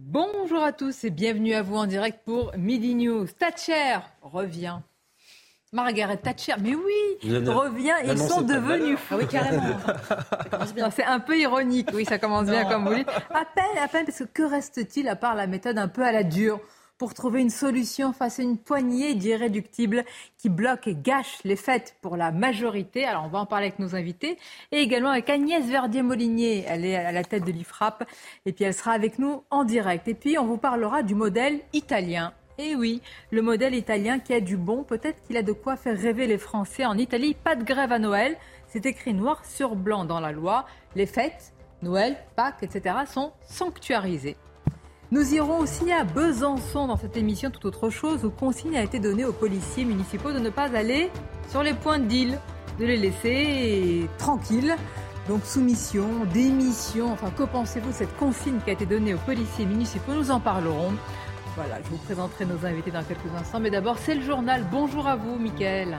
Bonjour à tous et bienvenue à vous en direct pour Midi News. Thatcher revient. Margaret Thatcher, mais oui, revient, ils sont devenus fous. Ah oui, carrément. C'est un peu ironique, oui, ça commence bien comme vous dites. À peine, à peine, parce que que reste-t-il à part la méthode un peu à la dure? Pour trouver une solution face à une poignée d'irréductibles qui bloquent et gâchent les fêtes pour la majorité. Alors on va en parler avec nos invités et également avec Agnès Verdier-Molinier. Elle est à la tête de l'IFRAP et puis elle sera avec nous en direct. Et puis on vous parlera du modèle italien. Et oui, le modèle italien qui a du bon, peut-être qu'il a de quoi faire rêver les Français. En Italie, pas de grève à Noël. C'est écrit noir sur blanc dans la loi. Les fêtes, Noël, Pâques, etc. sont sanctuarisées. Nous irons aussi à Besançon dans cette émission, tout autre chose, où consigne a été donnée aux policiers municipaux de ne pas aller sur les points de deal, de les laisser tranquilles. Donc soumission, démission, enfin que pensez-vous de cette consigne qui a été donnée aux policiers municipaux? Nous en parlerons. Voilà, je vous présenterai nos invités dans quelques instants, mais d'abord c'est le journal. Bonjour à vous, Mickaël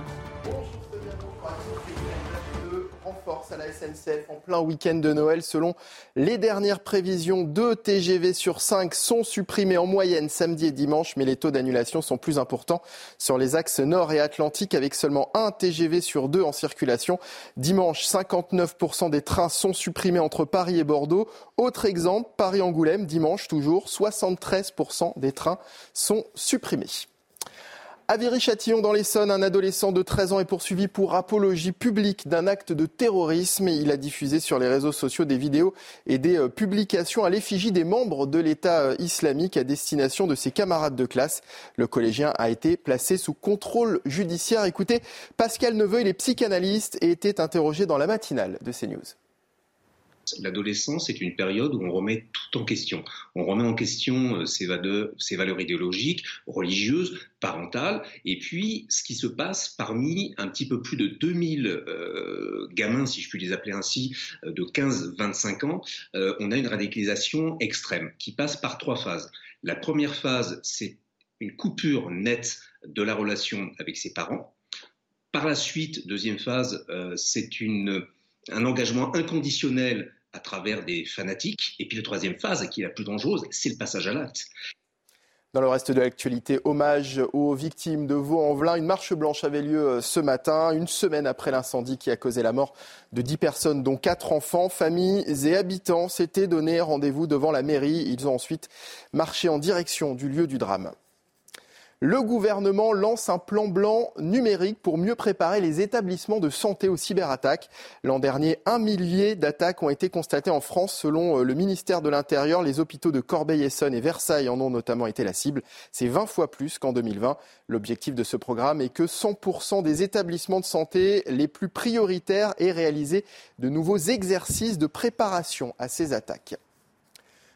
force à la SNCF en plein week-end de Noël. Selon les dernières prévisions, deux TGV sur 5 sont supprimés en moyenne samedi et dimanche, mais les taux d'annulation sont plus importants sur les axes nord et atlantique avec seulement un TGV sur deux en circulation. Dimanche, 59% des trains sont supprimés entre Paris et Bordeaux. Autre exemple, Paris-Angoulême, dimanche toujours, 73% des trains sont supprimés. À Viry-Châtillon, dans l'Essonne, un adolescent de 13 ans est poursuivi pour apologie publique d'un acte de terrorisme. Il a diffusé sur les réseaux sociaux des vidéos et des euh, publications à l'effigie des membres de l'État euh, islamique à destination de ses camarades de classe. Le collégien a été placé sous contrôle judiciaire. Écoutez, Pascal Neveu, il est psychanalyste et était interrogé dans la matinale de CNews l'adolescence est une période où on remet tout en question. On remet en question euh, ses valeurs, idéologiques, religieuses, parentales, et puis ce qui se passe parmi un petit peu plus de 2000 euh, gamins, si je puis les appeler ainsi, euh, de 15-25 ans, on a une radicalisation extrême qui passe par trois phases. La première phase, c'est une coupure nette de la relation avec ses parents. Par la suite, deuxième phase, c'est un engagement inconditionnel à travers des fanatiques. Et puis la troisième phase, qui est la plus dangereuse, c'est le passage à l'acte. Dans le reste de l'actualité, hommage aux victimes de Vaux-en-Velin. Une marche blanche avait lieu euh, ce matin, une semaine après l'incendie qui a causé la mort de dix personnes, dont quatre enfants. Familles et habitants s'étaient donné rendez-vous devant la mairie. Ils ont ensuite marché en direction du lieu du drame. Le gouvernement lance un plan blanc numérique pour mieux préparer les établissements de santé aux cyberattaques. L'an dernier, un millier d'attaques ont été constatées en France. Selon euh, le ministère de l'Intérieur, les hôpitaux de Corbeil-Essonnes et Versailles en ont notamment été la cible. C'est 20 fois plus qu'en 2020. L'objectif de ce programme est que 100% des établissements de santé les plus prioritaires aient réalisé de nouveaux exercices de préparation à ces attaques.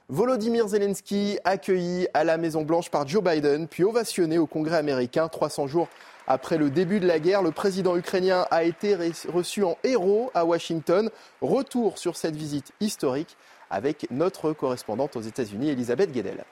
Volodymyr Zelensky accueilli à la Maison-Blanche par Joe Biden, puis ovationné au Congrès américain 300 jours après le début de la guerre. Le président ukrainien a été reçu en héros à Washington. Retour sur cette visite historique avec notre correspondante aux États-Unis, Elisabeth Guedel.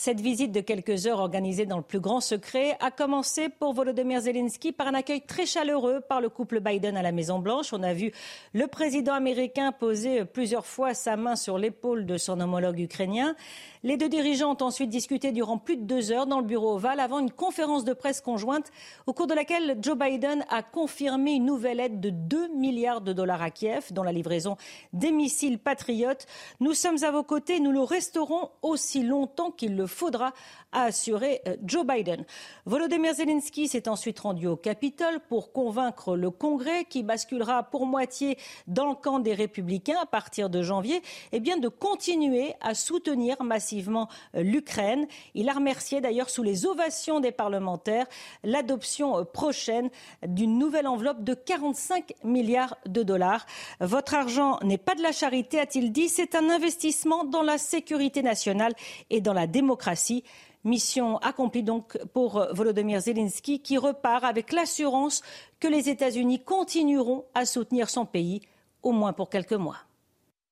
Cette visite de quelques heures organisée dans le plus grand secret a commencé pour Volodymyr Zelensky par un accueil très chaleureux par le couple Biden à la Maison-Blanche. On a vu le président américain poser plusieurs fois sa main sur l'épaule de son homologue ukrainien. Les deux dirigeants ont ensuite discuté durant plus de deux heures dans le bureau ovale avant une conférence de presse conjointe au cours de laquelle Joe Biden a confirmé une nouvelle aide de 2 milliards de dollars à Kiev, dont la livraison des missiles patriotes. Nous sommes à vos côtés, nous le resterons aussi longtemps qu'il le faudra, a assuré euh, Joe Biden. Volodymyr Zelensky s'est ensuite rendu au Capitole pour convaincre le Congrès, qui basculera pour moitié dans le camp des républicains à partir de janvier, eh bien de continuer à soutenir massivement euh, l'Ukraine. Il a remercié d'ailleurs sous les ovations des parlementaires l'adoption prochaine d'une nouvelle enveloppe de 45 milliards de dollars. Votre argent n'est pas de la charité, a-t-il dit, c'est un investissement dans la sécurité nationale et dans la démocratie. Mission accomplie donc pour Volodymyr Zelensky qui repart avec l'assurance que les États-Unis continueront à soutenir son pays, au moins pour quelques mois.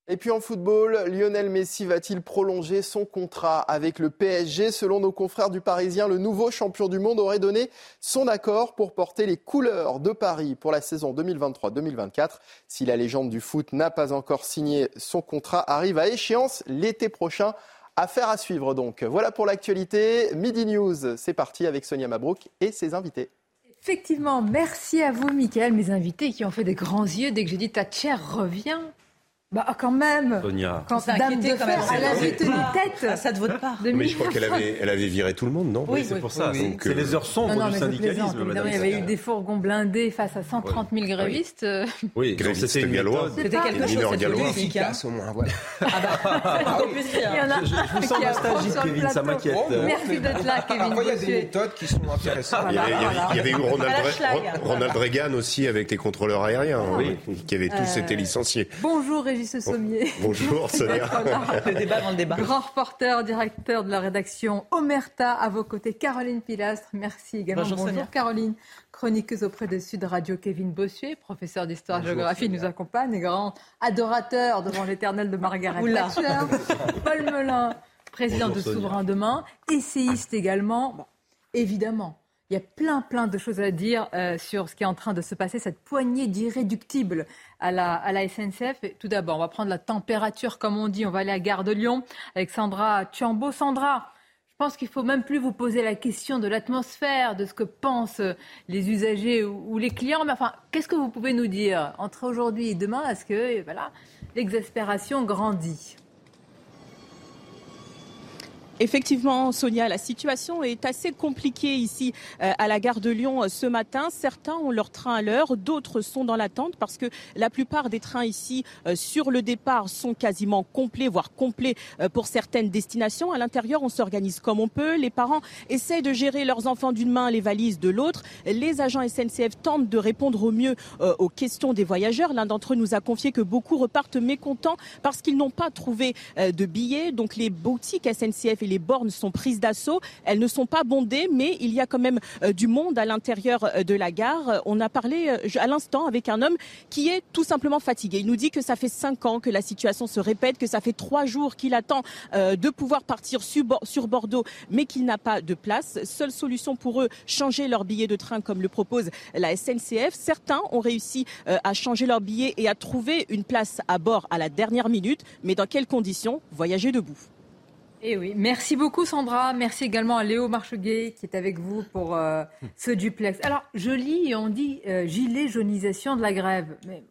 Et puis en football, Lionel Messi va-t-il prolonger son contrat avec le PSG Selon nos confrères du Parisien, le nouveau champion du monde aurait donné son accord pour porter les couleurs de Paris pour la saison 2023-2024. Si la légende du foot n'a pas encore signé son contrat, arrive à échéance l'été prochain. Affaire à suivre donc. Voilà pour l'actualité. Midi News, c'est parti avec Sonia Mabrouk et ses invités. Effectivement, merci à vous, Michael, mes invités qui ont fait des grands yeux dès que j'ai dit Thatcher revient. Bah quand même. Sonia. Quand Dame de fer, elle avait tenu tête. Ah, ça de votre part. Mais je crois qu'elle avait, elle avait viré tout le monde, non Oui, c'est pour ça. Oui. C'est les heures sombres non, non, du syndicalisme, madame. Il y avait eu des fourgons blindés face à 130 000 grévistes. Oui, grévistes c'était gallois. C'était quelque chose, c'était efficace au moins, voilà. Ah bah, Il y en a je, je vous sens nostalgique, Kevin, ça m'inquiète. Merci d'être là, Kevin. Il y a des méthodes qui sont intéressantes. Il y avait eu Ronald Reagan aussi avec les contrôleurs aériens, qui avaient tous été licenciés. Bonjour, Régis Sommier. Bonjour Sonia. le débat dans le débat. Grand reporter, directeur de la rédaction Omerta, à vos côtés Caroline Pilastre. Merci également. Bonjour, Bonjour Caroline, chroniqueuse auprès de Sud Radio Kevin Bossuet, professeur d'histoire-géographie, nous accompagne et grand adorateur devant l'éternel de Margaret Thatcher. Paul Melun, président Bonjour, de Sonia. Souverain Demain, essayiste également. Bon, évidemment, il y a plein, plein de choses à dire euh, sur ce qui est en train de se passer, cette poignée d'irréductibles à la, SNCF. Tout d'abord, on va prendre la température, comme on dit. On va aller à Gare de Lyon avec Sandra Chambaud. Sandra, je pense qu'il faut même plus vous poser la question de l'atmosphère, de ce que pensent les usagers ou, ou les clients. Mais enfin, qu'est-ce que vous pouvez nous dire entre aujourd'hui et demain? Est-ce que voilà, l'exaspération grandit? Effectivement, Sonia, la situation est assez compliquée ici euh, à la gare de Lyon euh, ce matin. Certains ont leur train à l'heure, d'autres sont dans l'attente parce que la plupart des trains ici euh, sur le départ sont quasiment complets, voire complets pour certaines destinations. À l'intérieur, on s'organise comme on peut. Les parents essayent de gérer leurs enfants d'une main, les valises de l'autre. Les agents SNCF tentent de répondre au mieux aux questions des voyageurs. L'un d'entre eux nous a confié que beaucoup repartent mécontents parce qu'ils n'ont pas trouvé de billets. Donc les boutiques SNCF les bornes sont prises d'assaut. Elles ne sont pas bondées, mais il y a quand même euh, du monde à l'intérieur euh, de la gare. Euh, On a parlé à l'instant avec un homme qui est tout simplement fatigué. Il nous dit que ça fait cinq ans que la situation se répète, que ça fait trois jours qu'il attend de pouvoir partir sur Bor- sur Bordeaux, mais qu'il n'a pas de place. Seule solution pour eux, changer leur billet de train comme le propose la SNCF. Certains ont réussi à changer leur billet et à trouver une place à bord à la dernière minute. Mais dans quelles conditions? Voyager debout. Eh oui, merci beaucoup Sandra. Merci également à Léo Marcheguet qui est avec vous pour euh, ce duplex. Alors, je lis et on dit euh, gilet jaunisation de la grève. Mais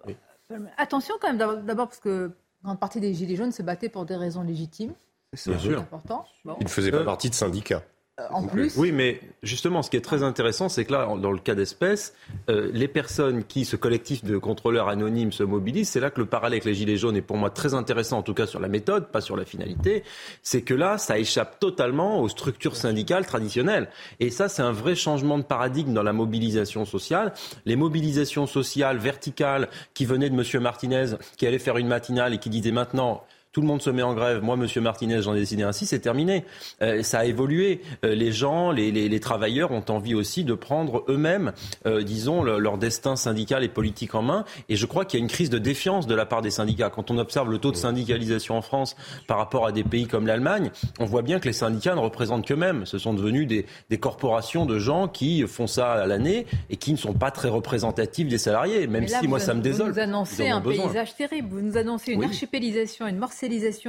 euh, attention quand même, d'abord parce que grande partie des gilets jaunes se battaient pour des raisons légitimes. C'est sûr. important. Bon. Il ne faisait pas partie de syndicat. Euh, en plus, Oui, mais justement, ce qui est très intéressant, c'est que là, dans le cas d'espèce, euh, les personnes qui, ce collectif de contrôleurs anonymes se mobilisent, c'est là que le parallèle avec les Gilets jaunes est pour moi très intéressant, en tout cas sur la méthode, pas sur la finalité. C'est que là, ça échappe totalement aux structures syndicales traditionnelles. Et ça, c'est un vrai changement de paradigme dans la mobilisation sociale. Les mobilisations sociales verticales qui venaient de M. Martinez, qui allait faire une matinale et qui disait maintenant, tout le monde se met en grève. Moi, Monsieur Martinez, j'en ai décidé ainsi, c'est terminé. Euh, ça a évolué. Euh, les gens, les, les- les travailleurs ont envie aussi de prendre eux-mêmes, euh, disons, le- leur destin syndical et politique en main. Et je crois qu'il y a une crise de défiance de la part des syndicats. Quand on observe le taux de syndicalisation en France par rapport à des pays comme l'Allemagne, on voit bien que les syndicats ne représentent qu'eux-mêmes. Ce sont devenus des, des corporations de gens qui font ça à l'année et qui ne sont pas très représentatifs des salariés. Même là, si moi, vous, ça me désole. Vous nous annoncez un besoin. paysage terrible. Vous nous annoncez une Oui. archipélisation, une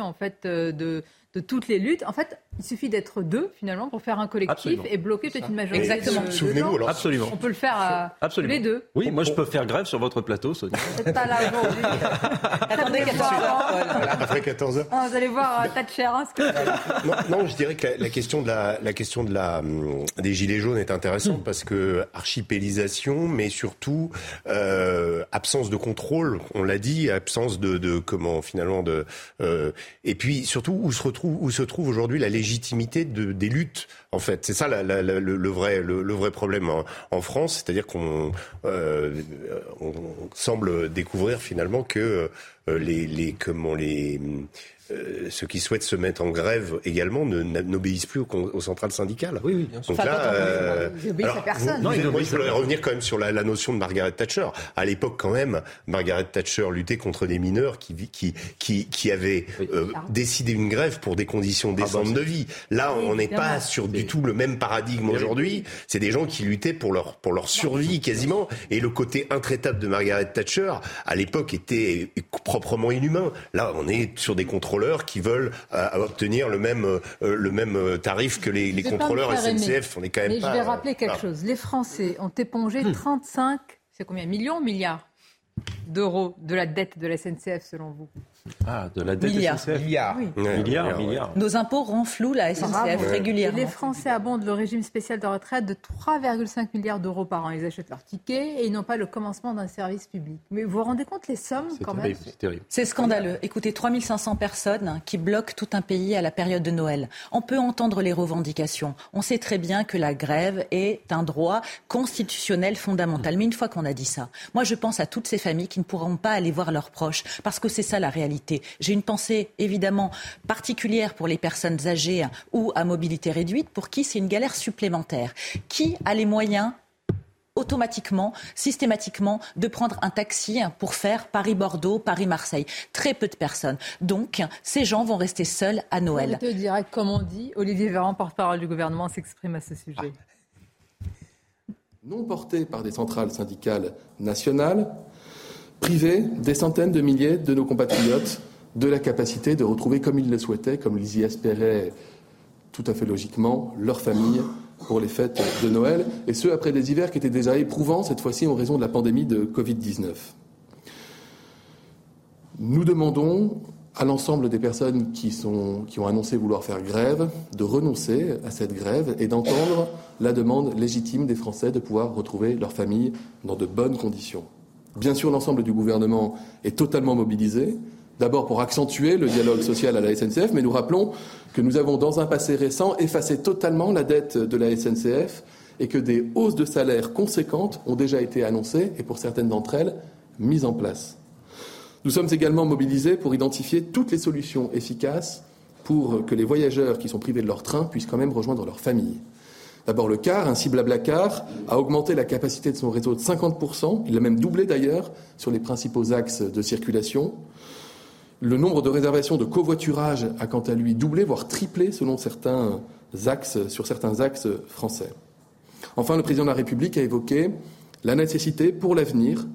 en fait euh, de, de toutes les luttes. En fait, Il suffit d'être deux, finalement, pour faire un collectif et bloquer peut-être une majorité. Exactement. Souvenez-vous, alors. Absolument. On peut le faire à Absolument. les deux. Oui, moi je peux faire grève sur votre plateau, Sonia. Peut-être pas là aujourd'hui. Attendez, Très bien. Après 14 heures. Ah, vous allez voir euh, Thatcher. Hein, ce que- non, non, je dirais que la, la question de la, la question de la hum, des gilets jaunes est intéressante parce que archipélisation, mais surtout euh, absence de contrôle. On l'a dit, absence de, de comment finalement de euh, et puis surtout où se retrouve où se trouve aujourd'hui la légitimité de, des luttes. En fait, c'est ça le, vrai le, vrai problème en, France, c'est-à-dire qu'on euh, semble découvrir finalement que euh, les, les comment les euh, ceux qui souhaitent se mettre en grève également n'obéissent plus aux, aux centrales syndicales. Oui, oui, bien sûr. Donc là, euh, Ils obéissent à personne. vous- Non, ils vous- moi, je voudrais revenir quand même sur la, la notion de Margaret Thatcher. À l'époque, quand même, Margaret Thatcher luttait contre des mineurs qui qui qui, qui avaient Oui. euh, décidé une grève pour des conditions décentes bah, de vie. Là, Oui, on n'est pas sur du tout le même paradigme aujourd'hui. C'est des gens qui luttaient pour leur pour leur survie quasiment. Et le côté intraitable de Margaret Thatcher, à l'époque, était proprement inhumain. Là, on est sur des contrôleurs qui veulent euh, obtenir le même euh, le même euh, tarif que les, contrôleurs SNCF. On est quand même Mais pas. je vais euh, rappeler quelque chose. Les Français ont épongé 35, c'est combien Millions, milliards d'euros de la dette de la SNCF, selon vous? Ah, de la dette Milliards. SNCF. Milliards. Oui. Ouais, Milliards, ouais. milliards. Nos impôts renflouent la SNCF Bravo. Et régulièrement. les Français abondent le régime spécial de retraite de 3,5 milliards d'euros par an. Ils achètent leur ticket et ils n'ont pas le commencement d'un service public. Mais vous vous rendez compte les sommes quand même? c'est terrible. C'est scandaleux. Écoutez, 3500 personnes qui bloquent tout un pays à la période de Noël. On peut entendre les revendications. On sait très bien que la grève est un droit constitutionnel fondamental. Mais une fois qu'on a dit ça, moi je pense à toutes ces familles qui ne pourront pas aller voir leurs proches parce que c'est ça la réalité. J'ai une pensée évidemment particulière pour les personnes âgées ou à mobilité réduite pour qui c'est une galère supplémentaire. Qui a les moyens automatiquement, systématiquement, de prendre un taxi pour faire Paris-Bordeaux, Paris-Marseille? Très peu de personnes. Donc, ces gens vont rester seuls à Noël. Vérité direct, comme on dit, Olivier Véran, porte-parole du gouvernement, s'exprime à ce sujet. non portés par des centrales syndicales nationales, priver des centaines de milliers de nos compatriotes de la capacité de retrouver, comme ils le souhaitaient, comme ils y espéraient tout à fait logiquement, leur famille pour les fêtes de Noël, et ce, après des hivers qui étaient déjà éprouvants, cette fois-ci en raison de la pandémie de Covid-19. Nous demandons à l'ensemble des personnes qui, ont annoncé vouloir faire grève de renoncer à cette grève et d'entendre la demande légitime des Français de pouvoir retrouver leur famille dans de bonnes conditions. Bien sûr, l'ensemble du gouvernement est totalement mobilisé, d'abord pour accentuer le dialogue social à la SNCF, mais nous rappelons que nous avons, dans un passé récent, effacé totalement la dette de la SNCF et que des hausses de salaire conséquentes ont déjà été annoncées et, pour certaines d'entre elles, mises en place. Nous sommes également mobilisés pour identifier toutes les solutions efficaces pour que les voyageurs qui sont privés de leur train puissent quand même rejoindre leur famille. D'abord, le car, ainsi Blablacar, a augmenté la capacité de son réseau de 50%. Il l'a même doublé d'ailleurs sur les principaux axes de circulation. Le nombre de réservations de covoiturage a quant à lui doublé, voire triplé selon certains axes, sur certains axes français. Enfin, le président de la République a évoqué la nécessité pour l'avenir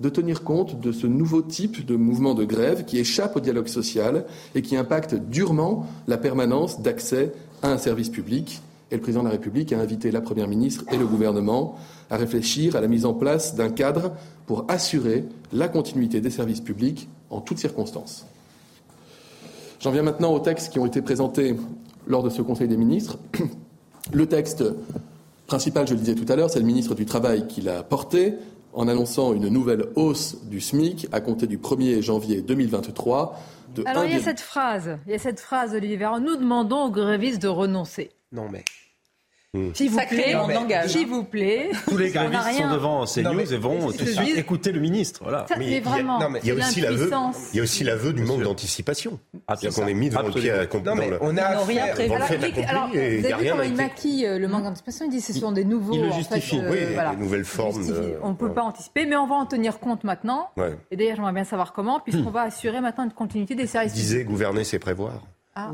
de tenir compte de ce nouveau type de mouvement de grève qui échappe au dialogue social et qui impacte durement la permanence d'accès à un service public. Et le président de la République a invité la Première ministre et le gouvernement à réfléchir à la mise en place d'un cadre pour assurer la continuité des services publics en toutes circonstances. J'en viens maintenant aux textes qui ont été présentés lors de ce Conseil des ministres. Le texte principal, je le disais tout à l'heure, c'est le ministre du Travail qui l'a porté en annonçant une nouvelle hausse du SMIC à compter du 1er janvier 2023 de Alors, il y a 1,1 cette phrase, il y a cette phrase, Olivier Véran, nous demandons aux grévistes de renoncer. Non, mais. S'il vous Sacré plaît, s'il vous plaît. Tous les grévistes sont devant CNews Non, mais- et vont tout de suite écouter le ministre. Voilà. Ça, Mais mais, il y a- vraiment, non, mais Il y a aussi l'aveu. Il y a aussi l'aveu du manque d'anticipation. Ah, qu'on est mis devant le pied à Absolument. Non, mais on a rien prévu. Dans le Alors, alors, il vous avez vu comment il maquille euh, le manque d'anticipation? Il dit que ce sont des nouveaux. il le justifie. euh, Oui, des nouvelles formes. On ne peut pas anticiper, mais on va en tenir compte maintenant. Et d'ailleurs, j'aimerais bien savoir comment, puisqu'on va assurer maintenant une continuité des services. publics. Disait gouverner, c'est prévoir.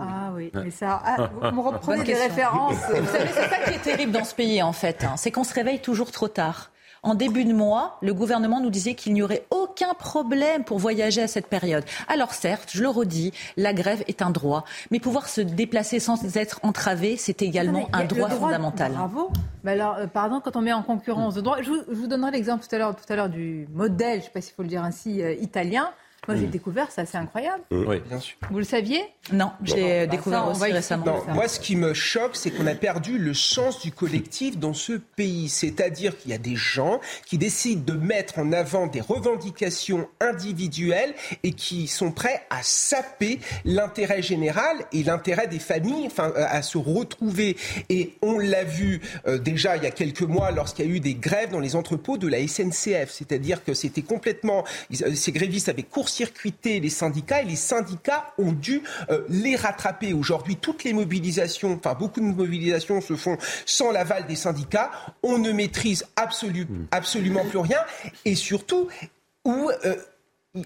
Ah, ah oui, mais ça. ah, vous me reprenez des références. Vous savez, c'est ça qui est terrible dans ce pays, en fait. hein, c'est qu'on se réveille toujours trop tard. En début de mois, le gouvernement nous disait qu'il n'y aurait aucun problème pour voyager à cette période. Alors certes, je le redis, la grève est un droit, mais pouvoir se déplacer sans être entravé, c'est également un droit, fondamental. Bravo. Mais alors, euh, pardon, quand on met en concurrence de droits, je vous, je vous donnerai l'exemple tout à l'heure, tout à l'heure du modèle, je ne sais pas s'il faut le dire ainsi, euh, italien. Moi, j'ai découvert, c'est assez incroyable. Oui, bien sûr. Vous le saviez? Non, j'ai découvert ça, on aussi va récemment. Non, moi, ce qui me choque, c'est qu'on a perdu le sens du collectif dans ce pays. C'est-à-dire qu'il y a des gens qui décident de mettre en avant des revendications individuelles et qui sont prêts à saper l'intérêt général et l'intérêt des familles, enfin, euh, à se retrouver. Et on l'a vu euh, déjà il y a quelques mois lorsqu'il y a eu des grèves dans les entrepôts de la SNCF. C'est-à-dire que c'était complètement, euh, ces grévistes avaient les syndicats et les syndicats ont dû euh, les rattraper. Aujourd'hui, toutes les mobilisations, enfin beaucoup de mobilisations se font sans l'aval des syndicats. On ne maîtrise absolu- absolument plus rien. Et surtout, où, euh,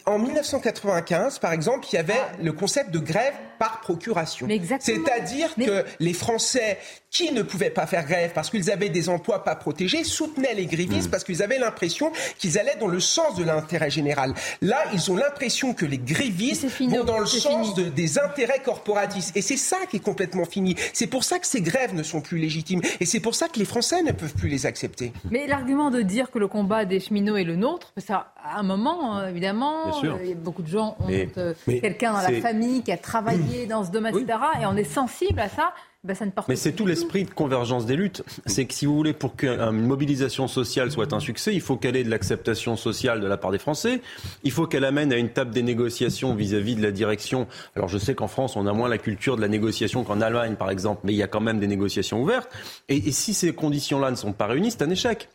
en 1995, par exemple, il y avait le concept de grève par procuration. C'est-à-dire Mais- que les Français qui ne pouvaient pas faire grève parce qu'ils avaient des emplois pas protégés soutenaient les grévistes parce qu'ils avaient l'impression qu'ils allaient dans le sens de l'intérêt général. Là, ils ont l'impression que les grévistes fini, vont dans le sens de- des intérêts corporatistes. Et c'est ça qui est complètement fini. C'est pour ça que ces grèves ne sont plus légitimes. Et c'est pour ça que les Français ne peuvent plus les accepter. Mais l'argument de dire que le combat des cheminots est le nôtre, ça, à un moment, euh, évidemment, Bien sûr. euh, beaucoup de gens ont euh, quelqu'un dans la famille qui a travaillé dans ce domaine, Oui. etc. Et on est sensible à ça. Ben, ça ne porte Mais c'est tout l'esprit de convergence des luttes. C'est que si vous voulez, pour qu'une mobilisation sociale soit un succès, il faut qu'elle ait de l'acceptation sociale de la part des Français. Il faut qu'elle amène à une table des négociations vis-à-vis de la direction. Alors je sais qu'en France, on a moins la culture de la négociation qu'en Allemagne, par exemple, mais il y a quand même des négociations ouvertes. Et, et si ces conditions-là ne sont pas réunies, c'est un échec.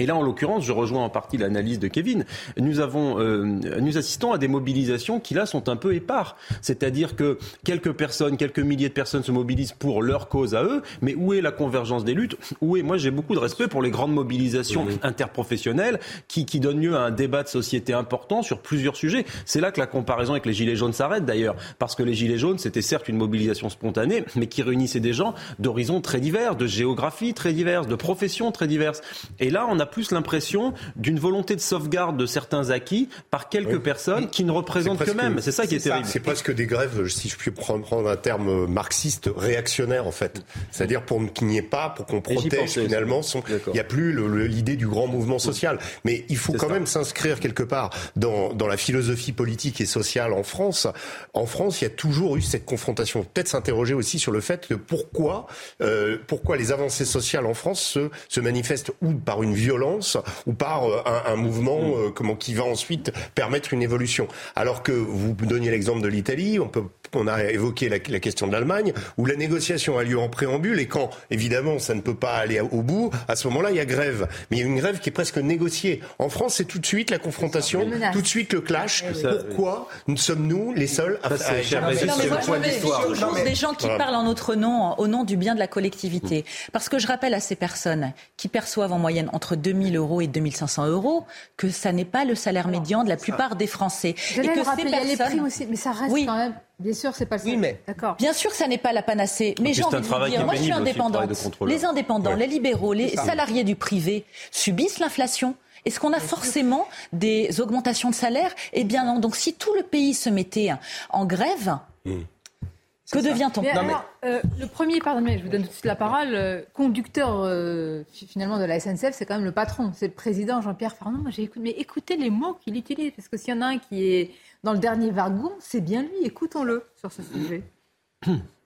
Et là, en l'occurrence, je rejoins en partie l'analyse de Kevin. Nous avons, euh, nous assistons à des mobilisations qui là sont un peu épars. C'est-à-dire que quelques personnes, quelques milliers de personnes se mobilisent pour leur cause à eux. Mais où est la convergence des luttes? Où est Moi, j'ai beaucoup de respect pour les grandes mobilisations interprofessionnelles qui, qui donnent lieu à un débat de société important sur plusieurs sujets. C'est là que la comparaison avec les gilets jaunes s'arrête d'ailleurs, parce que les gilets jaunes, c'était certes une mobilisation spontanée, mais qui réunissait des gens d'horizons très divers, de géographies très diverses, de professions très diverses. Et là, on a plus l'impression d'une volonté de sauvegarde de certains acquis par quelques Oui. personnes qui ne représentent qu'eux-mêmes. C'est ça qui est, c'est ça. terrible. C'est presque des grèves, si je puis prendre un terme marxiste, réactionnaire en fait. C'est-à-dire pour qu'il n'y ait pas, pour qu'on protège pensais, finalement, son- il n'y a plus l'idée du grand mouvement social. Mais il faut quand ça. même s'inscrire quelque part dans, dans la philosophie politique et sociale en France. En France, il y a toujours eu cette confrontation. Peut-être s'interroger aussi sur le fait que pourquoi, euh, pourquoi les avancées sociales en France se, se manifestent ou par une violence ou par euh, un, un mouvement Mm. euh, comment qui va ensuite permettre une évolution. Alors que vous donniez l'exemple de l'Italie, on peut on a évoqué la, la question de l'Allemagne, où la négociation a lieu en préambule, et quand, évidemment, ça ne peut pas aller au bout, à ce moment-là, il y a grève. Mais il y a une grève qui est presque négociée. En France, c'est tout de suite la confrontation, menace. tout de suite le clash. Ça, Pourquoi nous sommes-nous les seuls à, Ça, je mais- des gens qui Voilà. parlent en notre nom, au nom du bien de la collectivité. Parce que je rappelle à ces personnes qui perçoivent en moyenne entre 2000 euros et 2500 euros que ça n'est pas le salaire médian de la plupart des Français. J'allais et que y a les prix aussi, mais ça reste Oui. quand même. Bien sûr, c'est pas le Oui, mais- D'accord. Bien sûr ça n'est pas la panacée, mais j'ai envie de vous dire, moi je suis indépendante. Les indépendants, Ouais. les libéraux, les salariés du privé subissent l'inflation. Est-ce qu'on a forcément des augmentations de salaire? Eh bien non. Donc si tout le pays se mettait en grève, que devient-on Mais mais- euh, le premier, pardonnez, je vous donne tout de suite la parole, euh, conducteur euh, fi- finalement de la SNCF, c'est quand même le patron, c'est le président Jean-Pierre Farnon. Écouté, mais écoutez les mots qu'il utilise, parce que s'il y en a un qui est dans le dernier wagon, c'est bien lui. Écoutons-le sur ce sujet.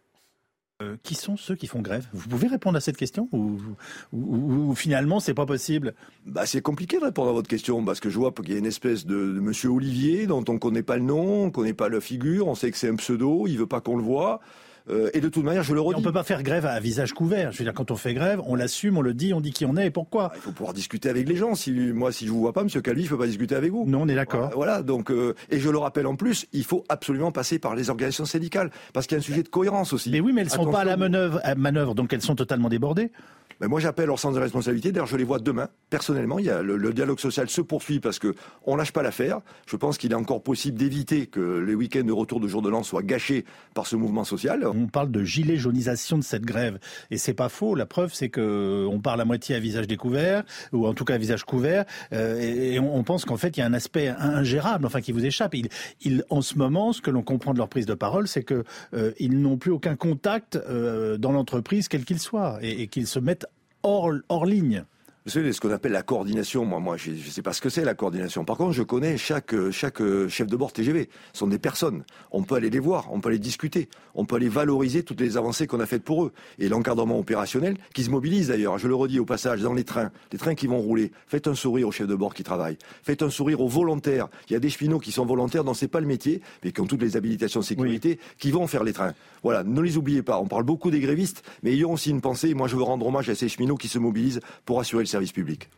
Euh, qui sont ceux qui font grève? Vous pouvez répondre à cette question ou, ou- finalement c'est pas possible? Bah, c'est compliqué de répondre à votre question parce que je vois qu'il y a une espèce de, Monsieur Olivier dont on connaît pas le nom, on connaît pas la figure, on sait que c'est un pseudo, il veut pas qu'on le voit. Euh, et de toute manière, je le Et redis. On peut pas faire grève à visage couvert. Je veux dire, quand on fait grève, on l'assume, on le dit, on dit qui on est et pourquoi. Il faut pouvoir discuter avec les gens. Si moi, si je vous vois pas, Monsieur Calvi, je peux pas discuter avec vous. Non, on est d'accord. Voilà. Donc, euh, et je le rappelle en plus, il faut absolument passer par les organisations syndicales parce qu'il y a un sujet de cohérence aussi. Mais oui, mais elles sont pas à la manœuvre, à manœuvre, donc elles sont totalement débordées. Ben moi, j'appelle leur sens de responsabilité. D'ailleurs, je les vois demain. Personnellement, il y a le, dialogue social se poursuit parce que on lâche pas l'affaire. Je pense qu'il est encore possible d'éviter que les week-ends de retour de jour de l'an soient gâchés par ce mouvement social. On parle de gilet jaunisation de cette grève, et c'est pas faux. La preuve, c'est que on parle à moitié à visage découvert, ou en tout cas à visage couvert, euh, et, on, pense qu'en fait, il y a un aspect ingérable, enfin, qui vous échappe. Il, en ce moment, ce que l'on comprend de leur prise de parole, c'est que euh, ils n'ont plus aucun contact euh, dans l'entreprise, quel qu'il soit, et, et qu'ils se mettent hors, hors ligne. Vous savez, ce qu'on appelle la coordination, moi, moi, je ne sais pas ce que c'est la coordination. Par contre, je connais chaque, chaque chef de bord TGV. Ce sont des personnes. On peut aller les voir, on peut aller discuter, on peut aller valoriser toutes les avancées qu'on a faites pour eux. Et l'encadrement opérationnel, qui se mobilise d'ailleurs, je le redis au passage, dans les trains, les trains qui vont rouler. Faites un sourire aux chefs de bord qui travaillent. Faites un sourire aux volontaires. Il y a des cheminots qui sont volontaires, dont c'est pas le métier, mais qui ont toutes les habilitations de sécurité, qui vont faire les trains. Voilà, ne les oubliez pas. On parle beaucoup des grévistes, mais ayons aussi une pensée. Moi, je veux rendre hommage à ces cheminots qui se mobilisent pour assurer le service public.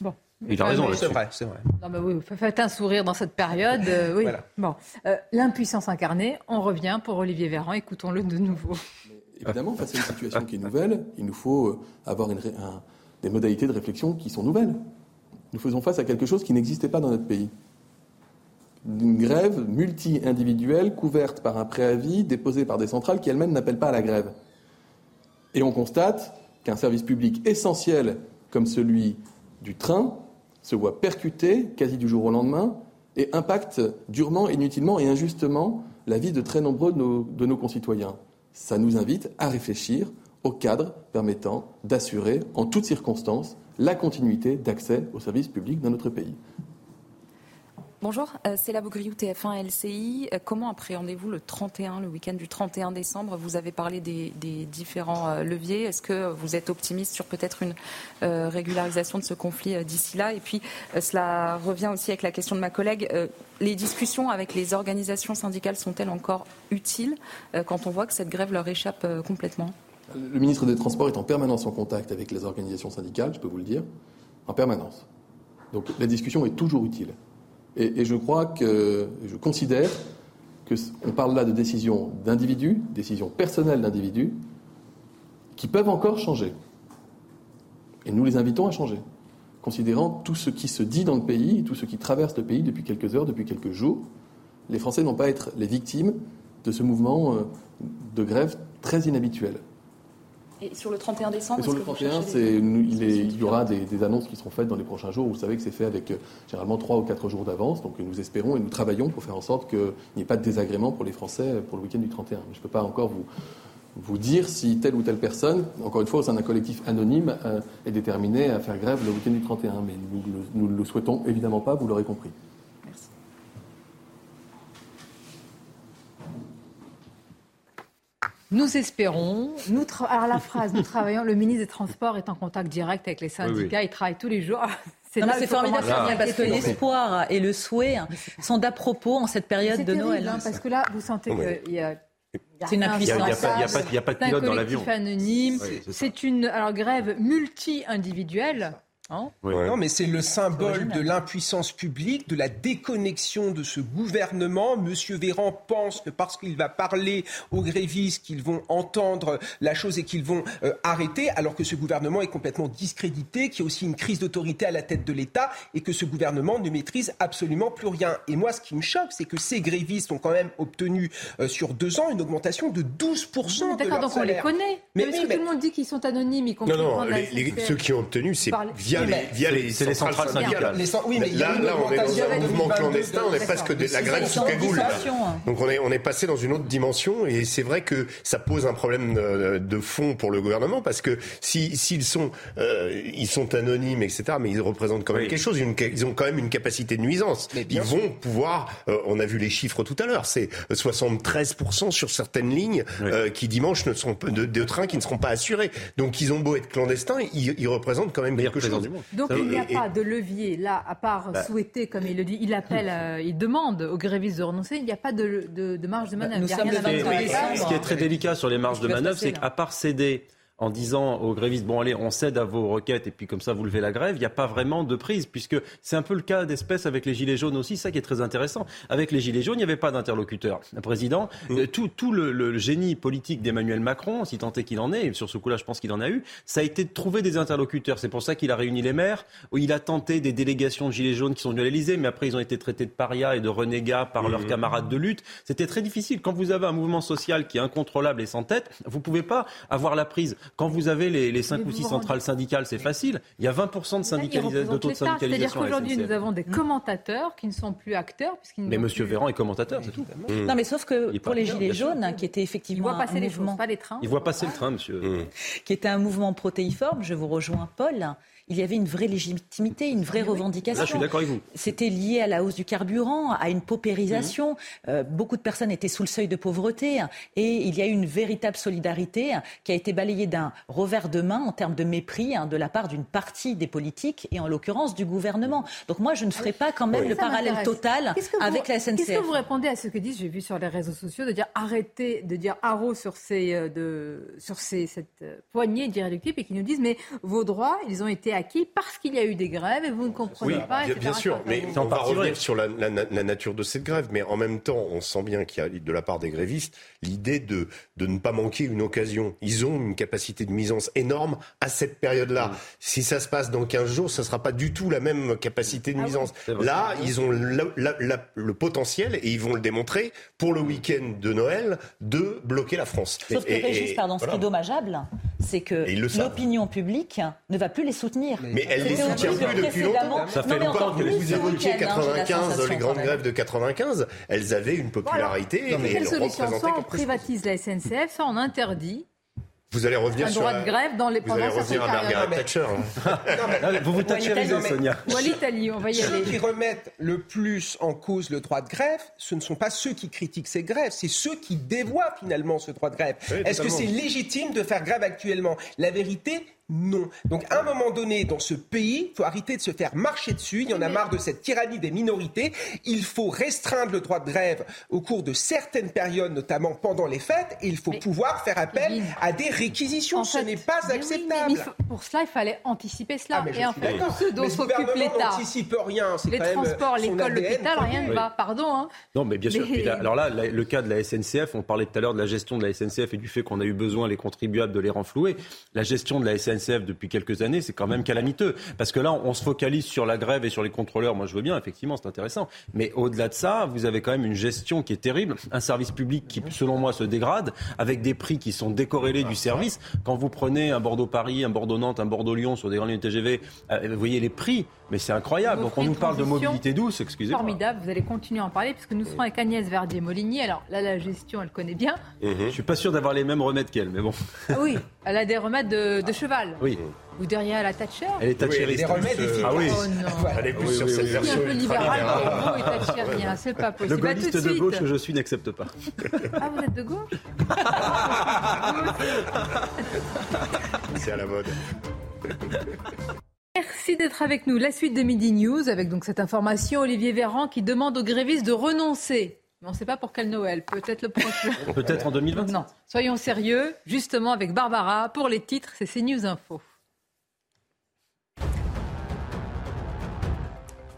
Bon. Il a raison. C'est vrai, c'est vrai. Non, mais oui, faites un sourire dans cette période. Euh, oui. Bon, euh, l'impuissance incarnée. On revient pour Olivier Véran. Écoutons-le de nouveau. évidemment, face à une situation qui est nouvelle, il nous faut euh, avoir une, des modalités de réflexion qui sont nouvelles. Nous faisons face à quelque chose qui n'existait pas dans notre pays. Une grève multi-individuelle couverte par un préavis déposé par des centrales qui elles-mêmes n'appellent pas à la grève. Et on constate qu'un service public essentiel comme celui du train se voit percuté quasi du jour au lendemain et impacte durement, inutilement et injustement la vie de très nombreux de nos, concitoyens. Ça nous invite à réfléchir au cadre permettant d'assurer en toutes circonstances la continuité d'accès aux services publics dans notre pays. Bonjour, euh, c'est la Bougrioux TF1 LCI. Euh, comment appréhendez-vous le 31, le week-end du 31 décembre? Vous avez parlé des, différents euh, leviers. Est-ce que vous êtes optimiste sur peut-être une régularisation de ce conflit d'ici là? Et puis, cela revient aussi avec la question de ma collègue. les discussions avec les organisations syndicales sont-elles encore utiles quand on voit que cette grève leur échappe complètement? Le ministre des Transports est en permanence en contact avec les organisations syndicales, je peux vous le dire, en permanence. Donc la discussion est toujours utile. Et, je crois que, je considère qu'on parle là de décisions d'individus, décisions personnelles d'individus, qui peuvent encore changer. Et nous les invitons à changer, considérant tout ce qui se dit dans le pays, tout ce qui traverse le pays depuis quelques heures, depuis quelques jours. Les Français n'ont pas à être les victimes de ce mouvement euh, de grève très inhabituel. Et sur le 31 décembre Sur le 31, il, y aura des, annonces qui seront faites dans les prochains jours. Vous savez que c'est fait avec euh, généralement 3 ou 4 jours d'avance. Donc nous espérons et nous travaillons pour faire en sorte qu'il n'y ait pas de désagrément pour les Français pour le week-end du 31. je ne peux pas encore vous, vous dire si telle ou telle personne, encore une fois au sein d'un collectif anonyme, euh, est déterminée à faire grève le week-end du 31. Mais nous ne le souhaitons évidemment pas, vous l'aurez compris. Nous espérons. Nous Alors la phrase, nous travaillons. Le ministre des Transports est en contact direct avec les syndicats. Il travaille tous les jours. C'est formidable parce que l'espoir et le souhait sont d'à propos en cette période de Noël. Hein, parce que là, vous sentez qu'il y a c'est une impuissance. Il n'y a, pas de pilote dans l'avion. anonyme. c'est une alors, grève multi-individuelle. Hein non, mais c'est le symbole de l'impuissance publique, de la déconnexion de ce gouvernement. Monsieur Véran pense que parce qu'il va parler aux grévistes, qu'ils vont entendre la chose et qu'ils vont euh, arrêter, alors que ce gouvernement est complètement discrédité, qu'il y a aussi une crise d'autorité à la tête de l'État et que ce gouvernement ne maîtrise absolument plus rien. Et moi, ce qui me choque, c'est que ces grévistes ont quand même obtenu euh, sur deux ans une augmentation de 12% D'accord, donc on les connaît. Mais, tout le monde dit qu'ils sont anonymes, y compris non, non, ceux qui ont obtenu, c'est via via les, c'est les centrales syndicales. oui, mais là, là, on est dans un mouvement clandestin, on est presque de la grève sous cagoule. Donc on est, on est passé dans une autre dimension et c'est vrai que ça pose un problème de, fond pour le gouvernement parce que si s'ils sont, euh, ils sont anonymes, etc., mais ils représentent quand même quelque chose. Ils ont quand même une capacité de nuisance. Ils vont pouvoir. Euh, on a vu les chiffres tout à l'heure. C'est 73% sur certaines lignes euh, qui dimanche ne sont de, de trains qui ne seront pas assurés. Donc ils ont beau être clandestins, ils, ils représentent quand même quelque chose. Donc il n'y a pas de levier là, à part bah. souhaiter, comme il le dit, il appelle, euh, il demande aux grévistes de renoncer, il n'y a pas de, marge de manœuvre. ce qui est très délicat sur les marges de manœuvre, c'est qu'à part céder en disant aux grévistes, bon allez, on cède à vos requêtes et puis comme ça vous levez la grève, il n'y a pas vraiment de prise, puisque c'est un peu le cas d'espèce avec les Gilets jaunes aussi, ça qui est très intéressant. Avec les Gilets jaunes, il n'y avait pas d'interlocuteur. Le président, mmh. euh, tout, tout le, génie politique d'Emmanuel Macron, si tant est qu'il en est, et sur ce coup-là je pense qu'il en a eu, ça a été de trouver des interlocuteurs. C'est pour ça qu'il a réuni les maires, où il a tenté des délégations de Gilets jaunes qui sont venues à l'Elysée, mais après ils ont été traités de parias et de renégats par leurs mmh. camarades de lutte. C'était très difficile. Quand vous avez un mouvement social qui est incontrôlable et sans tête, vous ne pouvez pas avoir la prise. Quand vous avez les les, 5 ou 6 centrales syndicales, c'est facile. Il y a 20% de, syndicalisation, de taux de syndicalisation. C'est-à-dire qu'aujourd'hui, nous avons des commentateurs qui ne sont plus acteurs. Mais M. Véran est commentateur, c'est tout. Non, mais sauf que pour les Gilets jaunes, qui était effectivement. Il voit passer les mouvement, pas les trains. Il voit passer le train, monsieur. Qui était un mouvement protéiforme, je vous rejoins, Paul il y avait une vraie légitimité, une vraie revendication. Là, je suis d'accord avec vous. C'était lié à la hausse du carburant, à une paupérisation. Mmh. Euh, beaucoup de personnes étaient sous le seuil de pauvreté et il y a eu une véritable solidarité qui a été balayée d'un revers de main en termes de mépris hein, de la part d'une partie des politiques et en l'occurrence du gouvernement. Donc moi, je ne ferai pas quand même le parallèle total avec la SNCF. Qu'est-ce que vous répondez à ce que disent, j'ai vu sur les réseaux sociaux, de dire arrêtez de dire haro sur, ces, euh, de, sur ces, cette euh, poignée d'irréductibles et qui nous disent mais vos droits, ils ont été acquis parce qu'il y a eu des grèves et vous ne comprenez pas. Bien, bien sûr, mais on va revenir sur la, nature de cette grève. Mais en même temps, on sent bien qu'il y a de la part des grévistes l'idée de, de ne pas manquer une occasion. Ils ont une capacité de misance énorme à cette période-là. Mm. Si ça se passe dans 15 jours, ça ne sera pas du tout la même capacité de ah misance. Là, ils ont le potentiel, et ils vont le démontrer, pour le week-end de Noël, de bloquer la France. Sauf que, Régis, pardon, ce qui est dommageable, c'est que l'opinion publique ne va plus les soutenir. Mais, elle les soutient plus depuis longtemps. Ça fait longtemps que vous évoquiez 95, les grandes grèves de 95, elles avaient une popularité. et quelle solution Soit on privatise la SNCF, soit on interdit vous allez revenir un sur droit de grève dans les vous allez revenir à Margaret Thatcher. Hein. vous vous thatcherisez, Sonia. Ou à l'Italie, on va y aller. Ceux qui remettent le plus en cause le droit de grève, ce ne sont pas ceux qui critiquent ces grèves, c'est ceux qui dévoient finalement ce droit de grève. Est-ce que c'est légitime de faire grève actuellement? La vérité, non. Donc, à un moment donné, dans ce pays, il faut arrêter de se faire marcher dessus. Il y en a marre de cette tyrannie des minorités. Il faut restreindre le droit de grève au cours de certaines périodes, notamment pendant les fêtes. Et il faut pouvoir faire appel à des réquisitions. ce n'est pas acceptable. pour cela, il fallait anticiper cela. Ah, et en fait, pour ceux dont s'occupe l'État, n'anticipe rien. Les transports, l'école, l'hôpital, rien ne va. Pardon. Hein. Non, mais bien sûr. alors là, le cas de la SNCF, on parlait tout à l'heure de la gestion de la SNCF et du fait qu'on a eu besoin, les contribuables, de les renflouer. La gestion de la SNCF depuis quelques années, c'est quand même calamiteux. Parce que là, on se focalise sur la grève et sur les contrôleurs. Moi, je veux bien, effectivement, c'est intéressant. Mais au-delà de ça, vous avez quand même une gestion qui est terrible, un service public qui, selon moi, se dégrade, avec des prix qui sont décorrélés du service. Quand vous prenez un Bordeaux-Paris, un Bordeaux-Nantes, un Bordeaux-Lyon sur des grandes lignes TGV, euh, vous voyez les prix, mais c'est incroyable. Donc on nous parle de mobilité douce, excusez-moi. Formidable, vous allez continuer à en parler, puisque nous serons avec Agnès Verdier-Molinier. Alors là, la gestion, elle connaît bien. Je ne Je suis pas sûr d'avoir les mêmes remèdes qu'elle, mais bon. Ah oui, elle a des remèdes de, de cheval. Oui. Vous derrière la Thatcher Elle est Thatcheriste. Oui, remèdes euh, Ah oui. Oh non. Elle est plus sur cette version. un peu libéral, mais vous et Thatcherien, c'est pas possible. Le gaulliste de, gauche que je suis n'accepte pas. Ah, vous êtes de gauche C'est à la mode. Merci d'être avec nous. La suite de Midi News avec donc cette information Olivier Véran qui demande aux grévistes de renoncer. Mais on ne sait pas pour quel Noël. Peut-être le prochain. Peut-être en 2020. Non. Soyons sérieux. Justement avec Barbara pour les titres, c'est CNews Info.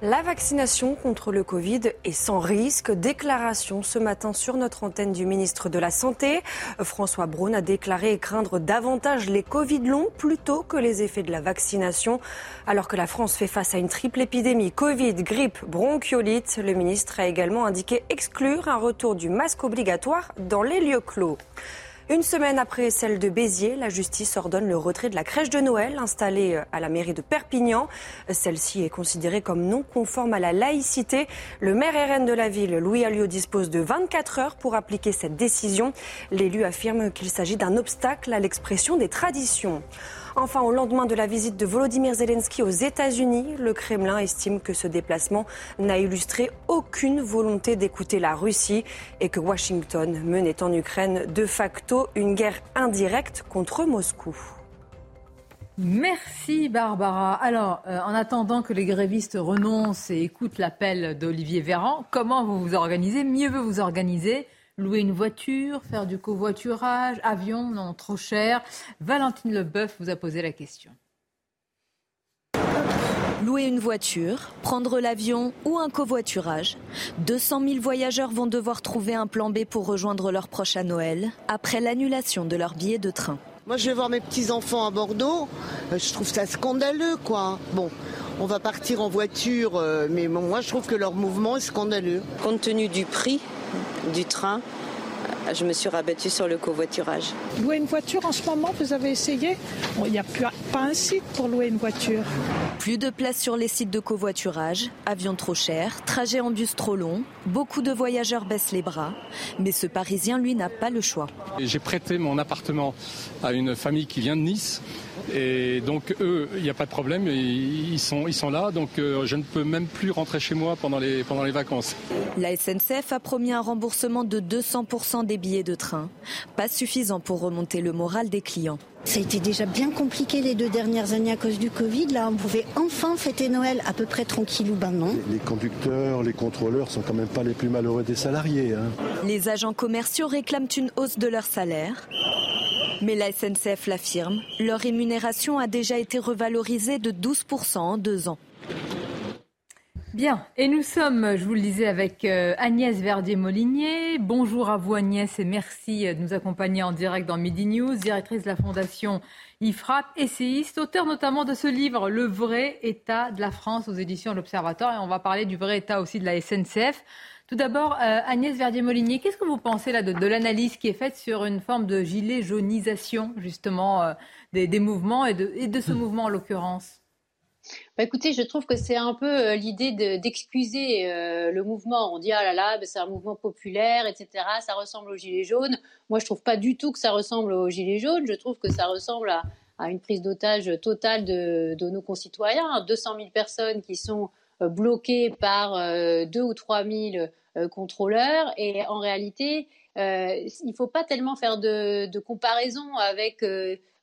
La vaccination contre le Covid est sans risque. Déclaration ce matin sur notre antenne du ministre de la Santé. François Braun a déclaré craindre davantage les Covid longs plutôt que les effets de la vaccination. Alors que la France fait face à une triple épidémie Covid, grippe, bronchiolite, le ministre a également indiqué exclure un retour du masque obligatoire dans les lieux clos. Une semaine après celle de Béziers, la justice ordonne le retrait de la crèche de Noël installée euh, à la mairie de Perpignan. Celle-ci est considérée comme non conforme à la laïcité. Le maire RN de la ville, Louis Alliot, dispose de 24 heures pour appliquer cette décision. L'élu affirme qu'il s'agit d'un obstacle à l'expression des traditions. Enfin, au lendemain de la visite de Volodymyr Zelensky aux États-Unis, le Kremlin estime que ce déplacement n'a illustré aucune volonté d'écouter la Russie et que Washington menait en Ukraine de facto une guerre indirecte contre Moscou. Merci Barbara. Alors, euh, en attendant que les grévistes renoncent et écoutent l'appel d'Olivier Véran, comment vous vous organisez? Mieux veut vous organiser Louer une voiture, faire du covoiturage, avion, non, trop cher. Valentine Leboeuf vous a posé la question. Louer une voiture, prendre l'avion ou un covoiturage. 200 000 voyageurs vont devoir trouver un plan B pour rejoindre leurs proches à Noël après l'annulation de leur billet de train. Moi, je vais voir mes petits-enfants à Bordeaux. Euh, je trouve ça scandaleux, quoi. Bon, on va partir en voiture, euh, mais moi, je trouve que leur mouvement est scandaleux. Compte tenu du prix du train, je me suis rabattue sur le covoiturage. Louer une voiture en ce moment, vous avez essayé Il n'y a plus, pas un site pour louer une voiture. Plus de place sur les sites de covoiturage, avions trop chers, trajets en bus trop longs, beaucoup de voyageurs baissent les bras, mais ce Parisien, lui, n'a pas le choix. J'ai prêté mon appartement à une famille qui vient de Nice. Et donc eux, il n'y a pas de problème, ils sont, là, donc euh, je ne peux même plus rentrer chez moi pendant les, pendant les vacances. La SNCF a promis un remboursement de 200% des billets de train, pas suffisant pour remonter le moral des clients. Ça a été déjà bien compliqué les deux dernières années à cause du Covid. Là, on pouvait enfin fêter Noël à peu près tranquillou. Ben non. Les conducteurs, les contrôleurs sont quand même pas les plus malheureux des salariés. Hein. Les agents commerciaux réclament une hausse de leur salaire. Mais la SNCF l'affirme, leur rémunération a déjà été revalorisée de 12% en deux ans. Bien, et nous sommes, je vous le disais, avec euh, Agnès Verdier-Molinier. Bonjour à vous Agnès et merci de nous accompagner en direct dans Midi News, directrice de la fondation IFRAP, essayiste, auteur notamment de ce livre Le vrai état de la France aux éditions de l'Observatoire. Et on va parler du vrai état aussi de la SNCF. Tout d'abord, euh, Agnès Verdier-Molinier, qu'est-ce que vous pensez là de, l'analyse qui est faite sur une forme de gilet jaunisation justement euh, des, mouvements et de, ce mouvement en l'occurrence? Bah écoutez, je trouve que c'est un peu euh, l'idée d'excuser le mouvement. On dit ah là là, c'est un mouvement populaire, etc. Ça ressemble aux gilets jaunes. Moi, je trouve pas du tout que ça ressemble aux gilets jaunes. Je trouve que ça ressemble à, une prise d'otage totale de, de, nos concitoyens. 200 000 personnes qui sont euh, bloqués par euh, deux ou trois mille euh, contrôleurs. Et en réalité, il ne faut pas tellement faire de, de comparaison avec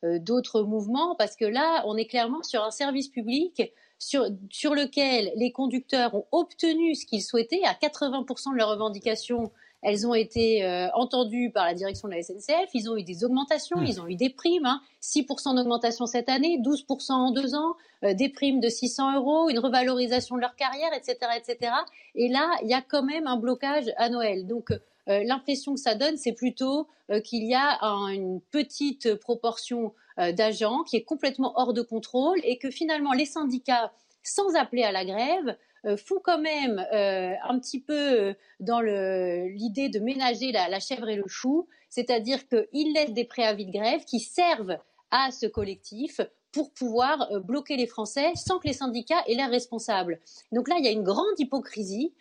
d'autres mouvements parce que là, on est clairement sur un service public sur, sur lequel les conducteurs ont obtenu ce qu'ils souhaitaient à 80% de leurs revendications elles ont été euh, entendues par la direction de la SNCF. Ils ont eu des augmentations, hmm. ils ont eu des primes. 6% hein. d'augmentation cette année, 12% en deux ans, euh, des primes de 600 euros, une revalorisation de leur carrière, etc., etc. Et là, il y a quand même un blocage à Noël. Donc, euh, l'impression que ça donne, c'est plutôt qu'il y a une petite proportion d'agents qui est complètement hors de contrôle et que finalement les syndicats, sans appeler à la grève, euh, font quand même euh, un petit peu euh, dans l'idée de ménager la, chèvre et le chou, c'est-à-dire qu'ils laissent des préavis de grève qui servent à ce collectif pour pouvoir bloquer les Français sans que les syndicats aient l'air responsables. Donc là, il y a une grande hypocrisie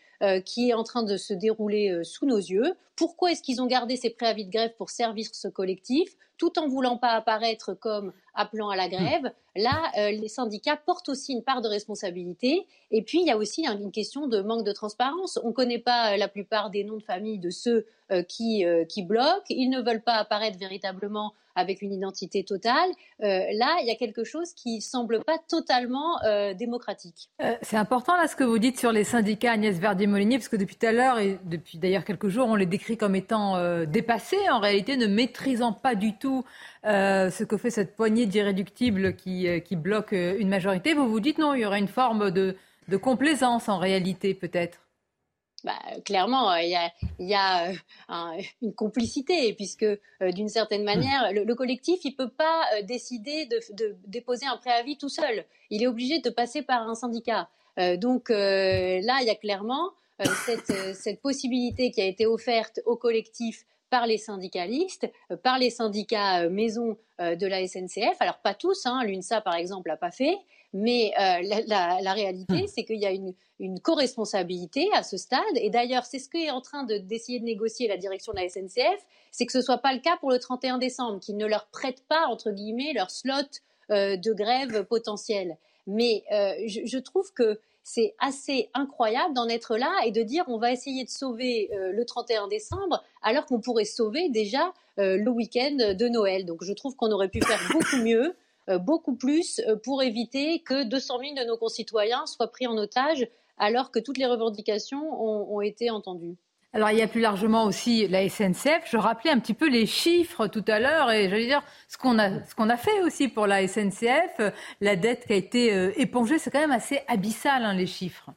qui est en train de se dérouler sous nos yeux. Pourquoi est-ce qu'ils ont gardé ces préavis de grève pour servir ce collectif? Tout en voulant pas apparaître comme appelant à la grève. Là, euh, les syndicats portent aussi une part de responsabilité. Et puis, il y a aussi une question de manque de transparence. On ne connaît pas euh, la plupart des noms de famille de ceux euh, qui, qui bloquent. Ils ne veulent pas apparaître véritablement avec une identité totale. là, il y a quelque chose qui semble pas totalement démocratique. c'est important là ce que vous dites sur les syndicats Agnès Verdier-Molinier, parce que depuis tout à l'heure et depuis d'ailleurs quelques jours, on les décrit comme étant dépassés, en réalité ne maîtrisant pas du tout euh, ce que fait cette poignée d'irréductibles qui, euh, bloque euh, une majorité. Vous vous dites non, il y aurait une forme de, complaisance en réalité peut-être? Bah, clairement, il y a, une complicité, puisque d'une certaine manière, le, collectif, il peut pas décider de, de, déposer un préavis tout seul. Il est obligé de passer par un syndicat. donc là, il y a clairement cette, cette possibilité qui a été offerte au collectif par les syndicalistes, euh, par les syndicats euh, maison euh, de la SNCF. Alors pas tous, hein, l'UNSA par exemple l'a pas fait, mais la, réalité hmm. c'est qu'il y a une, une co-responsabilité à ce stade. Et d'ailleurs, c'est ce qu'est en train d'essayer de, négocier la direction de la SNCF, c'est que ce soit pas le cas pour le 31 décembre, qu'ils ne leur prêtent pas entre guillemets leur slot de grève potentiel. Mais je, je trouve que c'est assez incroyable d'en être là et de dire on va essayer de sauver euh, le 31 décembre alors qu'on pourrait sauver déjà euh, le week-end de Noël. Donc je trouve qu'on aurait pu faire beaucoup mieux, euh, beaucoup plus pour éviter que 200 000 de nos concitoyens soient pris en otage alors que toutes les revendications ont, été entendues. Alors il y a plus largement aussi la SNCF. Je rappelais un petit peu les chiffres tout à l'heure et j'allais dire ce qu'on a, a fait aussi pour la SNCF. La dette qui a été euh, épongée, c'est quand même assez abyssal hein, les chiffres.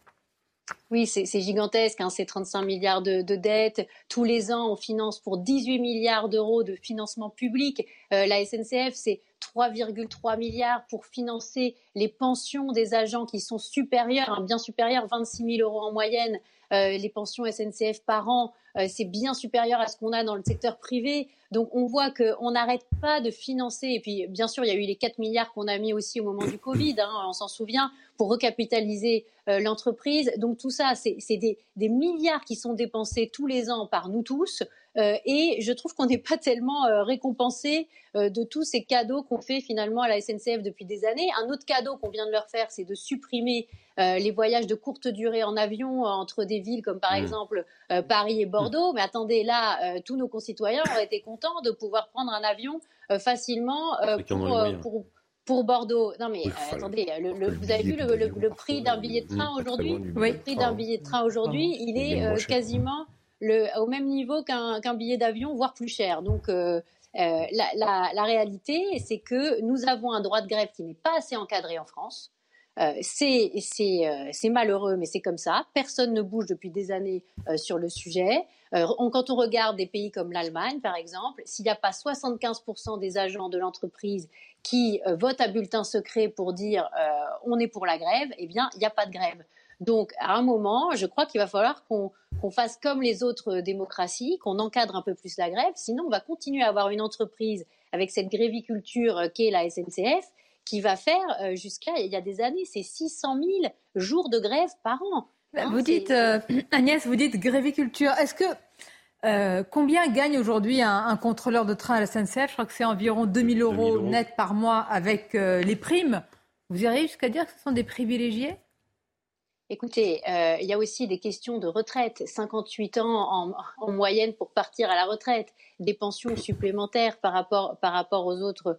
Oui, c'est gigantesque, hein, c'est 35 milliards de, dettes. Tous les ans, on finance pour 18 milliards d'euros de financement public. Euh, la SNCF, c'est 3,3 milliards pour financer les pensions des agents qui sont supérieures, hein, bien supérieures, 26 000 euros en moyenne euh, les pensions SNCF par an, euh, c'est bien supérieur à ce qu'on a dans le secteur privé. Donc on voit qu'on n'arrête pas de financer. Et puis bien sûr, il y a eu les 4 milliards qu'on a mis aussi au moment du Covid, hein, on s'en souvient, pour recapitaliser euh, l'entreprise. Donc tout ça, c'est des, des, milliards qui sont dépensés tous les ans par nous tous. Euh, et je trouve qu'on n'est pas tellement euh, récompensé euh, de tous ces cadeaux qu'on fait finalement à la SNCF depuis des années. Un autre cadeau qu'on vient de leur faire, c'est de supprimer les voyages de courte durée en avion entre des villes comme par mmh. exemple Paris et Bordeaux. Mais attendez, là, tous nos concitoyens auraient été contents de pouvoir prendre un avion facilement pour, pour, Bordeaux. Non mais attendez, vous avez vu le, prix d'un billet de train aujourd'hui? Le prix d'un billet de train aujourd'hui, il est quasiment au même niveau qu'un billet d'avion, voire plus cher. Donc, euh, euh, la, réalité, c'est que nous avons un droit de grève qui n'est pas assez encadré en France. Euh, c'est malheureux, mais c'est comme ça. Personne ne bouge depuis des années sur le sujet. quand on regarde des pays comme l'Allemagne, par exemple, s'il n'y a pas 75% des agents de l'entreprise qui votent à bulletin secret pour dire on est pour la grève, eh bien, il n'y a pas de grève. Donc, à un moment, je crois qu'il va falloir qu'on fasse comme les autres démocraties, qu'on encadre un peu plus la grève. Sinon, on va continuer à avoir une entreprise avec cette gréviculture qu'est la SNCF qui va faire euh, jusqu'à, il y a des années, c'est 600 000 jours de grève par an. Hein, vous dites, euh, Agnès, vous dites gréviculture. Est-ce que euh, combien gagne aujourd'hui un, contrôleur de train à la SNCF Je crois que c'est environ 2000 euros, euros net par mois avec les primes. Vous iriez jusqu'à dire que ce sont des privilégiés? Écoutez, euh, il y a aussi des questions de retraite. 58 ans en, moyenne pour partir à la retraite, des pensions supplémentaires par rapport, par rapport aux autres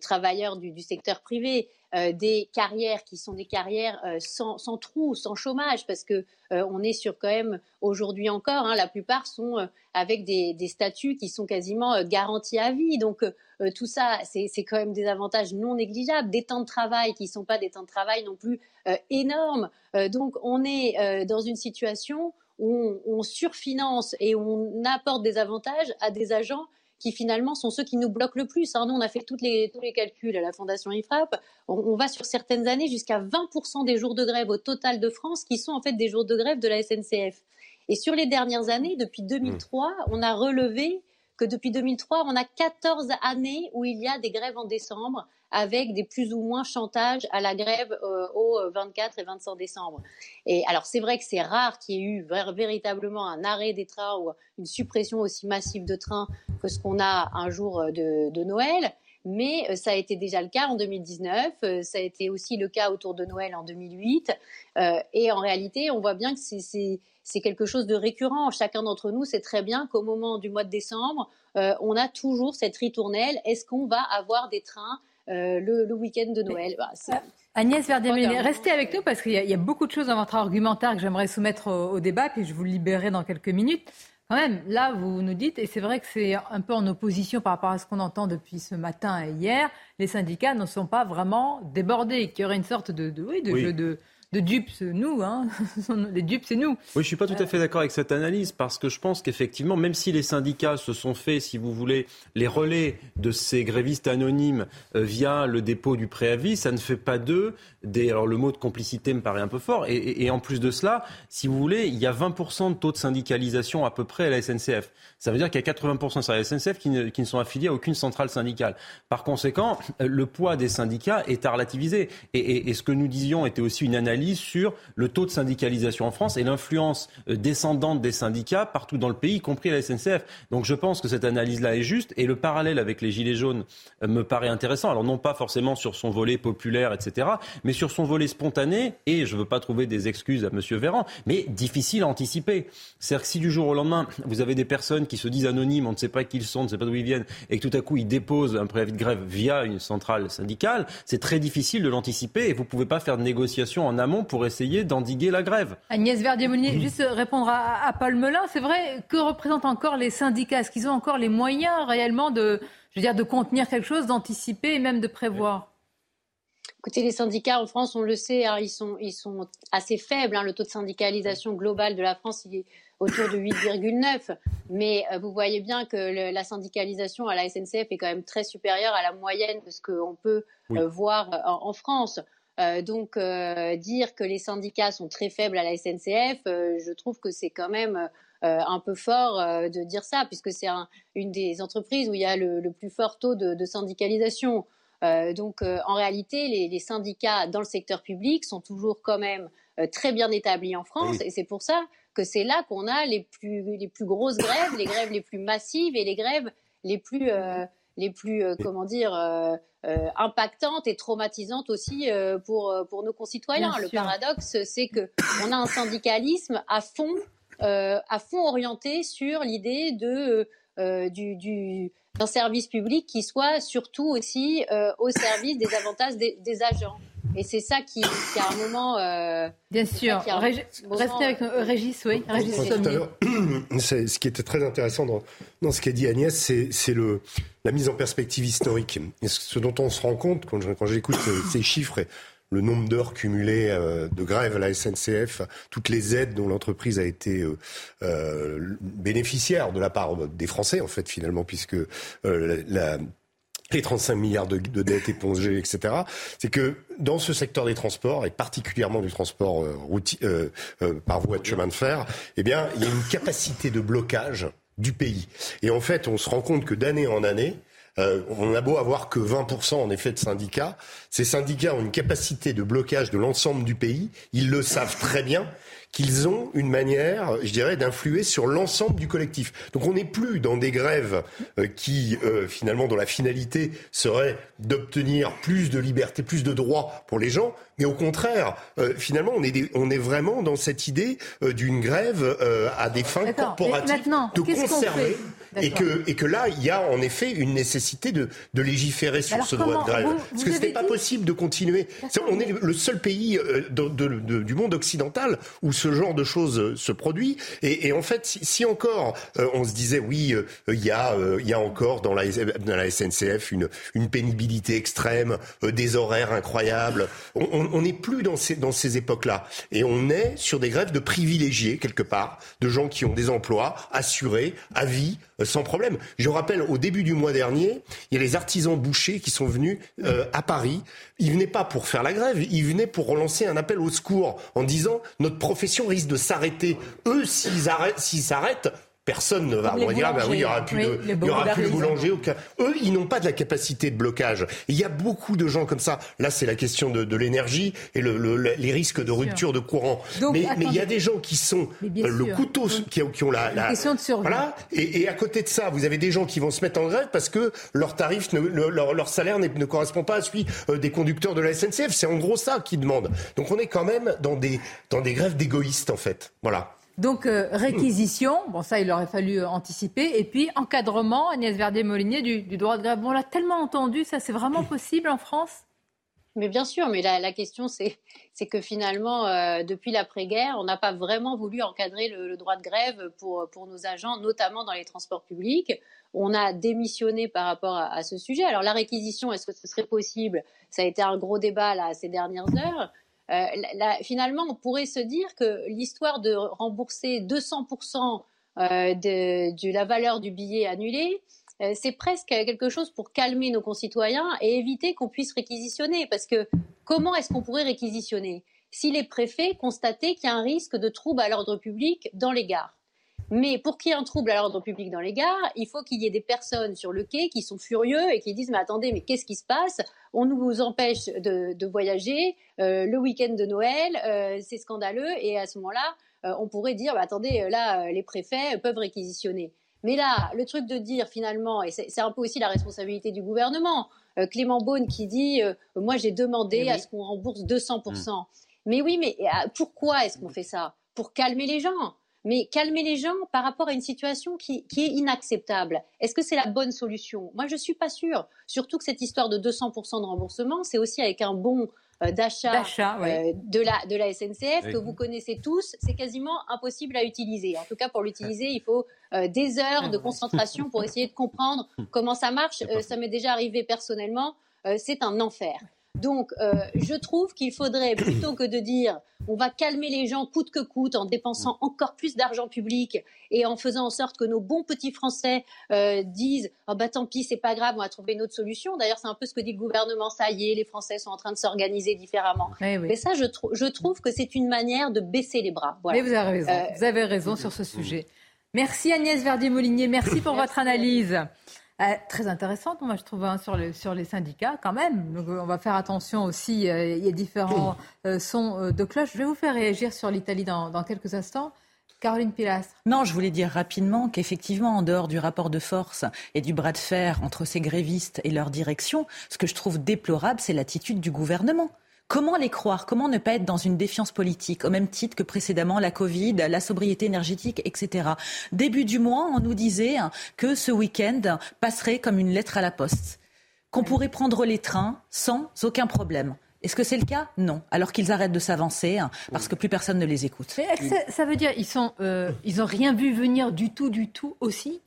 travailleurs du, secteur privé, euh, des carrières qui sont des carrières euh, sans, sans, trou, sans chômage, parce que euh, on est sur quand même aujourd'hui encore, hein, la plupart sont avec des, des, statuts qui sont quasiment garantis à vie. Donc tout ça, c'est quand même des avantages non négligeables, des temps de travail qui ne sont pas des temps de travail non plus énormes. donc on est dans une situation où on, on, surfinance et on apporte des avantages à des agents qui finalement sont ceux qui nous bloquent le plus. Hein. Nous, on a fait toutes les, tous les calculs à la Fondation IFRAP. On, va sur certaines années jusqu'à 20% des jours de grève au total de France qui sont en fait des jours de grève de la SNCF. Et sur les dernières années, depuis 2003, on a relevé que depuis 2003, on a 14 années où il y a des grèves en décembre avec des plus ou moins chantages à la grève euh, au 24 et 25 décembre. Et alors c'est vrai que c'est rare qu'il y ait eu véritablement un arrêt des trains ou une suppression aussi massive de trains que ce qu'on a un jour euh, de, Noël. Mais euh, ça a été déjà le cas en 2019, ça a été aussi le cas autour de Noël en 2008. et en réalité, on voit bien que c'est quelque chose de récurrent. Chacun d'entre nous sait très bien qu'au moment du mois de décembre, on a toujours cette ritournelle. Est-ce qu'on va avoir des trains euh, le, week-end de Noël. Bah, Agnès verdier restez avec nous parce qu'il y, a beaucoup de choses dans votre argumentaire que j'aimerais soumettre au, débat, puis je vous libérerai dans quelques minutes. Quand même, là, vous nous dites, et c'est vrai que c'est un peu en opposition par rapport à ce qu'on entend depuis ce matin et hier, les syndicats ne sont pas vraiment débordés, qu'il y aurait une sorte de, de, oui, de jeu de de dupes, nous. Hein. les dupes, c'est nous. Oui, je suis pas tout à fait d'accord avec cette analyse parce que je pense qu'effectivement, même si les syndicats se sont fait, si vous voulez, les relais de ces grévistes anonymes euh, via le dépôt du préavis, ça ne fait pas d'eux des. Alors le mot de complicité me paraît un peu fort. Et, en plus de cela, si vous voulez, il y a 20% de taux de syndicalisation à peu près à la SNCF. Ça veut dire qu'il y a 80% sur la SNCF qui ne, qui ne sont affiliés à aucune centrale syndicale. Par conséquent, le poids des syndicats est à relativiser. et ce que nous disions était aussi une analyse sur le taux de syndicalisation en France et l'influence euh, descendante des syndicats partout dans le pays, y compris à la SNCF. Donc je pense que cette analyse-là est juste et le parallèle avec les Gilets jaunes euh, me paraît intéressant. Alors non pas forcément sur son volet populaire, etc., mais sur son volet spontané et je ne veux pas trouver des excuses à M. Véran, mais difficile à anticiper. C'est-à-dire que si du jour au lendemain, vous avez des personnes qui se disent anonymes, on ne sait pas qui ils sont, on ne sait pas d'où ils viennent, et que tout à coup ils déposent un préavis de grève via une centrale syndicale, c'est très difficile de l'anticiper et vous ne pouvez pas faire de négociation en amont amont pour essayer d'endiguer la grève. Agnès Verdier-Monnier, juste répondre à, Paul Melun, c'est vrai, que représentent encore les syndicats? Est-ce qu'ils ont encore les moyens réellement de, je veux dire, de contenir quelque chose, d'anticiper et même de prévoir? Écoutez, les syndicats en France, on le sait, hein, ils, sont, ils sont assez faibles. Hein. le taux de syndicalisation global de la France, il est autour de 8,9. Mais euh, vous voyez bien que la syndicalisation à la SNCF est quand même très supérieure à la moyenne de ce qu'on peut euh, voir euh, en, France. Donc dire que les syndicats sont très faibles à la SNCF, je trouve que c'est quand même un peu fort de dire ça, puisque c'est une des entreprises où il y a le, plus fort taux de syndicalisation. Euh, donc euh, en réalité, les, syndicats dans le secteur public sont toujours quand même euh, très bien établis en France. Et c'est pour ça que c'est là qu'on a les plus, les plus grosses grèves, les grèves les plus massives et les grèves les plus, les plus comment dire, impactantes et traumatisantes aussi pour, pour nos concitoyens. le paradoxe, c'est qu'on a un syndicalisme à fond, à fond orienté sur l'idée de, du, du un service public qui soit surtout aussi euh, au service des avantages des, agents. Et c'est ça qui, qui, à un moment. Euh, Bien sûr. Restez avec euh, Régis, oui. Régis ce qui était très intéressant dans, dans ce qu'a dit Agnès, c'est la mise en perspective historique. Et ce dont on se rend compte quand, quand j'écoute ces chiffres le nombre d'heures cumulées euh, de grève à la SNCF, toutes les aides dont l'entreprise a été euh, euh, bénéficiaire de la part des Français, en fait, finalement, puisque la, les 35 milliards de, dettes épongées, etc., c'est que dans ce secteur des transports, et particulièrement du transport routier, par voie de chemin de fer, eh bien, il y a une capacité de blocage du pays. Et en fait, on se rend compte que d'année en année, euh, on a beau avoir que 20% en effet de syndicats, ces syndicats ont une capacité de blocage de l'ensemble du pays. Ils le savent très bien qu'ils ont une manière, je dirais, d'influer sur l'ensemble du collectif. Donc on n'est plus dans des grèves euh, qui, euh, finalement, dont la finalité serait d'obtenir plus de liberté, plus de droits pour les gens, mais au contraire, euh, finalement, on est, on est vraiment dans cette idée d'une grève à des fins corporatives de conserver. Et que, et que là, il y a en effet une nécessité de, de légiférer sur ce droit de grève. Parce que ce n'est pas possible de continuer. on est le seul pays du monde occidental où ce genre de choses euh, se produit. Et, en fait, si, encore euh, on se disait oui, euh, il y a encore dans la, SNCF une, pénibilité extrême, des horaires incroyables. On n'est plus dans ces dans ces époques-là. Et on est sur des grèves de privilégiés quelque part, de gens qui ont des emplois assurés à vie sans problème. Je rappelle, au début du mois dernier, il y a les artisans bouchers qui sont venus à Paris. Ils venaient pas pour faire la grève, ils venaient pour relancer un appel au secours en disant notre profession risque de s'arrêter. Eux, s'ils s'arrêtent, personne ne va dire bah oui, il y aura plus de, il y aura plus de boulanger. Eux, ils n'ont pas de la capacité de blocage. il y a beaucoup de gens comme ça. Là, c'est la question de, l'énergie et le, les risques de rupture de courant. mais, il y a des gens qui sont le couteau, qui, qui, ont la, la, question de survie. Voilà. Et, et, à côté de ça, vous avez des gens qui vont se mettre en grève parce que leur tarif, ne, leur, leur, salaire ne correspond pas à celui euh, des conducteurs de la SNCF. C'est en gros ça qu'ils demandent. Donc on est quand même dans des dans des grèves d'égoïstes en fait. Voilà. Donc euh, réquisition, bon ça il aurait fallu anticiper, et puis encadrement, Agnès Verdier-Molinier, du, droit de grève. Bon, on l'a tellement entendu, ça c'est vraiment possible en France? Mais bien sûr, mais la, question, c'est, que finalement, euh, depuis l'après-guerre, on n'a pas vraiment voulu encadrer le, droit de grève pour, pour nos agents, notamment dans les transports publics. On a démissionné par rapport à, à ce sujet. Alors la réquisition, est-ce que ce serait possible? Ça a été un gros débat là, ces dernières heures. Euh, finalement, on pourrait se dire que l'histoire de rembourser 200% euh, de, la valeur du billet annulé, euh, c'est presque quelque chose pour calmer nos concitoyens et éviter qu'on puisse réquisitionner. Parce que comment est-ce qu'on pourrait réquisitionner si les préfets constataient qu'il y a un risque de trouble à l'ordre public dans les gares? Mais pour qu'il y ait un trouble à l'ordre public dans les gares, il faut qu'il y ait des personnes sur le quai qui sont furieux et qui disent mais attendez, mais qu'est-ce qui se passe? On nous empêche de, voyager euh, le week-end de Noël, euh, c'est scandaleux. Et à ce moment-là, euh, on pourrait dire bah, attendez, là, les préfets peuvent réquisitionner. Mais là, le truc de dire finalement, et c'est un peu aussi la responsabilité du gouvernement, Clément Beaune qui dit moi j'ai demandé à ce qu'on rembourse 200%. Mmh. Mais oui, mais pourquoi est-ce qu'on fait ça? Pour calmer les gens mais calmer les gens par rapport à une situation qui, est inacceptable. Est-ce que c'est la bonne solution? Moi, je ne suis pas sûre. Surtout que cette histoire de 200% de remboursement, c'est aussi avec un bon, d'achat de, la, de la SNCF que vous connaissez tous, c'est quasiment impossible à utiliser. En tout cas, pour l'utiliser, il faut des heures de concentration pour essayer de comprendre comment ça marche. ça m'est déjà arrivé personnellement. c'est un enfer. Donc, euh, je trouve qu'il faudrait, plutôt que de dire on va calmer les gens coûte que coûte en dépensant encore plus d'argent public et en faisant en sorte que nos bons petits Français euh, disent oh bah tant pis, c'est pas grave, on va trouver une autre solution. D'ailleurs, c'est un peu ce que dit le gouvernement ça y est, les Français sont en train de s'organiser différemment. Mais ça, je, je trouve que c'est une manière de baisser les bras. Mais vous avez raison, euh, vous avez raison sur ce sujet. Merci Agnès Verdier-Molinier, merci pour votre analyse. Euh, très intéressante, moi je trouve, hein, sur, sur les syndicats quand même. Donc, on va faire attention aussi, euh, il y a différents euh, sons de cloche. Je vais vous faire réagir sur l'Italie dans, dans quelques instants. Caroline Pilastre. Non, je voulais dire rapidement qu'effectivement, en dehors du rapport de force et du bras de fer entre ces grévistes et leur direction, ce que je trouve déplorable, c'est l'attitude du gouvernement. Comment les croire? Comment ne pas être dans une défiance politique au même titre que précédemment la Covid, la sobriété énergétique, etc. Début du mois, on nous disait que ce week-end passerait comme une lettre à la poste, qu'on pourrait prendre les trains sans aucun problème. Est-ce que c'est le cas? Non. Alors qu'ils arrêtent de s'avancer hein, parce que plus personne ne les écoute. ça, veut dire ils sont, euh, ils ont rien vu venir du tout, du tout aussi?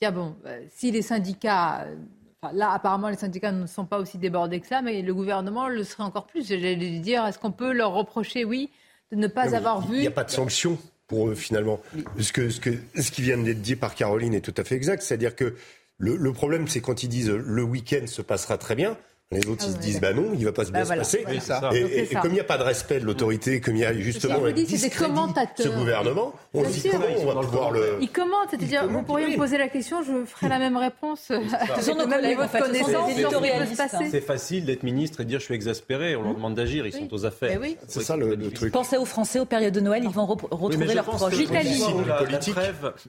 bon, euh, si les syndicats là, apparemment, les syndicats ne sont pas aussi débordés que ça, mais le gouvernement le serait encore plus. J'allais dire, est-ce qu'on peut leur reprocher, oui, de ne pas avoir vu. Il n'y a pas de sanction pour eux, finalement. Ce, que, ce, que, ce qui vient d'être dit par Caroline est tout à fait exact. C'est-à-dire que le, le problème, c'est quand ils disent le week-end se passera très bien. Les autres, ils se ah disent, bah non, il va pas se bah bien se passer. Et, comme il n'y a pas de respect de l'autorité, comme il y a justement un ce gouvernement, on se dit comment on va pouvoir le... Il commente, c'est-à-dire, vous pourriez me poser la question, je ferai la même réponse. C'est facile d'être ministre et de dire je suis exaspéré, on leur demande d'agir, ils sont aux affaires. C'est ça le, truc. Pensez aux Français aux périodes de Noël, ils vont retrouver leurs proches.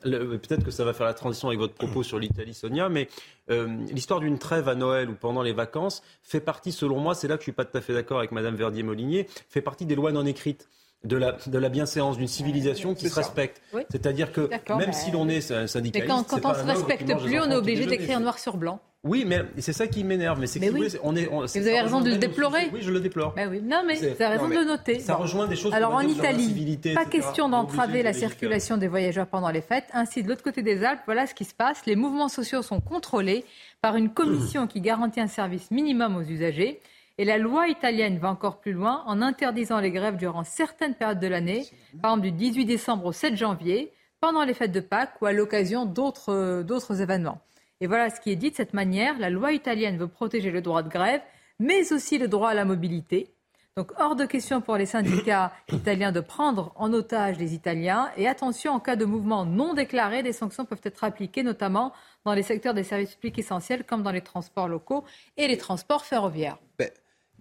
Peut-être que ça va faire la transition avec votre propos sur l'Italie, Sonia, mais l'histoire d'une trêve à Noël ou pendant les vacances fait partie, selon moi, c'est là que je suis pas tout à fait d'accord avec Madame Verdier-Molinier, fait partie des lois non écrites. De la, de la bienséance, d'une civilisation qui se respecte. C'est-à dire que même si l'on est syndicaliste... Mais quand, quand on ne se respecte plus, on est obligé d'écrire noir sur blanc. Oui, mais c'est ça qui m'énerve. Mais c'est on est, vous avez raison de le déplorer. Oui, je le déplore. Oui. Non, mais vous avez raison de le noter. Ça rejoint des choses. Alors en Italie, pas question d'entraver la circulation des voyageurs pendant les fêtes. Ainsi, de l'autre côté des Alpes, voilà ce qui se passe. Les mouvements sociaux sont contrôlés par une commission qui garantit un service minimum aux usagers. Et la loi italienne va encore plus loin en interdisant les grèves durant certaines périodes de l'année, par exemple du 18 décembre au 7 janvier, pendant les fêtes de Pâques ou à l'occasion d'autres événements. Et voilà ce qui est dit de cette manière. La loi italienne veut protéger le droit de grève, mais aussi le droit à la mobilité. Donc hors de question pour les syndicats italiens de prendre en otage les Italiens. Et attention, en cas de mouvement non déclaré, des sanctions peuvent être appliquées, notamment dans les secteurs des services publics essentiels, comme dans les transports locaux et les transports ferroviaires. Ben,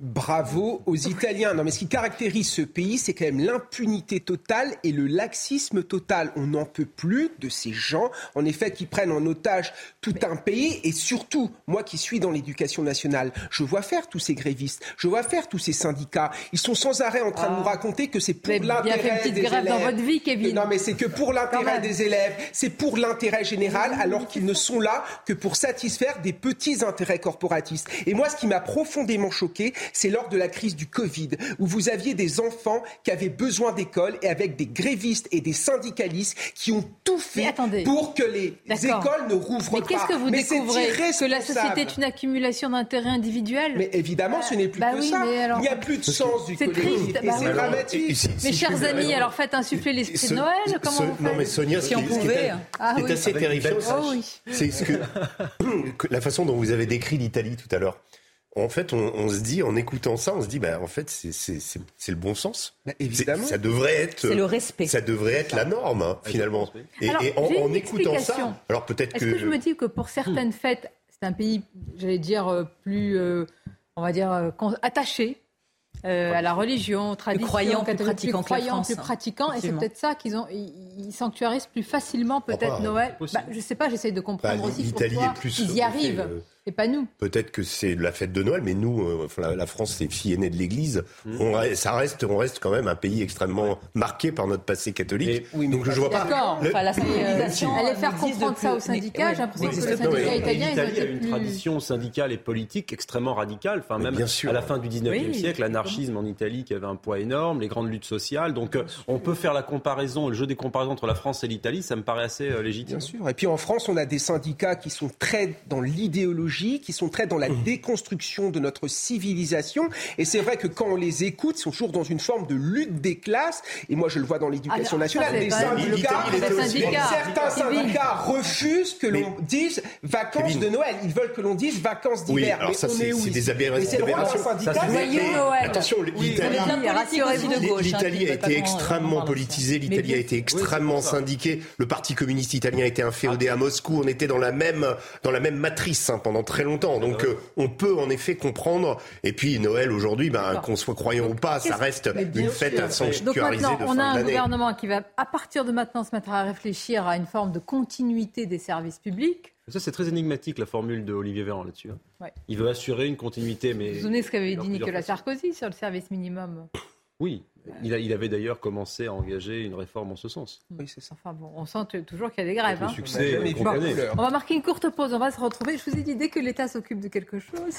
Bravo aux Italiens. Non, mais ce qui caractérise ce pays, c'est quand même l'impunité totale et le laxisme total. On n'en peut plus de ces gens, en effet, qui prennent en otage tout un pays. Et surtout, moi qui suis dans l'éducation nationale, je vois faire tous ces grévistes, je vois faire tous ces syndicats. Ils sont sans arrêt en train de nous ah. raconter que c'est pour l'intérêt des élèves. dans votre vie, Kevin. Non, mais c'est que pour l'intérêt des élèves, c'est pour l'intérêt général, alors qu'ils ne sont là que pour satisfaire des petits intérêts corporatistes. Et moi, ce qui m'a profondément choqué, c'est lors de la crise du Covid, où vous aviez des enfants qui avaient besoin d'école et avec des grévistes et des syndicalistes qui ont tout fait pour que les écoles ne rouvrent mais pas. Mais qu'est-ce que vous découvrez Que la société est une accumulation d'intérêts individuels Mais évidemment, ce n'est plus bah que ça. Il n'y a plus de sens du collectif. C'est bah c'est dramatique. Mes chers amis, alors faites insuffler l'esprit de Noël. Comment vous Non, mais Sonia, si on pouvait. C'est assez terrifiant. Oh c'est la façon dont vous avez décrit l'Italie tout à l'heure en fait, on, se dit, en écoutant ça, on se dit, bah, en fait, c'est le bon sens. Bah, évidemment. Ça devrait être. le respect. Ça devrait être la norme, hein, finalement. Et, en, écoutant ça, alors peut-être que. Est-ce que je me dis que pour certaines fêtes, c'est un pays, j'allais dire, euh, plus, euh, on va dire, euh, attaché à la religion, tradition, croyant, plus pratiquant, plus, croyant, plus pratiquant, et c'est peut-être ça qu'ils ont, ils, sanctuarisent plus facilement peut-être Noël. Bah, je sais pas, j'essaye de comprendre bah, aussi pourquoi ils y arrivent. Et pas nous. Peut-être que c'est la fête de Noël, mais nous, euh, la, France, c'est fille aînée de l'Église. Mmh. On, ça reste, on reste quand même un pays extrêmement marqué par notre passé catholique. oui, Donc je vois pas. D'accord. Enfin, la Allez faire comprendre ça aux syndicats. J'ai l'impression que le syndicat italien, il a une tradition syndicale et politique extrêmement radicale. Enfin, même à la fin du 19e siècle, l'anarchisme en Italie qui avait un poids énorme, les grandes luttes sociales. Donc euh, on peut faire la comparaison, le jeu des comparaisons entre la France et l'Italie, ça me paraît assez euh, légitime. Bien sûr. Et puis en France, on a des syndicats qui sont très dans l'idéologie qui sont très dans la mmh. déconstruction de notre civilisation. Et c'est vrai que quand on les écoute, ils sont toujours dans une forme de lutte des classes. Et moi, je le vois dans l'éducation ah, nationale. Les syndicats, certains syndicats refusent que l'on dise vacances de Noël. Ils veulent que l'on dise vacances d'hiver. Oui, alors ça, c'est des aberrations. Attention, l'Italie a été extrêmement politisée, l'Italie a été extrêmement syndiquée. Le Parti communiste italien a été inféodé à Moscou. On était dans la même, dans la même matrice hein, pendant très longtemps. Donc euh, on peut en effet comprendre. Et puis Noël aujourd'hui, ben, qu'on soit croyant ou pas, ça reste une fête à sanctuariser Donc maintenant, on a un gouvernement qui va, à partir de maintenant, se mettre à réfléchir à une forme de continuité des services publics. Ça, c'est très énigmatique, la formule de Olivier Véran là-dessus. Hein. Il veut assurer une continuité, mais... Vous vous souvenez ce qu'avait dit Nicolas Sarkozy sur le service minimum? Oui, il, il, avait d'ailleurs commencé à engager une réforme en ce sens. Oui, c'est ça. Enfin bon, on sent toujours qu'il y a des grèves. Hein. succès, on, va marquer une courte pause, on va se retrouver. Je vous ai dit, dès que l'État s'occupe de quelque chose,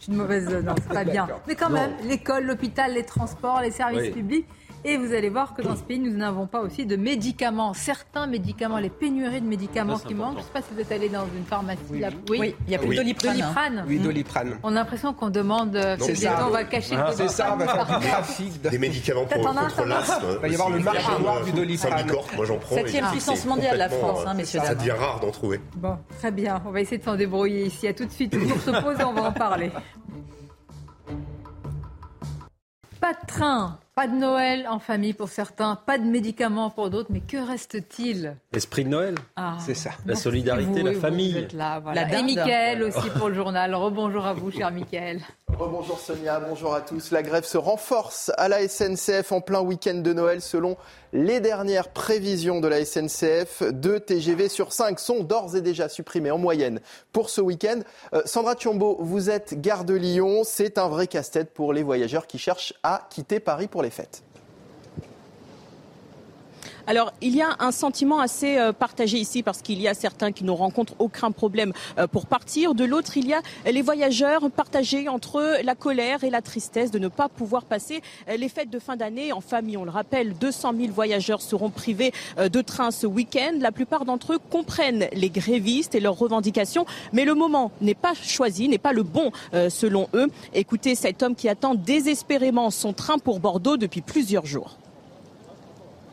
c'est une mauvaise... Non, c'est pas bien. Mais quand même, l'école, l'hôpital, les transports, les services publics... Et vous allez voir que dans ce pays, nous n'avons pas aussi de médicaments. Certains médicaments, les pénuries de médicaments qui manquent. Je ne sais pas si vous êtes allé dans une pharmacie. Oui, oui. il y a plus oui. doliprane. Oui, doliprane. On a l'impression qu'on demande. C'est ça. On va cacher. Ah, c'est ça, on va faire du trafic. Des médicaments pour, contre l'asthme. Il va y avoir le marché noir du doliprane. Moi, j'en prends. Septième puissance mondiale, la France, hein, messieurs, Ça devient rare d'en trouver. Bon, très bien. On va essayer de s'en débrouiller ici. À tout de suite. Pour se poser, on va en parler. Pas de train, pas de Noël en famille pour certains, pas de médicaments pour d'autres, mais que reste-t-il? L'esprit de Noël ah, C'est ça. La solidarité, la famille. là, voilà. Et Mickaël aussi pour le journal. Rebonjour à vous, cher Mickaël. Rebonjour Sonia, bonjour à tous. La grève se renforce à la SNCF en plein week-end de Noël. Selon les dernières prévisions de la SNCF, deux TGV sur cinq sont d'ores et déjà supprimés en moyenne pour ce week-end. Euh, Sandra Thiombo, vous êtes gare de Lyon. C'est un vrai casse-tête pour les voyageurs qui cherchent à quitter Paris pour les fêtes. Alors, il y a un sentiment assez euh, partagé ici parce qu'il y a certains qui ne rencontrent aucun problème euh, pour partir. De l'autre, il y a les voyageurs partagés entre la colère et la tristesse de ne pas pouvoir passer euh, les fêtes de fin d'année en famille. On le rappelle, 200 000 voyageurs seront privés de train ce week-end. La plupart d'entre eux comprennent les grévistes et leurs revendications, mais le moment n'est pas choisi, n'est pas le bon selon eux. Écoutez cet homme qui attend désespérément son train pour Bordeaux depuis plusieurs jours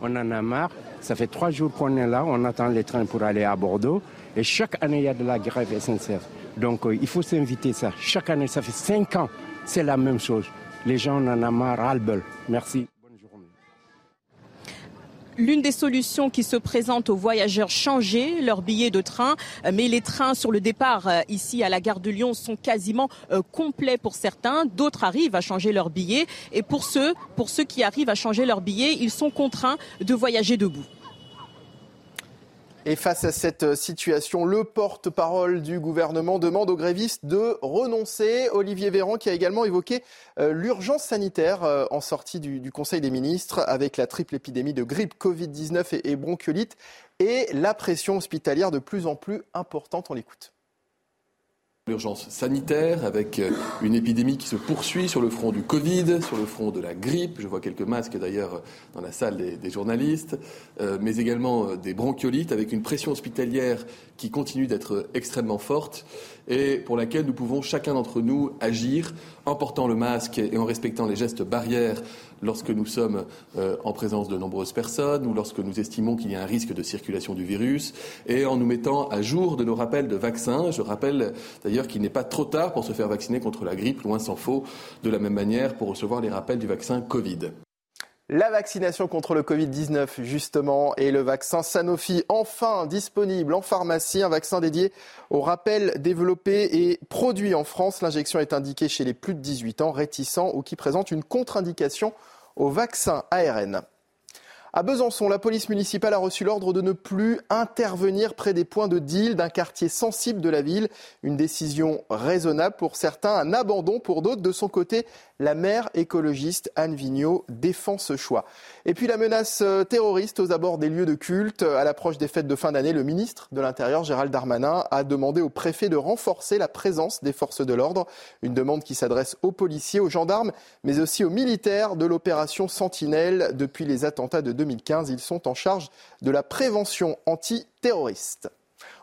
on en a marre. Ça fait trois jours qu'on est là, on attend les trains pour aller à Bordeaux. Et chaque année, il y a de la grève SNCF. Donc euh, il faut s'inviter ça. Chaque année, ça fait cinq ans, c'est la même chose. Les gens en ont marre, ras Merci. L'une des solutions qui se présente aux voyageurs, changer leur billet de train. Mais les trains sur le départ euh, ici à la gare de Lyon sont quasiment euh, complets pour certains. D'autres arrivent à changer leur billet. Et pour ceux, pour ceux qui arrivent à changer leur billet, ils sont contraints de voyager debout. Et face à cette situation, le porte-parole du gouvernement demande aux grévistes de renoncer. Olivier Véran qui a également évoqué euh, l'urgence sanitaire euh, en sortie du, Conseil des ministres avec la triple épidémie de grippe, Covid-19 et, et bronchiolite et la pression hospitalière de plus en plus importante. On l'écoute. L'urgence sanitaire avec euh, une épidémie qui se poursuit sur le front du Covid, sur le front de la grippe. Je vois quelques masques d'ailleurs dans la salle des, journalistes, euh, mais également euh, des bronchiolites avec une pression hospitalière qui continue d'être extrêmement forte et pour laquelle nous pouvons chacun d'entre nous agir en portant le masque et en respectant les gestes barrières lorsque nous sommes euh, en présence de nombreuses personnes ou lorsque nous estimons qu'il y a un risque de circulation du virus et en nous mettant à jour de nos rappels de vaccins. Je rappelle d'ailleurs qu'il n'est pas trop tard pour se faire vacciner contre la grippe, loin s'en faut, de la même manière pour recevoir les rappels du vaccin Covid. La vaccination contre le Covid-19, justement, et le vaccin Sanofi, enfin disponible en pharmacie, un vaccin dédié au rappel développé et produit en France. L'injection est indiquée chez les plus de 18 ans réticents ou qui présentent une contre-indication au vaccin ARN. À Besançon, la police municipale a reçu l'ordre de ne plus intervenir près des points de deal d'un quartier sensible de la ville. Une décision raisonnable pour certains, un abandon pour d'autres. De son côté, la maire écologiste Anne Vigneault défend ce choix. Et puis la menace euh, terroriste aux abords des lieux de culte. À l'approche des fêtes de fin d'année, le ministre de l'Intérieur, Gérald Darmanin, a demandé au préfet de renforcer la présence des forces de l'ordre. Une demande qui s'adresse aux policiers, aux gendarmes, mais aussi aux militaires de l'opération Sentinelle. Depuis les attentats de 2015, ils sont en charge de la prévention antiterroriste.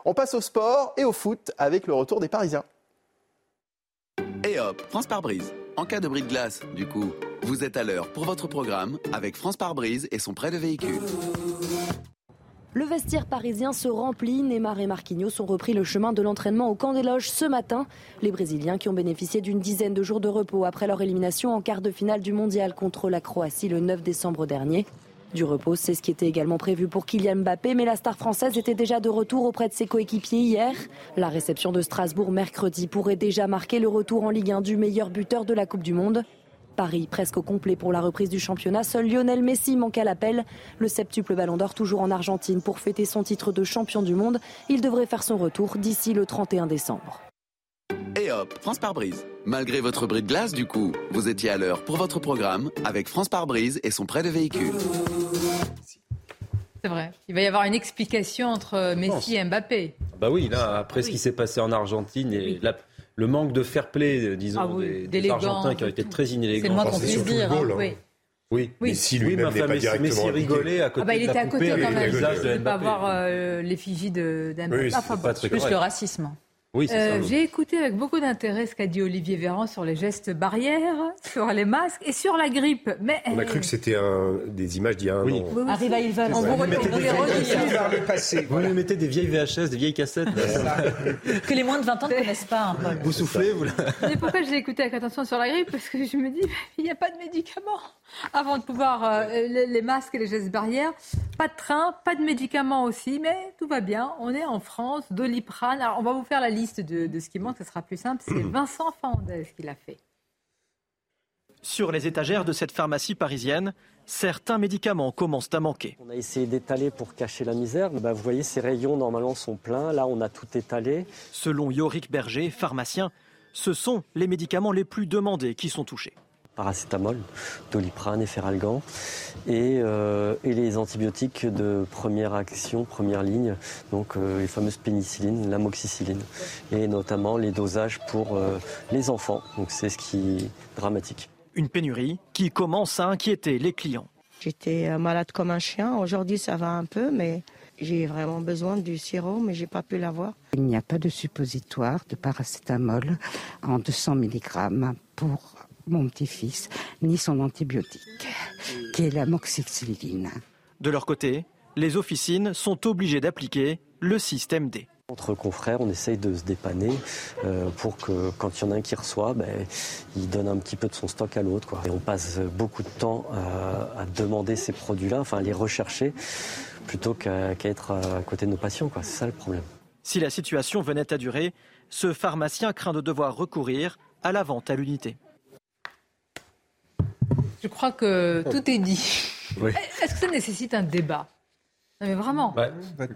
On passe au sport et au foot avec le retour des Parisiens. Et hop, France par brise. En cas de bris de glace, du coup, vous êtes à l'heure pour votre programme avec France par brise et son prêt de véhicule. Le vestiaire parisien se remplit. Neymar et Marquinhos ont repris le chemin de l'entraînement au camp des loges ce matin. Les Brésiliens qui ont bénéficié d'une dizaine de jours de repos après leur élimination en quart de finale du mondial contre la Croatie le 9 décembre dernier. Du repos, c'est ce qui était également prévu pour Kylian Mbappé, mais la star française était déjà de retour auprès de ses coéquipiers hier. La réception de Strasbourg mercredi pourrait déjà marquer le retour en Ligue 1 du meilleur buteur de la Coupe du Monde. Paris presque au complet pour la reprise du championnat. Seul Lionel Messi manque à l'appel. Le septuple ballon d'or toujours en Argentine pour fêter son titre de champion du monde. Il devrait faire son retour d'ici le 31 décembre. Et hop, France par brise. Malgré votre bris de glace, du coup, vous étiez à l'heure pour votre programme avec France par brise et son prêt de véhicule. C'est vrai. Il va y avoir une explication entre Messi et Mbappé. Bah oui, là, après ce qui s'est passé en Argentine et le manque de fair play, disons, Ah oui, des, Argentins qui ont été très inélégants. C'est le moins qu'on puisse dire. goal, hein. hein. Oui. Oui, Oui. Oui, lui-même mais n'est enfin, pas Messi, directement Messi rigolait à côté Ah bah, il de la était à côté quand même. Il ne pas avoir euh, l'effigie de- d'Mbappé. Oui, Enfin, très Plus correct. le racisme. Oui, c'est Euh, ça. J'ai écouté avec beaucoup d'intérêt ce qu'a dit Olivier Véran sur les gestes barrières, sur les masques et sur la grippe. Mais On a cru que c'était un- des images d'il y a un an. Arrive à. On vous Vous mettez, des vieilles... vous mettez des vieilles VHS, des vieilles cassettes. Que les moins de 20 ans ne connaissent pas, hein, Paul. Vous soufflez, vous. Mais pourquoi je l'ai écouté avec attention sur la grippe? Parce que je me dis, il n'y a pas de médicaments avant de pouvoir euh, les, les masques et les gestes barrières. Pas de train, pas de médicaments aussi, mais tout va bien. On est en France, Doliprane. Alors on va vous faire la liste de, de ce qui manque, ce sera plus simple. C'est Vincent Fandez qui l'a fait. Sur les étagères de cette pharmacie parisienne, certains médicaments commencent à manquer. On a essayé d'étaler pour cacher la misère. Bah, vous voyez, ces rayons normalement sont pleins. Là, on a tout étalé. Selon Yorick Berger, pharmacien, ce sont les médicaments les plus demandés qui sont touchés. Paracétamol, doliprane, efferalgan et, euh, et les antibiotiques de première action, première ligne, donc euh, les fameuses pénicillines, l'amoxicilline et notamment les dosages pour euh, les enfants. Donc c'est ce qui est dramatique. Une pénurie qui commence à inquiéter les clients. J'étais malade comme un chien. Aujourd'hui, ça va un peu, mais j'ai vraiment besoin du sirop, mais j'ai pas pu l'avoir. Il n'y a pas de suppositoire de paracétamol en 200 mg pour mon petit-fils, ni son antibiotique, qui est l'amoxicilline. De leur côté, les officines sont obligées d'appliquer le système D. Entre confrères, on essaye de se dépanner euh, pour que quand il y en a un qui reçoit, ben, il donne un petit peu de son stock à l'autre. Et on passe beaucoup de temps à, à demander ces produits-là, enfin à les rechercher, plutôt qu'à qu'à être à côté de nos patients. quoi. C'est ça le problème. Si la situation venait à durer, ce pharmacien craint de devoir recourir à la vente à l'unité. Je crois que tout est dit. Oui. Est-ce que ça nécessite un débat? Non, mais vraiment. Bah,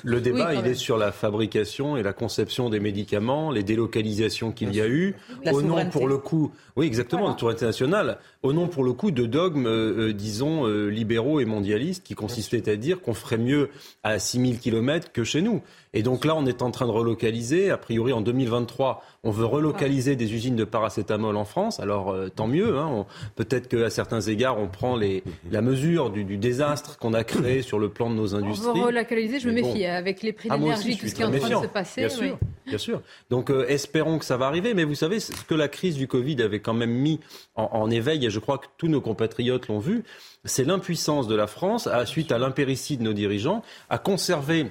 le débat, Oui, il est sur la fabrication et la conception des médicaments, les délocalisations qu'il y a eu, La au nom pour le coup, oui exactement, la souveraineté nationale, au nom pour le coup de dogmes, euh, euh, disons, euh, libéraux et mondialistes, qui consistaient à dire qu'on ferait mieux à 6000 km que chez nous. Et donc là, on est en train de relocaliser, a priori en 2023, on veut relocaliser des usines de paracétamol en France, alors euh, tant mieux, hein, peut-être qu'à certains égards, on prend les, la mesure du, du désastre qu'on a créé sur le plan de nos On veut industries. relocaliser, je me bon. méfie. Avec les prix je tout ce qui est en train de se passer. Bien oui. sûr, bien sûr. Donc euh, espérons que ça va arriver. Mais vous savez, ce que la crise du Covid avait quand même mis en, en éveil, et je crois que tous nos compatriotes l'ont vu, c'est l'impuissance de la France, à, suite à l'impéritie de nos dirigeants, à conserver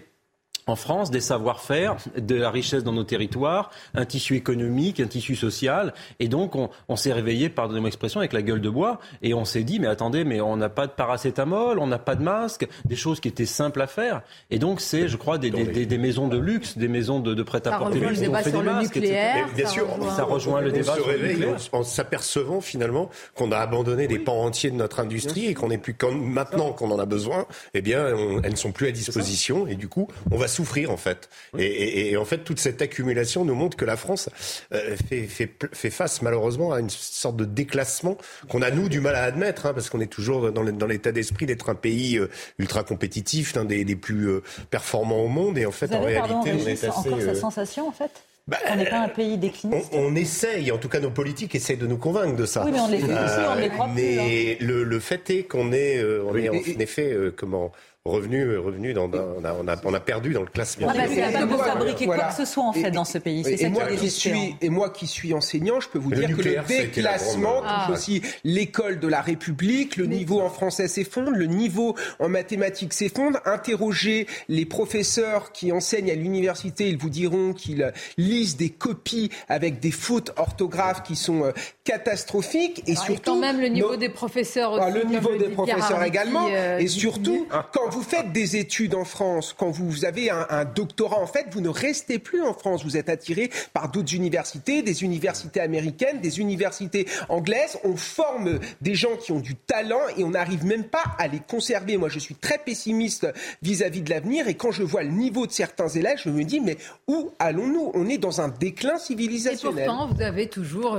en France des savoir-faire, de la richesse dans nos territoires, un tissu économique, un tissu social. Et donc, on, s'est réveillé, pardonnez-moi l'expression, avec la gueule de bois. Et on s'est dit, mais attendez, mais on n'a pas de paracétamol, on n'a pas de masque, des choses qui étaient simples à faire. Et donc, c'est, je crois, des, maisons de luxe, des maisons de, prêt-à-porter luxe. Ça rejoint le débat sur le nucléaire. bien sûr, ça rejoint le débat. On se réveille en, s'apercevant finalement qu'on a abandonné des pans entiers de notre industrie et qu'on n'est plus, maintenant qu'on en a besoin, eh bien, elles ne sont plus à disposition. Et du coup, on va souffrir en fait. Et, en fait, toute cette accumulation nous montre que la France euh, fait, fait, face malheureusement à une sorte de déclassement qu'on a nous du mal à admettre, hein, parce qu'on est toujours dans l'état d'esprit d'être un pays euh, ultra compétitif, un des, plus euh, performants au monde. Et en fait, en réalité, on est assez. Encore sa sensation en fait? Bah, on n'est pas un pays décliniste? On, essaye, en tout cas nos politiques essayent de nous convaincre de ça. Oui, mais on les, on les croit mais plus, hein. le, le, fait est qu'on est, on est en effet, comment revenu, revenu dans, on, a, on, a, on a perdu dans le classement. Ah bah, c'est pas de fabriquer quoi que ce soit en fait dans ce pays. Et, moi qui suis, et moi qui suis enseignant, je peux vous dire que le déclassement touche ah. aussi l'école de la République. Le niveau en français s'effondre, le niveau en mathématiques s'effondre. Interrogez les professeurs qui enseignent à l'université, ils vous diront qu'ils lisent des copies avec des fautes orthographes qui sont euh, catastrophiques et surtout quand même le niveau des professeurs ah, aussi, le niveau des professeurs également euh, et surtout quand vous faites des études en France, quand vous avez un, doctorat, en fait, vous ne restez plus en France. Vous êtes attiré par d'autres universités, des universités américaines, des universités anglaises. On forme des gens qui ont du talent et on n'arrive même pas à les conserver. Moi, je suis très pessimiste vis-à-vis de l'avenir et quand je vois le niveau de certains élèves, je me dis, mais où allons-nous? On est dans un déclin civilisationnel. Et pourtant, vous avez toujours,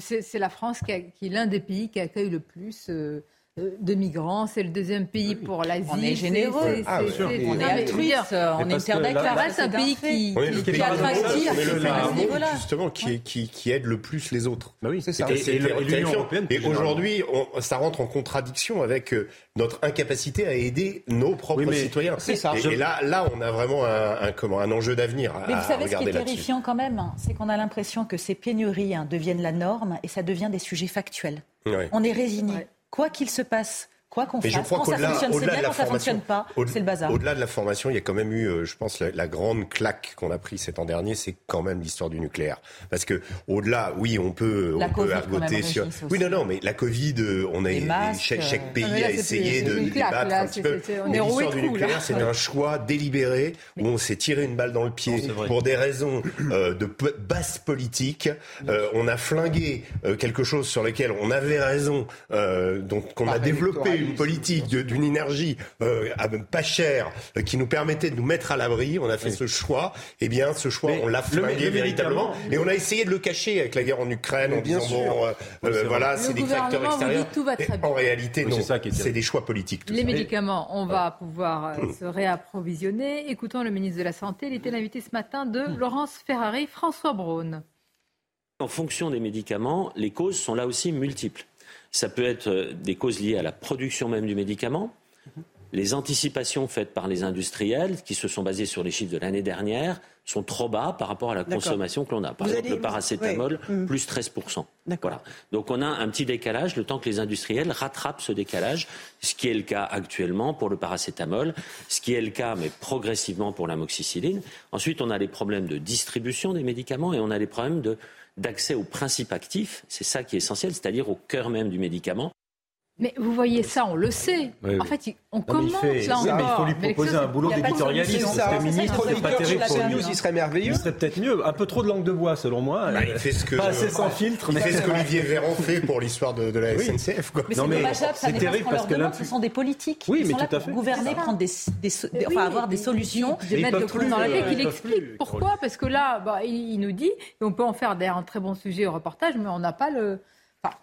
c'est la France qui, est l'un des pays qui accueille le plus. Euh, de migrants. C'est le deuxième pays pour l'Asie. On est généreux. Ah, on est altruiste. On est terre d'accueil. C'est un pays qui, qui, est attractif. Justement, qui, qui, qui aide le plus les autres. Bah oui, c'est ça. Et, aujourd'hui, ça rentre en contradiction avec euh, notre incapacité à aider nos propres citoyens. C'est ça. Et, là, là, on a vraiment un, comment, un enjeu d'avenir. Mais vous savez ce qui est terrifiant quand même, c'est qu'on a l'impression que ces pénuries hein, deviennent la norme et ça devient des sujets factuels. On est résigné quoi qu'il se passe, quoi qu'on fasse, quand ça fonctionne, c'est bien, quand ça fonctionne pas, c'est le bazar. Au-delà de la formation, il y a quand même eu, euh, je pense, la, grande claque qu'on a prise cet an dernier, c'est quand même l'histoire du nucléaire. Parce que au-delà, oui, on peut, on peut argoter sur. Oui, non, non, mais la Covid, euh, on a chaque, chaque, pays a essayé de, débattre un petit peu. L'histoire du nucléaire, c'est un choix délibéré où on s'est tiré une balle dans le pied pour des raisons euh, de basse politique. on a flingué quelque chose sur lequel on avait raison, donc qu'on a développé une politique d'une énergie euh, pas chère euh, qui nous permettait de nous mettre à l'abri. On a fait ce choix. Eh bien, ce choix, on l'a flingué véritablement. Et on a essayé de le cacher avec la guerre en Ukraine en disant bon, euh, voilà, c'est des facteurs extérieurs. En réalité, non. C'est des choix politiques. Les médicaments, on va pouvoir se réapprovisionner. Écoutons le ministre de la Santé. Il était l'invité ce matin de Laurence Ferrari, François Braun. En fonction des médicaments, les causes sont là aussi multiples. Ça peut être euh, des causes liées à la production même du médicament, les anticipations faites par les industriels, qui se sont basées sur les chiffres de l'année dernière, sont trop bas par rapport à la consommation que l'on a. Par exemple, le paracétamol, mm. plus 13%. Voilà. Donc on a un petit décalage, le temps que les industriels rattrapent ce décalage, ce qui est le cas actuellement pour le paracétamol, ce qui est le cas, mais progressivement pour l'amoxicilline. Ensuite, on a les problèmes de distribution des médicaments et on a les problèmes de d'accès au principe actif, c'est ça qui est essentiel, c'est-à-dire au cœur même du médicament. Mais vous voyez ça, on le sait. En fait, on commence là encore. mais il faut lui proposer un boulot d'éditorialiste. Parce ministre, c'est pas terrible pour news, il serait merveilleux. Il serait peut-être mieux. Un peu trop de langue de bois, selon moi. Bah, il fait ce que, pas assez sans filtre. Il fait ce qu'Olivier Véran fait pour l'histoire de, la SNCF. Mais c'est dommageable, ça n'est pas ce qu'on leur demande. Ce sont des politiques. Oui, mais tout à fait. Gouverner, prendre des, enfin, avoir des solutions. De mettre le clou dans la tête. Il explique pourquoi? Parce que là, bah, il nous dit, et on peut en faire d'ailleurs un très bon sujet au reportage, mais on n'a pas le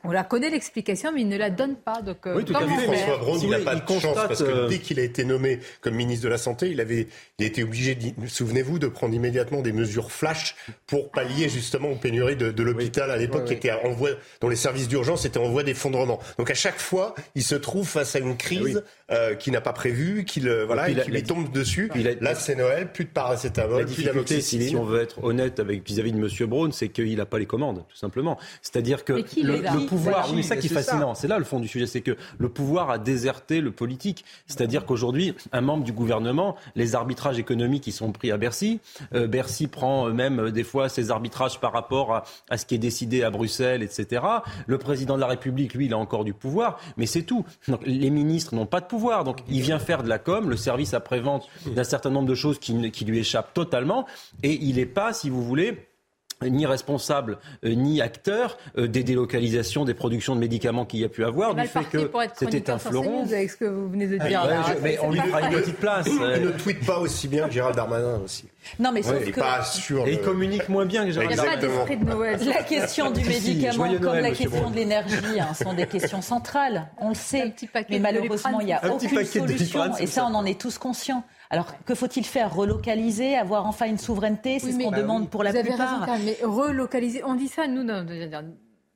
on la connaît l'explication, mais il ne la donne pas. Donc, euh, oui, tout à fait. François Braun, il n'a pas de chance parce que euh, dès qu'il a été nommé comme ministre de la Santé, il avait, il a été obligé, souvenez-vous, de prendre immédiatement des mesures flash pour pallier justement aux pénuries de, l'hôpital à l'époque, qui était en voie, dont les services d'urgence étaient en voie d'effondrement. Donc à chaque fois, il se trouve face à une crise euh, qu'il n'a pas prévue, qu'il voilà, qui lui tombe dessus. Là, c'est Noël, plus de paracétamol, plus d'amoxicilline. Si on veut être honnête avec vis-à-vis de Monsieur Braun, c'est qu'il n'a pas les commandes, tout simplement. C'est-à-dire que le pouvoir, oui, c'est ça qui est fascinant. C'est là le fond du sujet, c'est que le pouvoir a déserté le politique. C'est-à-dire qu'aujourd'hui, un membre du gouvernement, les arbitrages économiques, qui sont pris à Bercy. Euh, Bercy prend même des fois ses arbitrages par rapport à, à, ce qui est décidé à Bruxelles, etc. Le président de la République, lui, il a encore du pouvoir, mais c'est tout. Donc, les ministres n'ont pas de pouvoir. Donc, il vient faire de la com, le service après-vente d'un certain nombre de choses qui, qui lui échappent totalement. Et il n'est pas, si vous voulez, ni responsable euh, ni acteur euh, des délocalisations des productions de médicaments qu'il y a pu avoir du fait que c'était un fleuron. Avec ce que vous venez de dire. mais on lui fera une petite place. Il ne tweete pas aussi bien que Gérald Darmanin aussi. Non, mais il que... pas sûr. Et il communique moins bien que Gérald Darmanin. Il n'y a pas d'esprit de Noël. La question du médicament, comme la question de l'énergie, hein, sont des questions centrales. On le sait. Mais malheureusement, il n'y a aucune solution. Et ça, on en est tous conscients. Alors, que faut-il faire? Relocaliser Avoir enfin une souveraineté? C'est ce qu'on demande pour la vous plupart. Avez raison, mais relocaliser, on dit ça, nous, non,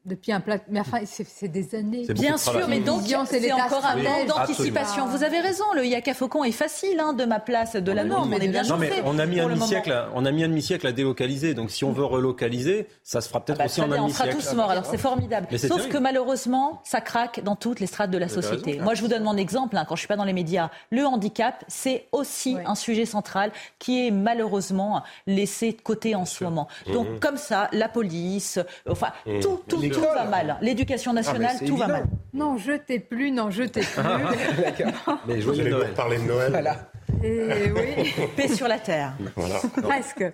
depuis un plat. Mais enfin, c'est des années. Bien sûr, mais donc c'est encore un manque d'anticipation. Vous avez raison, le Yaka Faucon est facile hein, de ma place, de la norme. On est bien Non, mais on a mis un demi-siècle, on a mis un demi-siècle à délocaliser. Donc si on veut relocaliser, ça se fera peut-être ah bah, aussi en un demi-siècle. On sera tous morts. Alors c'est formidable. Sauf que malheureusement, ça craque dans toutes les strates de la société. Moi, je vous donne mon exemple. Hein, quand je suis pas dans les médias, le handicap, c'est aussi un sujet central qui est malheureusement laissé de côté en ce moment. Donc mmh. comme ça, la police, enfin mmh. tout, tout tout va mal. L'éducation nationale, tout va mal. Non, je t'ai plus, non, je t'ai plus. mais je voulais Noël. parler de Noël. Voilà. Et oui. Paix sur la terre. Voilà. presque,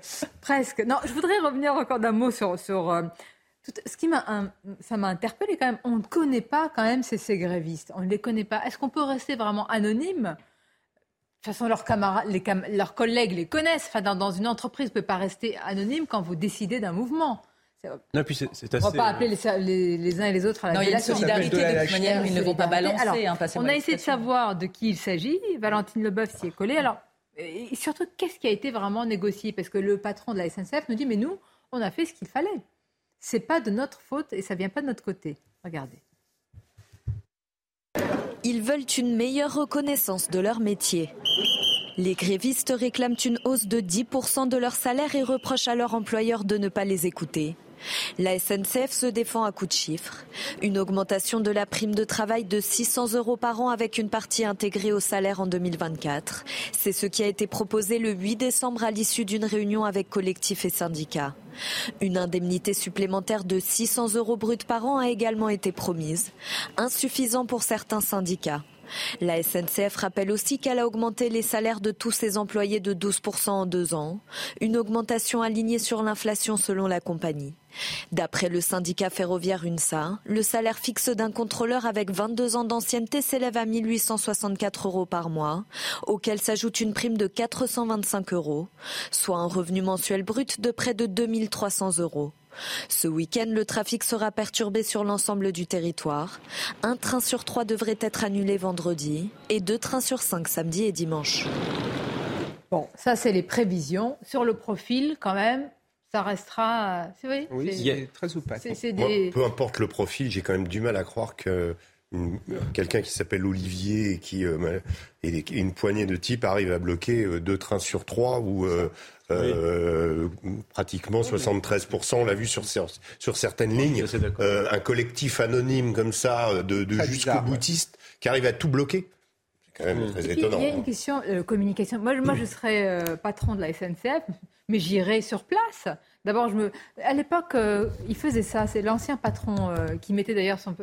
presque. Non, je voudrais revenir encore d'un mot sur, sur euh, tout, ce qui m'a, ça m'a interpellé quand même. On ne connaît pas quand même ces, ces grévistes. On ne les connaît pas. Est-ce qu'on peut rester vraiment anonyme? De toute façon, leurs, camarades, les leurs collègues les connaissent. Enfin, dans, dans une entreprise, vous ne pouvez pas rester anonyme quand vous décidez d'un mouvement. Non, puis c'est, c'est assez... On ne va pas appeler les, les, uns et les autres à la Non, il y a une solidarité de, toute manière, ils ne vont pas balancer. Alors, hein, on a essayé de savoir de qui il s'agit. Valentine Leboeuf s'y est collée. Alors, et surtout, qu'est-ce qui a été vraiment négocié? Parce que le patron de la SNCF nous dit, mais nous, on a fait ce qu'il fallait. C'est pas de notre faute et ça vient pas de notre côté. Regardez. Ils veulent une meilleure reconnaissance de leur métier. Les grévistes réclament une hausse de 10% de leur salaire et reprochent à leur employeur de ne pas les écouter. La SNCF se défend à coups de chiffres. Une augmentation de la prime de travail de 600 euros par an avec une partie intégrée au salaire en 2024. C'est ce qui a été proposé le 8 décembre à l'issue d'une réunion avec collectifs et syndicats. Une indemnité supplémentaire de 600 euros bruts par an a également été promise, insuffisant pour certains syndicats. La SNCF rappelle aussi qu'elle a augmenté les salaires de tous ses employés de 12% en deux ans, une augmentation alignée sur l'inflation selon la compagnie. D'après le syndicat ferroviaire UNSA, le salaire fixe d'un contrôleur avec 22 ans d'ancienneté s'élève à 1864 euros par mois, auquel s'ajoute une prime de 425 euros, soit un revenu mensuel brut de près de 2300 euros. Ce week-end, le trafic sera perturbé sur l'ensemble du territoire. Un train sur trois devrait être annulé vendredi et deux trains sur cinq samedi et dimanche. Bon, ça c'est les prévisions. Sur le profil, quand même, ça restera. Oui, oui c'est très opaque. peu importe le profil, j'ai quand même du mal à croire que quelqu'un qui s'appelle Olivier et qui euh, et une poignée de types arrive à bloquer euh, deux trains sur trois ou euh, euh, pratiquement 73%, on l'a vu sur, sur certaines lignes, euh, un collectif anonyme comme ça de, de jusqu'au boutiste qui arrive à tout bloquer. C'est quand même très étonnant. Il y a une question de communication. Moi, moi, je serais patron de la SNCF, mais j'irai sur place. D'abord, je me... à l'époque, euh, il faisait ça. C'est l'ancien patron euh, qui mettait d'ailleurs son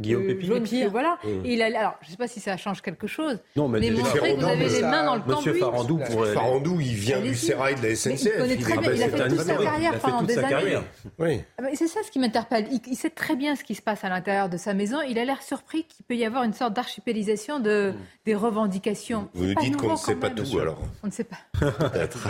Guillaume Pépi. voilà. Mmh. Et il Alors, je ne sais pas si ça change quelque chose. Non, mais, mais montrer que vous avez les mains dans le Monsieur Farandou, pour Farandou, il vient du sérail de la SNCF. Il, connaît très bien. il a fait toute sa carrière pendant des années. Oui. Ah c'est ça ce qui m'interpelle. Il, sait très bien ce qui se passe à l'intérieur de sa maison. Il a l'air surpris qu'il peut y avoir une sorte d'archipélisation de, mmh. des revendications. Vous nous dites qu'on ne sait pas tout alors. On ne sait pas. Peut-être.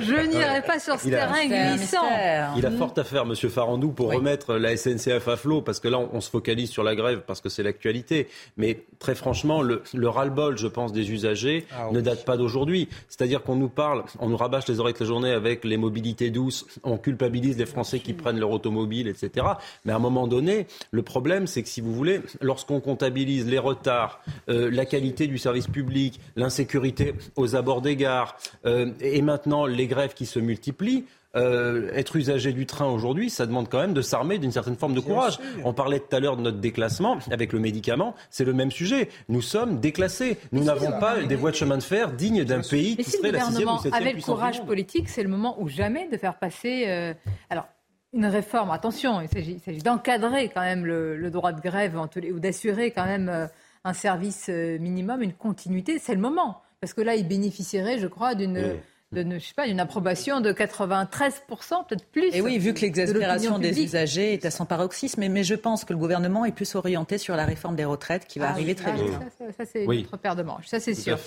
Je n'irai pas sur ce terrain glissant. Il a fort à faire, Monsieur Farandou, pour remettre la SNCF à flot, parce que là, on, se focalise sur la grève parce que c'est l'actualité. Mais très franchement, le, ras-le-bol, je pense, des usagers ah ne date pas d'aujourd'hui. C'est-à-dire qu'on nous parle, on nous rabâche les oreilles toute la journée avec les mobilités douces, on culpabilise les Français qui prennent leur automobile, etc. Mais à un moment donné, le problème, c'est que si vous voulez, lorsqu'on comptabilise les retards, euh, la qualité du service public, l'insécurité aux abords des gares, euh, et maintenant les grèves qui se multiplient, euh, être usager du train aujourd'hui, ça demande quand même de s'armer d'une certaine forme de courage. On parlait tout à l'heure de notre déclassement avec le médicament, c'est le même sujet. Nous sommes déclassés. Nous n'avons pas des voies de chemin de fer dignes d'un pays qui serait la sixième ou septième avait le courage politique, c'est le moment ou jamais de faire passer. Euh, alors, une réforme, attention, il s'agit d'encadrer quand même le, droit de grève ou d'assurer quand même euh, un service minimum, une continuité, c'est le moment. Parce que là, il bénéficierait, je crois, d'une de, je sais pas, une approbation de 93%, peut-être plus. Et oui, vu que l'exaspération des usagers est à son paroxysme, mais, mais, je pense que le gouvernement est plus orienté sur la réforme des retraites qui va ah arriver très ah, vite. Ça, c'est notre paire de manches, ça c'est sûr.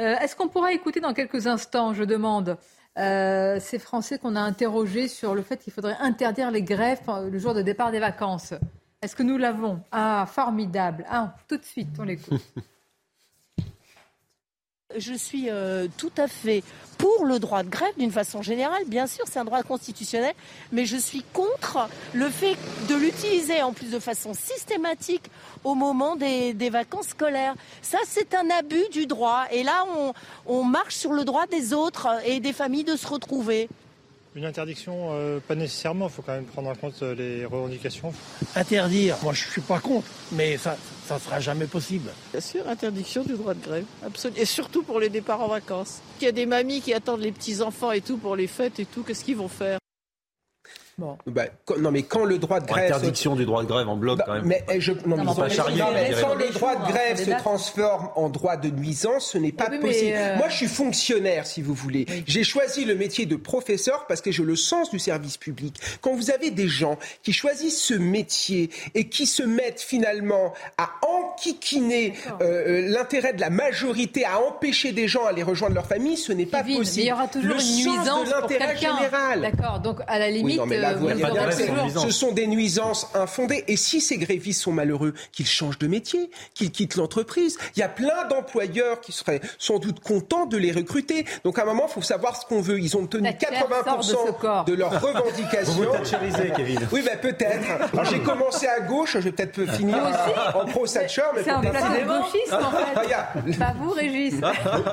Euh, est-ce qu'on pourra écouter dans quelques instants, je demande, euh, ces Français qu'on a interrogés sur le fait qu'il faudrait interdire les grèves le jour de départ des vacances? Est-ce que nous l'avons? Ah, formidable. Ah, tout de suite, on l'écoute. Je suis euh, tout à fait pour le droit de grève d'une façon générale. Bien sûr, c'est un droit constitutionnel, mais je suis contre le fait de l'utiliser en plus de façon systématique au moment des, vacances scolaires. Ça, c'est un abus du droit. Et là, on marche sur le droit des autres et des familles de se retrouver. Une interdiction, euh, pas nécessairement, il faut quand même prendre en compte euh, les revendications. Interdire, moi je suis pas contre, mais ça ne sera jamais possible. Bien sûr, interdiction du droit de grève. Et surtout pour les départs en vacances. Il y a des mamies qui attendent les petits-enfants et tout pour les fêtes et tout, qu'est-ce qu'ils vont faire? Bah, non, mais quand le droit de grève. Interdiction du droit de grève en bloc, bah, quand même. Mais, je, non, mais, quand le droit de grève se transforme en droit de nuisance, ce n'est pas possible. Euh, Moi, je suis fonctionnaire, si vous voulez. J'ai choisi le métier de professeur parce que j'ai le sens du service public. Quand vous avez des gens qui choisissent ce métier et qui se mettent finalement à enquiquiner euh, euh, l'intérêt de la majorité, à empêcher des gens à aller rejoindre leur famille, ce n'est pas possible. il y aura toujours le une nuisance de l'intérêt général. D'accord, donc à la limite. Ce sont des nuisances infondées. Et si ces grévistes sont malheureux, qu'ils changent de métier, qu'ils quittent l'entreprise. Il y a plein d'employeurs qui seraient sans doute contents de les recruter. Donc à un moment, il faut savoir ce qu'on veut. Ils ont tenu 80% de, leurs revendications. Vous vous Kevin. Oui, ben peut-être. J'ai commencé à gauche, je vais peut-être finir en pro-Thatcher. C'est un placé de gauchisme, en fait. Pas vous, Régis.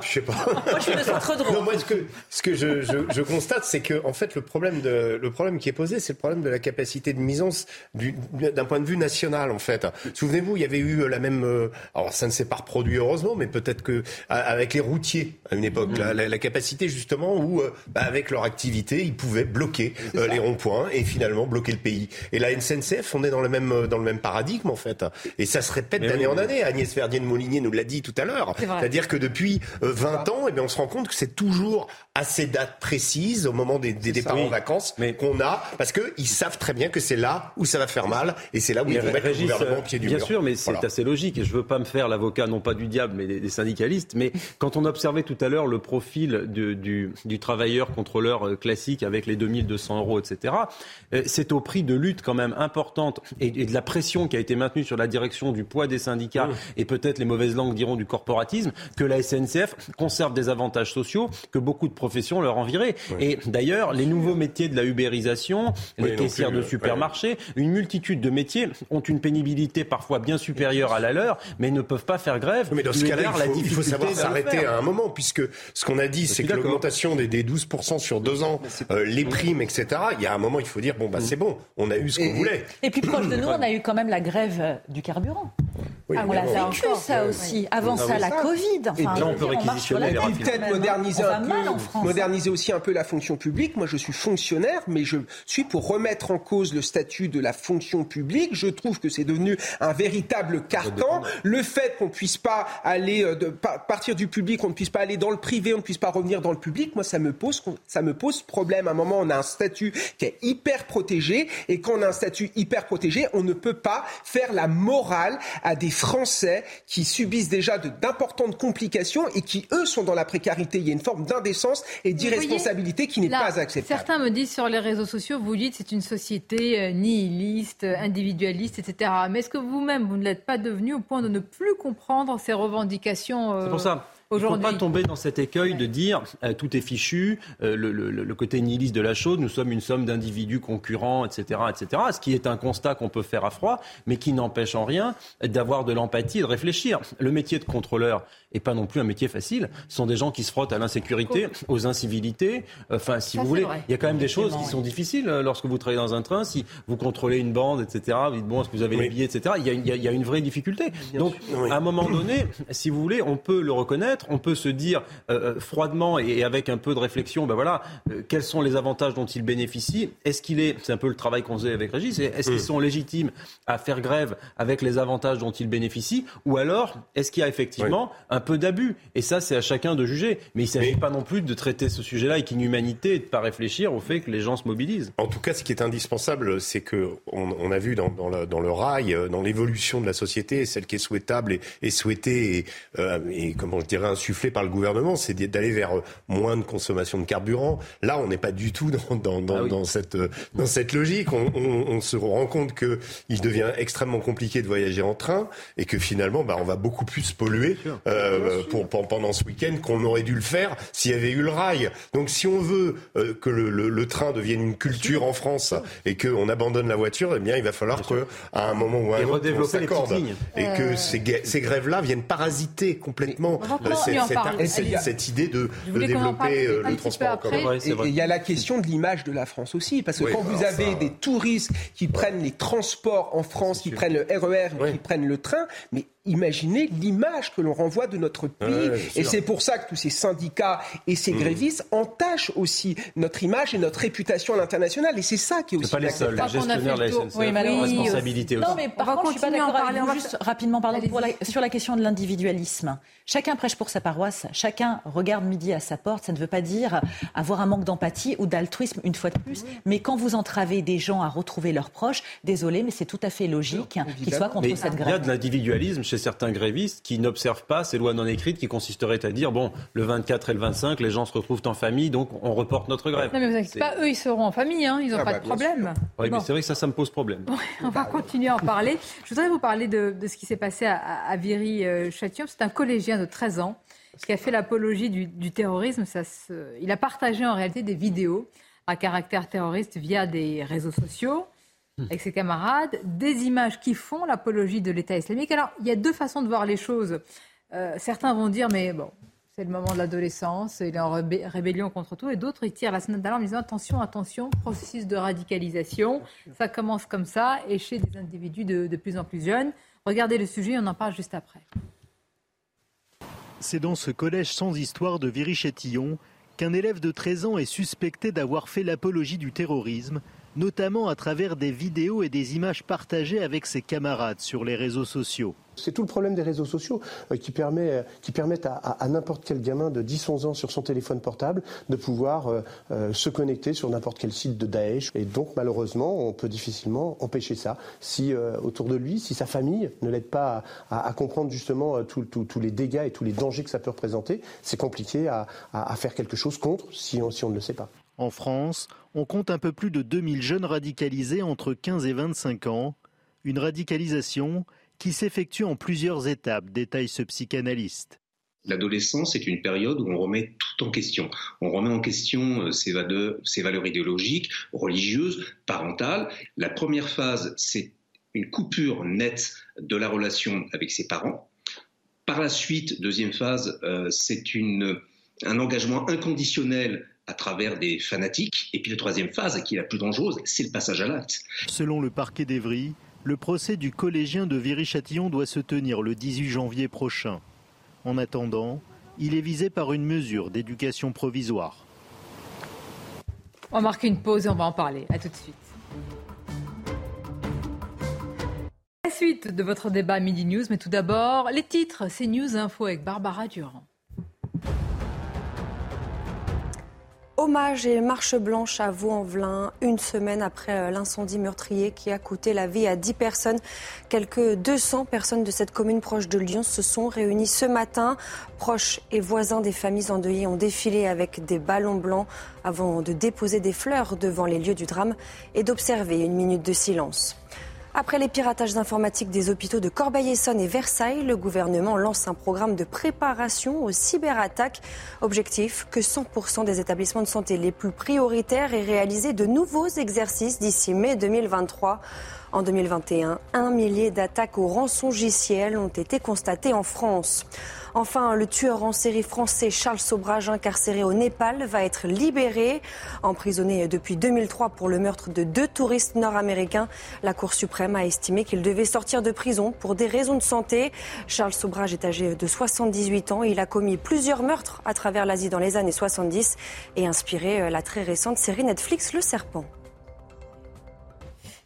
Je sais pas. Moi, je suis de centre droit. moi, ce que, ce que je, je, je constate, c'est que, en fait, le problème, de, le problème qui est posé, c'est le problème de la capacité de nuisance d'un point de vue national, en fait. Souvenez-vous, il y avait eu euh, la même. Euh, alors, ça ne s'est pas reproduit heureusement, mais peut-être que avec les routiers à une époque, mmh. la, capacité justement où, euh, bah, avec leur activité, ils pouvaient bloquer les ronds-points et finalement bloquer le pays. Et la SNCF, on est dans le même dans le même paradigme, en fait. Et ça se répète d'année en année. Agnès Verdier de Molinier nous l'a dit tout à l'heure. C'est-à-dire que depuis 20 ans, eh bien, on se rend compte que c'est toujours à ces dates précises, au moment des, départs en vacances, qu'on a parce qu'ils savent très bien que c'est là où ça va faire mal et c'est là où ils vont mettre le gouvernement au pied du Bien sûr, mais c'est assez logique. Et je ne veux pas me faire l'avocat non pas du diable mais des, syndicalistes, mais quand on observait tout à l'heure le profil du, travailleur contrôleur euh, classique avec les 2200 euros, etc., euh, c'est au prix de lutte quand même importante et, de la pression qui a été maintenue sur la direction du poids des syndicats et peut-être les mauvaises langues diront du corporatisme que la SNCF conserve des avantages sociaux que beaucoup de professions leur enviraient. Et d'ailleurs, les nouveaux métiers de la ubérisation les caissières de supermarchés, une multitude de métiers ont une pénibilité parfois bien supérieure à la leur, mais ne peuvent pas faire grève. Mais dans ce cas-là, il, faut savoir s'arrêter à un moment, puisque ce qu'on a dit, c'est que l'augmentation des, 12% sur deux ans, euh, les primes, etc., il y a un moment, il faut dire, bon, bah, c'est bon, on a eu ce qu'on voulait. Et puis proche de nous, on a eu quand même la grève du carburant. Oui, on l'a vécu ça aussi. Avant ça, la Covid. et là, on peut réquisitionner Et puis peut-être moderniser, un peu, moderniser aussi un peu la fonction publique. Moi, je suis fonctionnaire, mais je suis pour remettre en cause le statut de la fonction publique. Je trouve que c'est devenu un véritable carcan. Le fait qu'on puisse pas aller euh, de partir du public, on ne puisse pas aller dans le privé, on ne puisse pas revenir dans le public, moi ça me pose ça me pose problème. À un moment, on a un statut qui est hyper protégé et quand on a un statut hyper protégé, on ne peut pas faire la morale à des Français qui subissent déjà d'importantes complications et qui eux sont dans la précarité. Il y a une forme d'indécence et d'irresponsabilité qui n'est pas acceptable. Certains me disent sur les réseaux sociaux, vous dites c'est une société euh, nihiliste, individualiste, etc. Mais est-ce que vous-même, vous ne l'êtes pas devenu au point de ne plus comprendre ces revendications euh, C'est pour ça. Aujourd'hui. Il ne faut pas tomber dans cet écueil de dire euh, tout est fichu, euh, le, côté nihiliste de la chose, nous sommes une somme d'individus concurrents, etc., etc. Ce qui est un constat qu'on peut faire à froid, mais qui n'empêche en rien d'avoir de l'empathie et de réfléchir. Le métier de contrôleur n'est pas non plus un métier facile. Ce sont des gens qui se frottent à l'insécurité, aux incivilités. Enfin, si vous voulez, il y a quand même des choses qui sont difficiles euh, lorsque vous travaillez dans un train. Si vous contrôlez une bande, etc., vous dites bon, est-ce que vous avez les billets, etc. Il y, a, une vraie difficulté. Donc, à un moment donné, si vous voulez, on peut le reconnaître, on peut se dire euh, euh, froidement et, avec un peu de réflexion, ben voilà, quels sont les avantages dont ils bénéficient Est-ce qu'il est, c'est un peu le travail qu'on faisait avec Régis, est-ce qu'ils mm. sont légitimes à faire grève avec les avantages dont ils bénéficient Ou alors, est-ce qu'il y a effectivement un peu d'abus? Et ça, c'est à chacun de juger. Mais il ne s'agit pas non plus de traiter ce sujet-là avec inhumanité et de ne pas réfléchir au fait que les gens se mobilisent. En tout cas, ce qui est indispensable, c'est que on, a vu dans, le, rail, euh, dans l'évolution de la société, celle qui est souhaitable et, souhaitée et, euh, et, comment je dirais, insufflée par le gouvernement, c'est d'aller vers moins de consommation de carburant. Là, on n'est pas du tout dans, dans, ah cette, dans cette logique. On, se rend compte qu'il devient extrêmement compliqué de voyager en train et que finalement, bah, on va beaucoup plus polluer. Euh, pour, pendant ce week-end qu'on aurait dû le faire s'il y avait eu le rail. Donc si on veut euh, que le, le, train devienne une culture en France et qu'on abandonne la voiture, eh bien il va falloir qu'à un moment ou à un autre on s'accorde et que euh. ces, ces grèves-là viennent parasiter complètement cette, cette, idée de, de développer le transport en commun. Et il y a la question de l'image de la France aussi, parce que quand vous avez des touristes qui prennent les transports en France, qui prennent le RER, e qui prennent le train, mais imaginez l'image que l'on renvoie de notre pays. et c'est pour ça que tous ces syndicats et ces mmh. grévistes entachent aussi notre image et notre réputation à l'international. Et c'est ça qui est aussi. pas les seuls. Les gestionnaires de la SNCF oui, responsabilité aussi. Non, mais par contre, je suis pas d'accord avec vous. Juste rapidement, pardon, sur la question de l'individualisme. Chacun prêche pour sa paroisse. Chacun regarde midi à sa porte. Ça ne veut pas dire avoir un manque d'empathie ou d'altruisme une fois de plus. Mais quand vous entravez des gens à retrouver leurs proches, désolé, mais c'est tout à fait logique qu'ils soient contre cette grève. Il y a de l'individualisme chez certains grévistes qui n'observent pas ces lois non écrites qui consisteraient à dire bon, le 24 et le 25, les gens se retrouvent en famille, donc on reporte notre grève. Non, mais vous inquiétez pas, eux, ils seront en famille, hein, ils n'ont ah pas bah, de problème. Oui, mais c'est vrai que ça, ça me pose problème. on va continuer à en parler. Je voudrais vous parler de, ce qui s'est passé à, à Viry-Châtillon. C'est un collégien de 13 ans qui a fait l'apologie du, terrorisme. Ça il a partagé en réalité des vidéos à caractère terroriste via des réseaux sociaux avec ses camarades, des images qui font l'apologie de l'État islamique. Alors, il y a deux façons de voir les choses. Euh, certains vont dire, mais bon, c'est le moment de l'adolescence, il est en rébellion contre tout, et d'autres, ils tirent la sonnette d'alarme en disant, attention, attention, processus de radicalisation, ça commence comme ça, et chez des individus de, plus en plus jeunes. Regardez le sujet, on en parle juste après. C'est dans ce collège sans histoire de Viry-Châtillon qu'un élève de 13 ans est suspecté d'avoir fait l'apologie du terrorisme notamment à travers des vidéos et des images partagées avec ses camarades sur les réseaux sociaux. C'est tout le problème des réseaux sociaux euh, qui, permet, qui permettent à, n'importe quel gamin de 10-11 ans sur son téléphone portable de pouvoir euh, euh, se connecter sur n'importe quel site de Daesh. Et donc malheureusement, on peut difficilement empêcher ça. Si autour de lui, si sa famille ne l'aide pas à, comprendre justement tous les dégâts et tous les dangers que ça peut représenter, c'est compliqué à, faire quelque chose contre si on, si on ne le sait pas. En France, on compte un peu plus de 2000 jeunes radicalisés entre 15 et 25 ans. Une radicalisation qui s'effectue en plusieurs étapes, détaille ce psychanalyste. L'adolescence est une période où on remet tout en question. On remet en question euh, ses valeurs, idéologiques, religieuses, parentales. La première phase, c'est une coupure nette de la relation avec ses parents. Par la suite, deuxième phase, euh, c'est un engagement inconditionnel à travers des fanatiques. Et puis la troisième phase, qui est la plus dangereuse, c'est le passage à l'acte. Selon le parquet d'Evry, le procès du collégien de Viry-Châtillon doit se tenir le 18 janvier prochain. En attendant, il est visé par une mesure d'éducation provisoire. On va marquer une pause et on va en parler. A tout de suite. La suite de votre débat Midi News, mais tout d'abord, les titres, c'est News Info avec Barbara Durand. Hommage et marche blanche à Vaux-en-Velin, une semaine après euh, l'incendie meurtrier qui a coûté la vie à 10 personnes. Quelques 200 personnes de cette commune proche de Lyon se sont réunies ce matin. Proches et voisins des familles endeuillées ont défilé avec des ballons blancs avant de déposer des fleurs devant les lieux du drame et d'observer une minute de silence. Après les piratages informatiques des hôpitaux de Corbeil-Essonne et Versailles, le gouvernement lance un programme de préparation aux cyberattaques. Objectif que 100% des établissements de santé les plus prioritaires aient réalisé de nouveaux exercices d'ici mai 2023. En 2021, un millier d'attaques au rançongiciel ont été constatées en France. Enfin, le tueur en série français Charles Sobrage, incarcéré au Népal, va être libéré. Emprisonné depuis 2003 pour le meurtre de deux touristes nord-américains, la Cour suprême a estimé qu'il devait sortir de prison pour des raisons de santé. Charles Sobrage est âgé de 78 ans. Il a commis plusieurs meurtres à travers l'Asie dans les années 70 et inspiré la très récente série Netflix Le Serpent.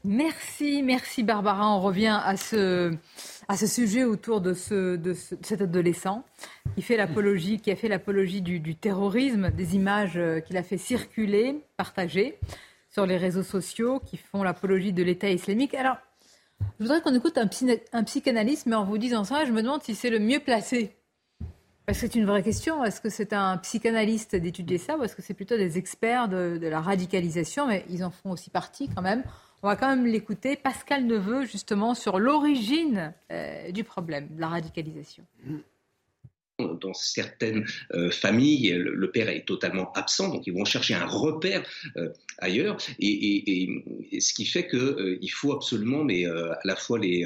Merci, merci Barbara. On revient à ce, sujet autour de, ce, de, cet adolescent qui, fait l'apologie, qui a fait l'apologie du, terrorisme, des images euh, qu'il a fait circuler, partager sur les réseaux sociaux, qui font l'apologie de l'État islamique. Alors, je voudrais qu'on écoute un, psychanalyste, mais en vous disant ça, je me demande si c'est le mieux placé. Parce que c'est une vraie question? Est-ce que c'est un psychanalyste d'étudier ça? Ou est-ce que c'est plutôt des experts de la radicalisation? Mais ils en font aussi partie quand même. On va quand même l'écouter. Pascal Neveu, justement, sur l'origine euh, du problème, de la radicalisation. Dans certaines euh, familles, le, père est totalement absent, donc ils vont chercher un repère euh, ailleurs, et, ce qui fait qu'il faut absolument, mais à la fois les,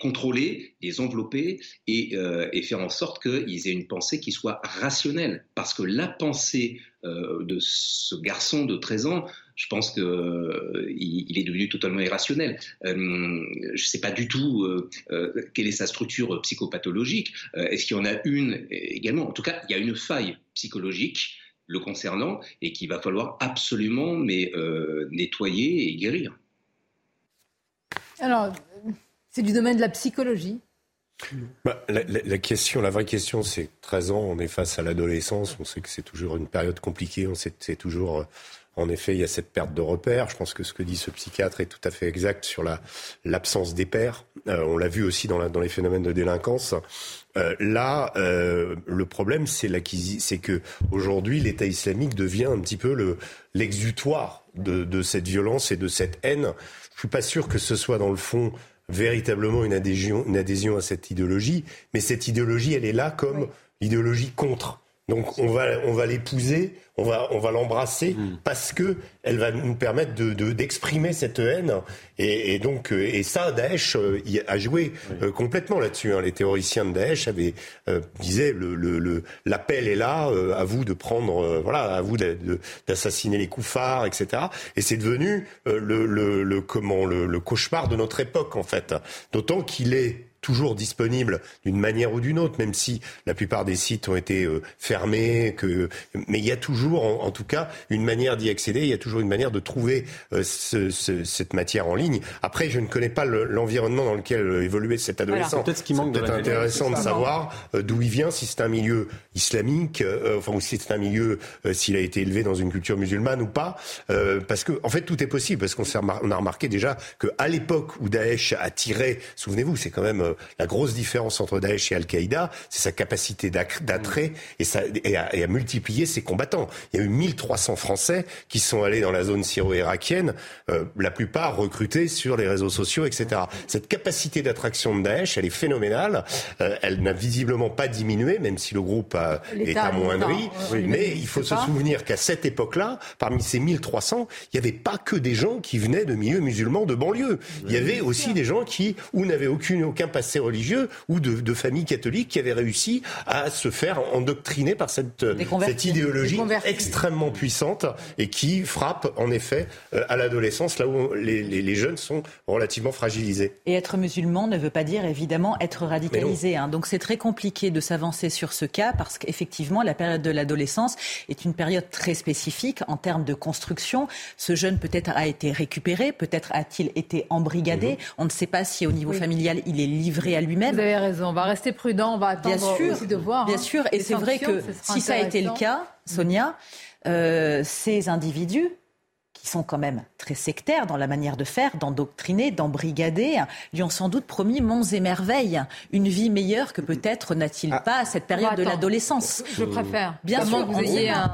contrôler, les envelopper, et faire en sorte qu'ils aient une pensée qui soit rationnelle, parce que la pensée de ce garçon de 13 ans je pense qu'il euh, il est devenu totalement irrationnel. Euh, je ne sais pas du tout euh, quelle est sa structure psychopathologique. Est-ce qu'il y en a une également? En tout cas, il y a une faille psychologique le concernant et qu'il va falloir absolument mais, nettoyer et guérir. Alors, c'est du domaine de la psychologie. Bah, la, la, question, la vraie question, c'est 13 ans, on est face à l'adolescence, on sait que c'est toujours une période compliquée, on sait que c'est toujours en effet, il y a cette perte de repères. Je pense que ce que dit ce psychiatre est tout à fait exact sur la, l'absence des pères. Euh, on l'a vu aussi dans, la, dans les phénomènes de délinquance. Euh, là, euh, le problème, c'est, c'est que aujourd'hui, l'État islamique devient un petit peu le, l'exutoire de, de cette violence et de cette haine. Je suis pas sûr que ce soit dans le fond véritablement une adhésion, une adhésion à cette idéologie, mais cette idéologie, elle est là comme idéologie contre. Donc on va, on va l'épouser on va, on va l'embrasser hmm. parce que elle va nous permettre de, d'exprimer cette haine. Et, donc, euh, et ça, Daesh euh, a joué euh, complètement là-dessus. Hein. Les théoriciens de Daesh avaient disaient le, le, l'appel est là, à vous de prendre, voilà, à vous d'assassiner les koufars, etc. Et c'est devenu le, le, comment le cauchemar de notre époque en fait. D'autant qu'il est toujours disponible d'une manière ou d'une autre, même si la plupart des sites ont été euh, fermés. Que... Mais il y a toujours, en, tout cas, une manière d'y accéder. Il y a toujours une manière de trouver euh, ce, ce, cette matière en ligne. Après, je ne connais pas l'environnement dans lequel euh, évoluait cet adolescent. Peut-être ce qui manque. peut intéressant de savoir d'où il vient, si c'est un milieu islamique, enfin, ou si c'est un milieu, s'il a été élevé dans une culture musulmane ou pas. parce que, en fait, tout est possible. Parce qu'on on a remarqué déjà qu'à l'époque où Daesh a tiré, souvenez-vous, c'est quand même la grosse différence entre Daesh et Al-Qaïda, c'est sa capacité d'attrait et, et, à, multiplier ses combattants. Il y a eu 1300 Français qui sont allés dans la zone syro-irakienne, euh, la plupart recrutés sur les réseaux sociaux, etc. Cette capacité d'attraction de Daesh, elle est phénoménale. Euh, elle n'a visiblement pas diminué, même si le groupe a, est amoindri. mais il faut se souvenir qu'à cette époque-là, parmi ces 1300, il n'y avait pas que des gens qui venaient de milieux musulmans de banlieue. Il y avait aussi des gens qui ou n'avaient aucune, aucun passé religieux ou de, familles catholiques qui avaient réussi à se faire endoctriner par cette, cette idéologie extrêmement puissante et qui frappe en effet euh, à l'adolescence, là où les, jeunes sont relativement fragilisés. Et être musulman ne veut pas dire évidemment être radicalisé. Hein. Donc c'est très compliqué de s'avancer sur ce cas parce qu'effectivement la période de l'adolescence est une période très spécifique en termes de construction. Ce jeune peut-être a été récupéré, peut-être a-t-il été embrigadé. Mhm. On ne sait pas si au niveau familial il est livré à lui-même. Vous avez raison, on va rester prudent, on va attendre bien sûr, aussi de voir. Bien hein. sûr, et c'est vrai que si ça a été le cas, Sonia, euh, ces individus qui sont quand même très sectaires dans la manière de faire, d'endoctriner, d'embrigader, lui ont sans doute promis monts et merveilles, une vie meilleure que peut-être n'a-t-il ah. pas à cette période de l'adolescence. Je préfère. Bien sûr, vous ayez un...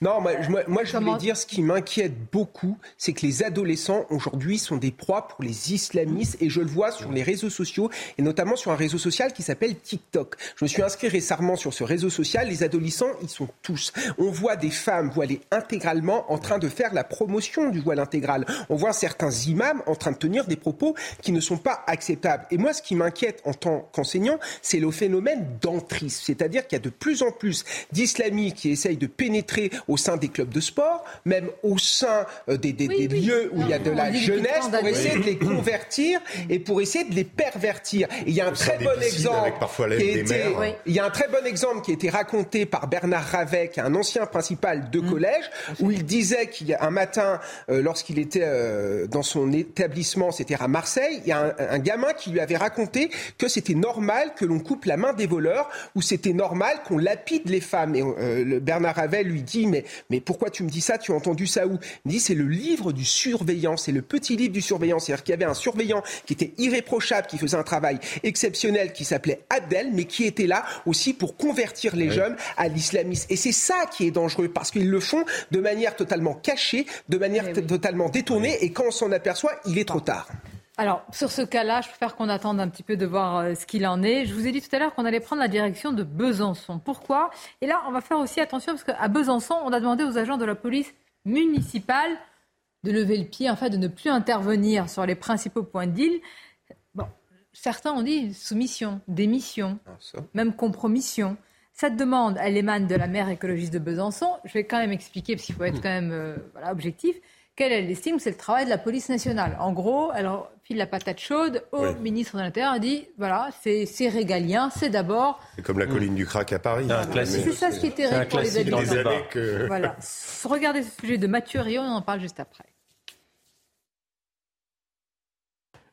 Non, moi, moi, je voulais dire ce qui m'inquiète beaucoup, c'est que les adolescents aujourd'hui sont des proies pour les islamistes et je le vois sur les réseaux sociaux et notamment sur un réseau social qui s'appelle TikTok. Je me suis inscrit récemment sur ce réseau social. Les adolescents, ils sont tous. On voit des femmes voilées intégralement en train de faire la promotion du voile intégral. On voit certains imams en train de tenir des propos qui ne sont pas acceptables. Et moi, ce qui m'inquiète en tant qu'enseignant, c'est le phénomène d'entrisme. C'est-à-dire qu'il y a de plus en plus d'islamistes qui essayent de pénétrer au sein des clubs de sport, même au sein euh, des, lieux où il y a de la jeunesse, pour essayer de les convertir et pour essayer de les pervertir. il y a un très bon exemple qui a été, il y a un très bon exemple qui a été raconté par Bernard Ravet, un ancien principal de mmh. collège, où il disait qu'un matin, lorsqu'il était euh, dans son établissement, c'était à Marseille, il y a un, gamin qui lui avait raconté que c'était normal que l'on coupe la main des voleurs, ou c'était normal qu'on lapide les femmes. Et le Bernard Ravet lui dit mais mais pourquoi tu me dis ça? Tu as entendu ça où? Il me dit c'est le livre du surveillant, c'est le petit livre du surveillant. C'est-à-dire qu'il y avait un surveillant qui était irréprochable, qui faisait un travail exceptionnel, qui s'appelait Abdel, mais qui était là aussi pour convertir les jeunes à l'islamisme. Et c'est ça qui est dangereux, parce qu'ils le font de manière totalement cachée, de manière eh totalement détournée, et quand on s'en aperçoit, il est trop tard. Alors, sur ce cas-là, je préfère qu'on attende un petit peu de voir euh, ce qu'il en est. Je vous ai dit tout à l'heure qu'on allait prendre la direction de Besançon. Pourquoi? Et là, on va faire aussi attention parce qu'à Besançon, on a demandé aux agents de la police municipale de lever le pied, en fait, de ne plus intervenir sur les principaux points de deal. Bon, certains ont dit soumission, démission, ah, même compromission. Cette demande, elle émane de la maire écologiste de Besançon. Je vais quand même expliquer, parce qu'il faut être quand même euh, objectif qu'elle, elle estime c'est le travail de la police nationale. En gros, elle file la patate chaude au ministre de l'Intérieur et dit voilà, c'est régalien, c'est d'abord. C'est comme la colline du crack à Paris. C'est ça ce qui est terrible pour les habitants. Voilà. Regardez ce sujet de Mathieu Rion, on en parle juste après.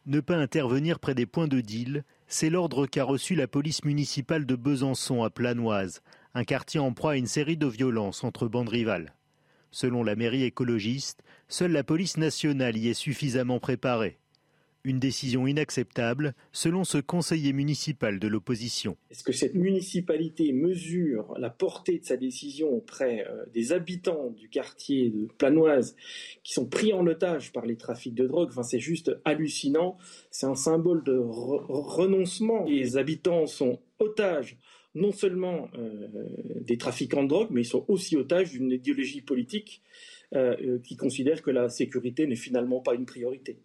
Ne pas intervenir près des points de deal, c'est l'ordre qu'a reçu la police municipale de Besançon à Planoise, un quartier en proie à une série de violences entre bandes rivales. Selon la mairie écologiste, seule la police nationale y est suffisamment préparée. Une décision inacceptable, selon ce conseiller municipal de l'opposition. Est-ce que cette municipalité mesure la portée de sa décision auprès euh, des habitants du quartier de Planoise qui sont pris en otage par les trafics de drogue? Enfin, C'est juste hallucinant. C'est un symbole de renoncement. Les habitants sont otages non seulement euh, des trafiquants de drogue, mais ils sont aussi otages d'une idéologie politique euh, qui considère que la sécurité n'est finalement pas une priorité.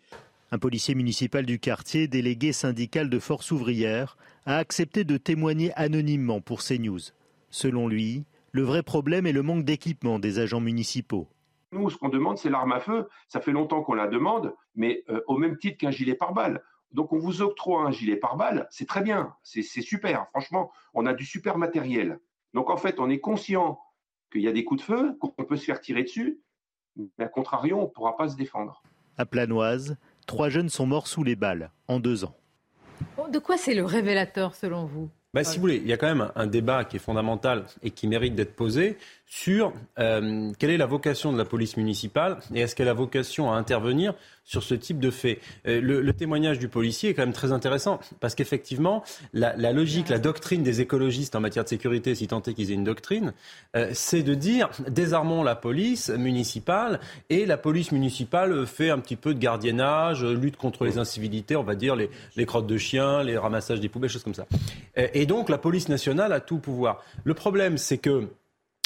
Un policier municipal du quartier, délégué syndical de Force ouvrière, a accepté de témoigner anonymement pour CNews. Selon lui, le vrai problème est le manque d'équipement des agents municipaux. Nous, ce qu'on demande, c'est l'arme à feu. Ça fait longtemps qu'on la demande, mais au même titre qu'un gilet pare-balles. Donc on vous octroie un gilet pare-balles, c'est très bien, c'est super. Franchement, on a du super matériel. Donc en fait, on est conscient qu'il y a des coups de feu, qu'on peut se faire tirer dessus, mais à contrario, on ne pourra pas se défendre. À Planoise, trois jeunes sont morts sous les balles en deux ans. De quoi c'est le révélateur selon vous bah, si vous voulez, il y a quand même un débat qui est fondamental et qui mérite d'être posé sur euh, quelle est la vocation de la police municipale et est-ce qu'elle a vocation à intervenir sur ce type de fait. Euh, le, témoignage du policier est quand même très intéressant parce qu'effectivement, la, logique, la doctrine des écologistes en matière de sécurité, si tant est qu'ils aient une doctrine, euh, c'est de dire désarmons la police municipale et la police municipale fait un petit peu de gardiennage, lutte contre les incivilités, on va dire les, les crottes de chiens, les ramassages des poubelles, choses comme ça. et donc la police nationale a tout pouvoir. Le problème, c'est que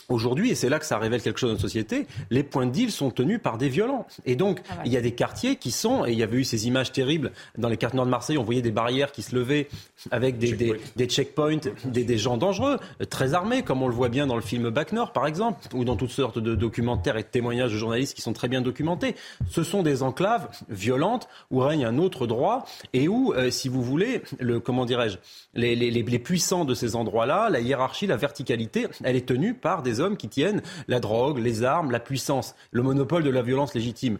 Aujourd'hui, et c'est là que ça révèle quelque chose dans notre société, les points de deal sont tenus par des violents. Et donc, ah il y a des quartiers qui sont, et il y avait eu ces images terribles dans les quartiers nord de Marseille, on voyait des barrières qui se levaient avec des, des, checkpoints, des, des, gens dangereux, très armés, comme on le voit bien dans le film Back Nord, par exemple, ou dans toutes sortes de documentaires et de témoignages de journalistes qui sont très bien documentés. Ce sont des enclaves violentes où règne un autre droit et où, euh, si vous voulez, le, comment dirais-je, les, les, les puissants de ces endroits-là, la hiérarchie, la verticalité, elle est tenue par des hommes qui tiennent la drogue, les armes, la puissance, le monopole de la violence légitime.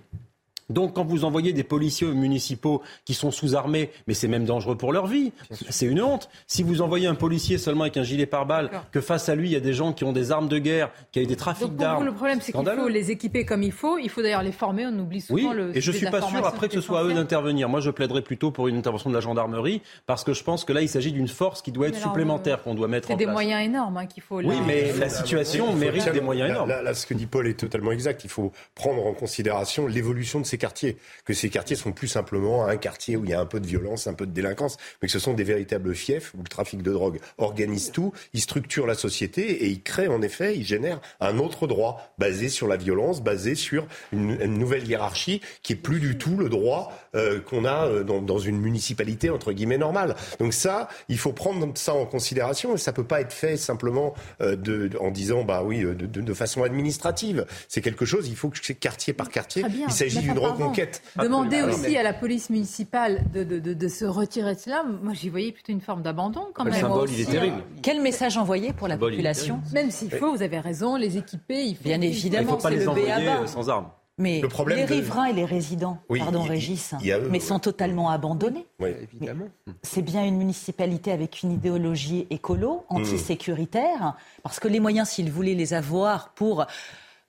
Donc quand vous envoyez des policiers municipaux qui sont sous-armés, mais c'est même dangereux pour leur vie, c'est une honte. Si vous envoyez un policier seulement avec un gilet pare-balles, que face à lui il y a des gens qui ont des armes de guerre, qui ont des trafics d'armes. Le problème c'est qu'il faut les équiper comme il faut. Il faut d'ailleurs les former. On oublie souvent oui, le. Et je suis pas sûr après que ce soit à eux d'intervenir. Moi je plaiderais plutôt pour une intervention de la gendarmerie parce que je pense que là il s'agit d'une force qui doit être supplémentaire qu'on doit mettre en place. C'est des moyens énormes hein, qu'il faut. Oui, mais la situation mérite des moyens énormes. Là, ce que dit Paul est totalement exact. Il faut prendre en considération l'évolution de ces quartiers. Que ces quartiers sont plus simplement un quartier où il y a un peu de violence, un peu de délinquance, mais que ce sont des véritables fiefs où le trafic de drogue organise tout, il structure la société et il crée en effet, il génère un autre droit basé sur la violence, basé sur une, nouvelle hiérarchie qui est plus du tout le droit euh, qu'on a euh, dans, dans, une municipalité entre guillemets normale. Donc ça, il faut prendre ça en considération et ça peut pas être fait simplement euh, de, en disant bah oui de, de, de façon administrative. C'est quelque chose, il faut que c'est quartier par quartier. Il s'agit d'une reconquête. Demander aussi à la police municipale de, de, se retirer de cela, moi j'y voyais plutôt une forme d'abandon quand même. Le symbole, il est terrible. Quel message envoyer pour la population Même s'il faut, vous avez raison, les équiper, il faut. Bien évidemment, il faut pas les envoyer euh, sans armes. Mais les riverains et les résidents, pardon Régis, mais sont totalement abandonnés. Oui, évidemment. C'est bien une municipalité avec une idéologie écolo, hmm. antisécuritaire, parce que les moyens, s'ils voulaient les avoir pour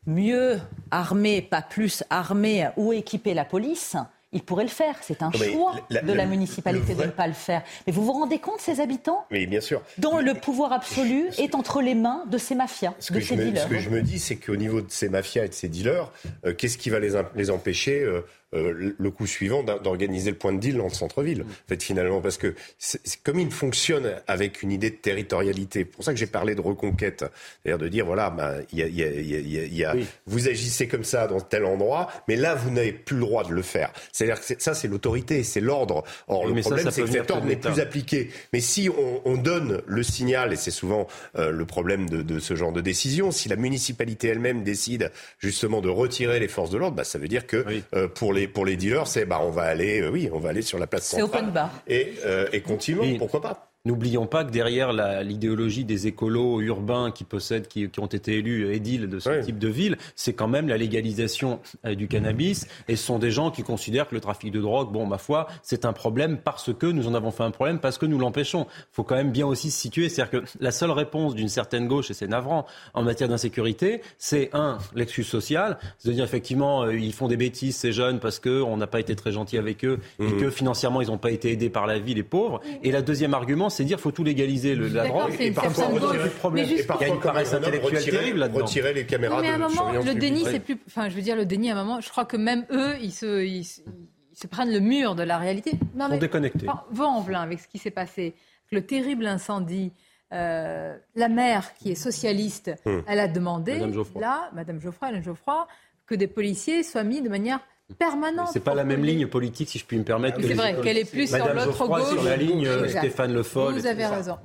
mieux armer, pas plus armer ou équiper la police, il pourrait le faire. C'est un choix de la, municipalité de ne pas le faire. Mais vous vous rendez compte, ces habitants Oui, bien sûr. Dont le pouvoir absolu est entre les mains de ces mafias, de ces dealers. ce que je me dis, c'est qu'au niveau de ces mafias et de ces dealers, euh, qu'est-ce qui va les, les empêcher euh, euh, le coup suivant d'organiser le point de deal dans le centre-ville. En fait, finalement, parce que comme il fonctionne avec une idée de territorialité, pour ça que j'ai parlé de reconquête, c'est-à-dire de dire voilà, y a, y a, y a, vous agissez comme ça dans tel endroit, mais là vous n'avez plus le droit de le faire. C'est-à-dire que ça c'est l'autorité, c'est l'ordre. Or le problème c'est que cet ordre n'est plus appliqué. Mais si on, on, donne le signal, et c'est souvent euh, le problème de, de, ce genre de décision, si la municipalité elle-même décide justement de retirer les forces de l'ordre, bah, ça veut dire que euh, pour les pour les dealers, c'est bah on va aller, euh, oui, on va aller sur la place centrale. C'est open bar. Et, euh, et continuons, pourquoi pas N'oublions pas que derrière l'idéologie des écolos urbains qui possèdent, qui, ont été élus édiles de ce type de ville, c'est quand même la légalisation euh, du cannabis. Et ce sont des gens qui considèrent que le trafic de drogue, bon, ma foi, c'est un problème parce que nous en avons fait un problème, parce que nous l'empêchons. Il faut quand même bien aussi se situer. C'est-à-dire que la seule réponse d'une certaine gauche, et c'est navrant, en matière d'insécurité, c'est un, l'excuse sociale. C'est de dire effectivement, euh, ils font des bêtises, ces jeunes, parce qu'on n'a pas été très gentil avec eux et mmh. que financièrement, ils n'ont pas été aidés par la vie, les pauvres. Et la deuxième argument, c'est dire faut tout légaliser le, la drogue et parfois retirer le problème. Et parfois, il y a une paresse intellectuelle terrible là-dedans. Retirer les caméras mais à un moment, le déni, c'est plus. Enfin, je veux dire, le déni, à un moment, je crois que même eux, ils se, ils, se prennent le mur de la réalité. Non, mais, déconnectés. Va en plein avec ce qui s'est passé. Le terrible incendie. Euh, la mère, qui est socialiste, hum. elle a demandé, Madame là, Madame Geoffroy, Alain Geoffroy, que des policiers soient mis de manière permanente. C'est pas la même ligne politique, si je puis me permettre. C'est vrai qu'elle est plus sur l'autre gauche. sur la ligne euh, Stéphane Le Foll. Vous avez raison.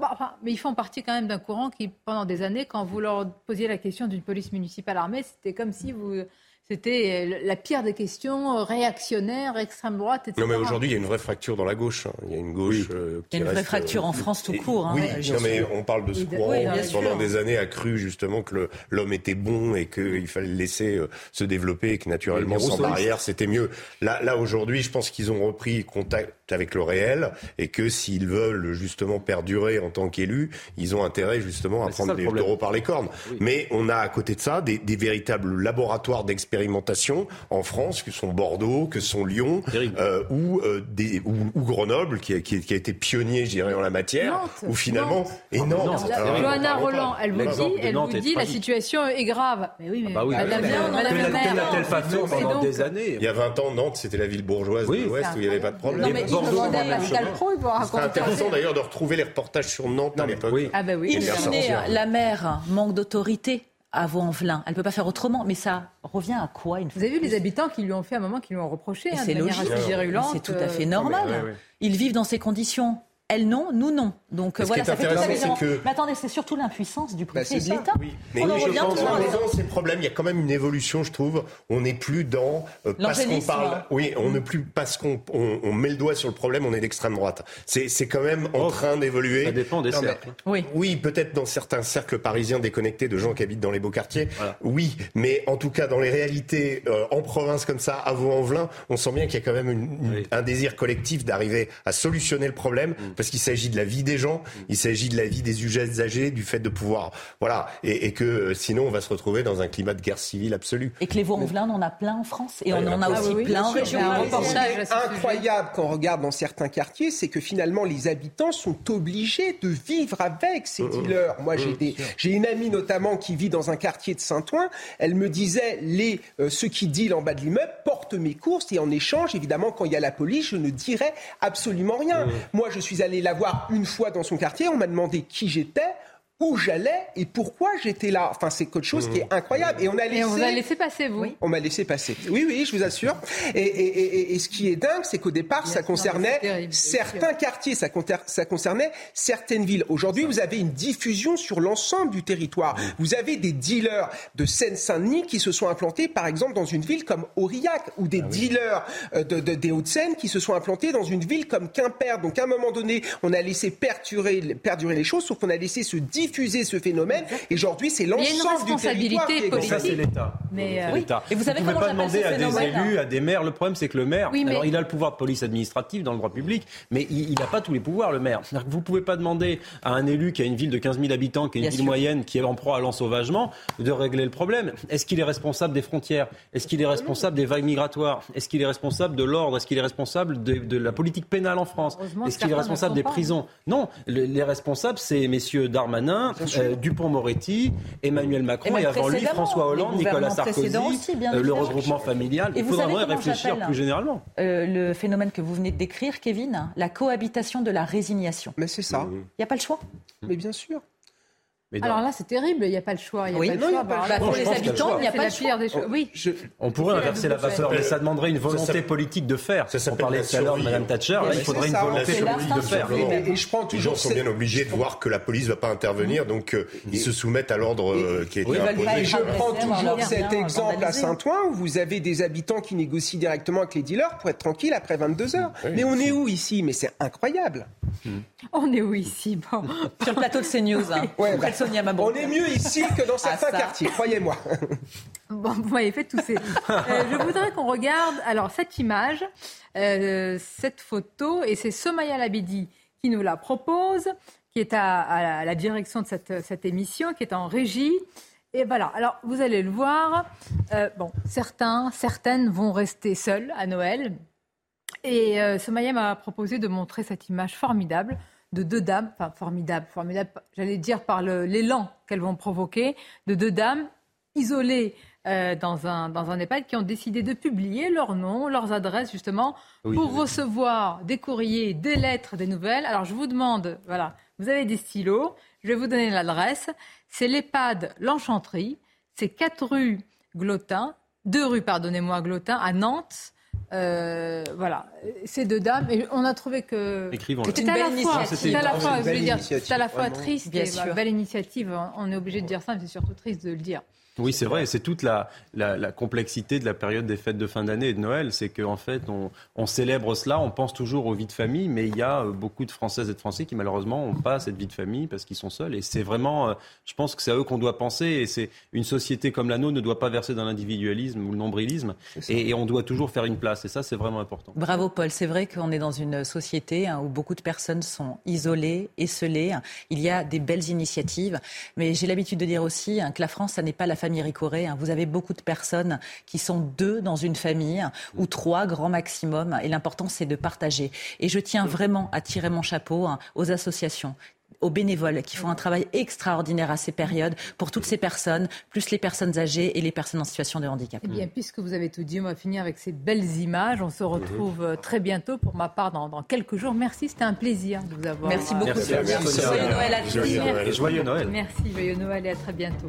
mais ils font partie quand même d'un courant qui, pendant des années, quand vous leur posiez la question d'une police municipale armée, c'était comme si vous c'était euh, la pire des questions, euh, réactionnaire, extrême droite, etc. Non, mais aujourd'hui, il y a une vraie fracture dans la gauche. Hein. Il y a une gauche euh, qui Il y a une vraie fracture en France tout court. Hein, oui, non, mais on parle de ce courant qui, pendant des années, a cru justement que l'homme était bon et qu'il fallait le laisser se développer et que naturellement, sans barrière, c'était mieux. Là, là aujourd'hui, je pense qu'ils ont repris contact avec le réel et que s'ils veulent justement perdurer en tant qu'élus, ils ont intérêt justement à prendre les taureaux par les cornes. Mais on a à côté de ça des, des véritables laboratoires d'expérimentation en France, que sont Bordeaux, que sont Lyon, euh, ou, euh, des, ou, ou, Grenoble, qui a, qui, qui a, été pionnier, je dirais, en la matière, ou finalement Nantes. et Nantes. Johanna Roland, elle vous dit, elle vous dit la situation est grave. Mais oui, mais ah bah oui, Madame, Madame le maire. pendant des années Il y a 20 ans, Nantes, c'était la ville bourgeoise de l'Ouest où il n'y avait pas de problème. C'est intéressant d'ailleurs de retrouver les reportages sur Nantes à l'époque. Oui. Ah bah oui. la mère manque d'autorité à Vaux-en-Velin. Elle ne peut pas faire autrement, mais ça revient à quoi une Vous avez vu les habitants qui lui ont fait un moment, qui lui ont reproché hein, C'est logique, c'est tout à fait normal. Ils vivent dans ces conditions. Elle non, nous non. Donc voilà, ça fait que... Mais attendez, c'est surtout l'impuissance du préfet bah, de l'État. Oui. Mais on je pense dans ces problèmes, il y a quand même une évolution, je trouve. On n'est plus dans parce qu'on parle. Oui, on n'est plus parce qu'on on, met le doigt sur le problème, on est d'extrême droite. C'est quand même en oh. train d'évoluer. Ça dépend des cercles. Oui, oui peut-être dans certains cercles parisiens déconnectés de gens qui habitent dans les beaux quartiers. Oui, mais en tout cas dans les réalités en province comme ça, à Vaux-en-Velin, on sent bien qu'il y a quand même un désir collectif d'arriver à solutionner le problème, mm. parce qu'il s'agit de la vie des gens, mm. il s'agit de la vie des usagers, du fait de pouvoir, voilà, et, que euh, sinon on va se retrouver dans un climat de guerre civile absolue. Et que les Vaux-en-Velin, on en a plein en France, et on en a ah aussi plein en région. incroyable quand on regarde dans certains quartiers, c'est que finalement les habitants sont obligés de vivre avec ces mm, dealers. Moi, j'ai une amie notamment qui vit dans un quartier de Saint-Ouen. Elle me disait les euh, ceux qui dealent en bas de l'immeuble portent mes courses et en échange, évidemment, quand il y a la police, je ne dirai absolument rien. Moi, je suis allé la voir une fois dans son quartier, on m'a demandé qui j'étais où j'allais et pourquoi j'étais là. Enfin, c'est quelque chose qui est mmh. incroyable. Et on a laissé. on vous a laissé passer, vous. On m'a laissé passer. Oui, oui, je vous assure. Et, ce qui est dingue, c'est qu'au départ, ça concernait certains quartiers, ça, ça concernait certaines villes. Aujourd'hui, vous avez une diffusion sur l'ensemble du territoire. Mmh. Vous avez des dealers de Seine-Saint-Denis qui se sont implantés, par exemple, dans une ville comme Aurillac, ou des ah dealers euh, de, des Hauts-de-Seine qui se sont implantés dans une ville comme Quimper. Donc, à un moment donné, on a laissé perdurer, perdurer les choses, sauf qu'on a laissé se diffuser diffuser ce phénomène. Et aujourd'hui, c'est l'ensemble du territoire qui est politique. Ça, c'est l'État. Mais euh, Et vous savez ne pouvez pas demander à des élus, à des maires. Le problème, c'est que le maire, alors, il a le pouvoir de police administrative dans le droit public, mais il n'a pas tous les pouvoirs, le maire. Vous ne pouvez pas demander à un élu qui a une ville de 15 000 habitants, qui est une ville moyenne, qui est en proie à l'ensauvagement, de régler le problème. Est-ce qu'il est responsable des frontières? Est-ce qu'il est responsable des vagues migratoires? Est-ce qu'il est responsable de l'ordre? Est-ce qu'il est responsable de, la politique pénale en France? Est-ce qu'il est responsable des prisons? Non, les responsables, c'est messieurs Darmanin, euh, Dupont-Moretti, Emmanuel Macron et, avant lui François Hollande, Nicolas Sarkozy, euh, le regroupement familial. Il faudra réfléchir plus généralement. Euh, le phénomène que vous venez de décrire, Kevin, la cohabitation de la résignation. Mais c'est ça. Il n'y a pas le choix. Mais bien sûr. Alors là, c'est terrible, il n'y a pas le choix. Il y a pas le choix. Bah, pour les habitants, il n'y a pas le choix. Des Oui. On pourrait inverser la vapeur, mais ça demanderait une volonté politique de faire. Ça On parlait tout à l'heure de Mme Thatcher, il faudrait une volonté politique de faire. Et, je prends toujours. Les gens sont bien obligés de voir que la police ne va pas intervenir, donc euh, ils se soumettent à l'ordre euh, qui a été imposé. Je prends toujours cet exemple à Saint-Ouen où vous avez des habitants qui négocient directement avec les dealers pour être tranquilles après 22 heures. Mais on est où ici? Mais c'est incroyable. On est où ici? Sur le plateau de CNews. Hein. On est mieux ici que dans certains ah, quartiers, croyez-moi. Bon, vous m'avez fait tousser. Euh, je voudrais qu'on regarde alors cette image, euh, cette photo, et c'est Somaya Labidi qui nous la propose, qui est à, la direction de cette, cette, émission, qui est en régie. Et voilà, alors vous allez le voir, euh, bon, certains, certaines vont rester seules à Noël. Et Somaya m'a proposé de montrer cette image formidable de deux dames, enfin formidable, formidable, j'allais dire par l'élan qu'elles vont provoquer, de deux dames isolées euh, dans, un, dans un EHPAD qui ont décidé de publier leurs noms, leurs adresses justement pour recevoir des courriers, des lettres, des nouvelles. Alors je vous demande, voilà, vous avez des stylos, je vais vous donner l'adresse. C'est l'EHPAD L'Enchanterie, c'est 4 rue Glotin, 2 rue, pardonnez-moi, Glotin, à Nantes. Euh, voilà, ces deux dames. Et on a trouvé que c'était à, la fois, c'était à la fois, à la fois triste et une belle initiative. On est obligé de dire ça, mais c'est surtout triste de le dire. Oui, c'est vrai. C'est toute la, la, complexité de la période des fêtes de fin d'année et de Noël. C'est qu'en fait, on, on, célèbre cela, on pense toujours aux vies de famille, mais il y a euh, beaucoup de Françaises et de Français qui, malheureusement, n'ont pas cette vie de famille parce qu'ils sont seuls. Et c'est vraiment, euh, je pense que c'est à eux qu'on doit penser. Et c'est une société comme la nôtre ne doit pas verser dans l'individualisme ou le nombrilisme. Et, on doit toujours faire une place. Et ça, c'est vraiment important. Bravo, Paul. C'est vrai qu'on est dans une société hein, où beaucoup de personnes sont isolées, esselées. Il y a des belles initiatives. Mais j'ai l'habitude de dire aussi hein, que la France, ça n'est pas la famille Ricoré, hein. vous avez beaucoup de personnes qui sont deux dans une famille ou trois grand maximum. Et l'important, c'est de partager. Et je tiens vraiment à tirer mon chapeau hein, aux associations aux bénévoles qui font un travail extraordinaire à ces périodes pour toutes ces personnes, plus les personnes âgées et les personnes en situation de handicap. Eh bien, puisque vous avez tout dit, on va finir avec ces belles images. On se retrouve euh, très bientôt pour ma part dans, quelques jours. Merci, c'était un plaisir de vous avoir. Merci beaucoup. Merci. Joyeux Noël à tous. Joyeux Noël. Merci, joyeux Noël et à très bientôt.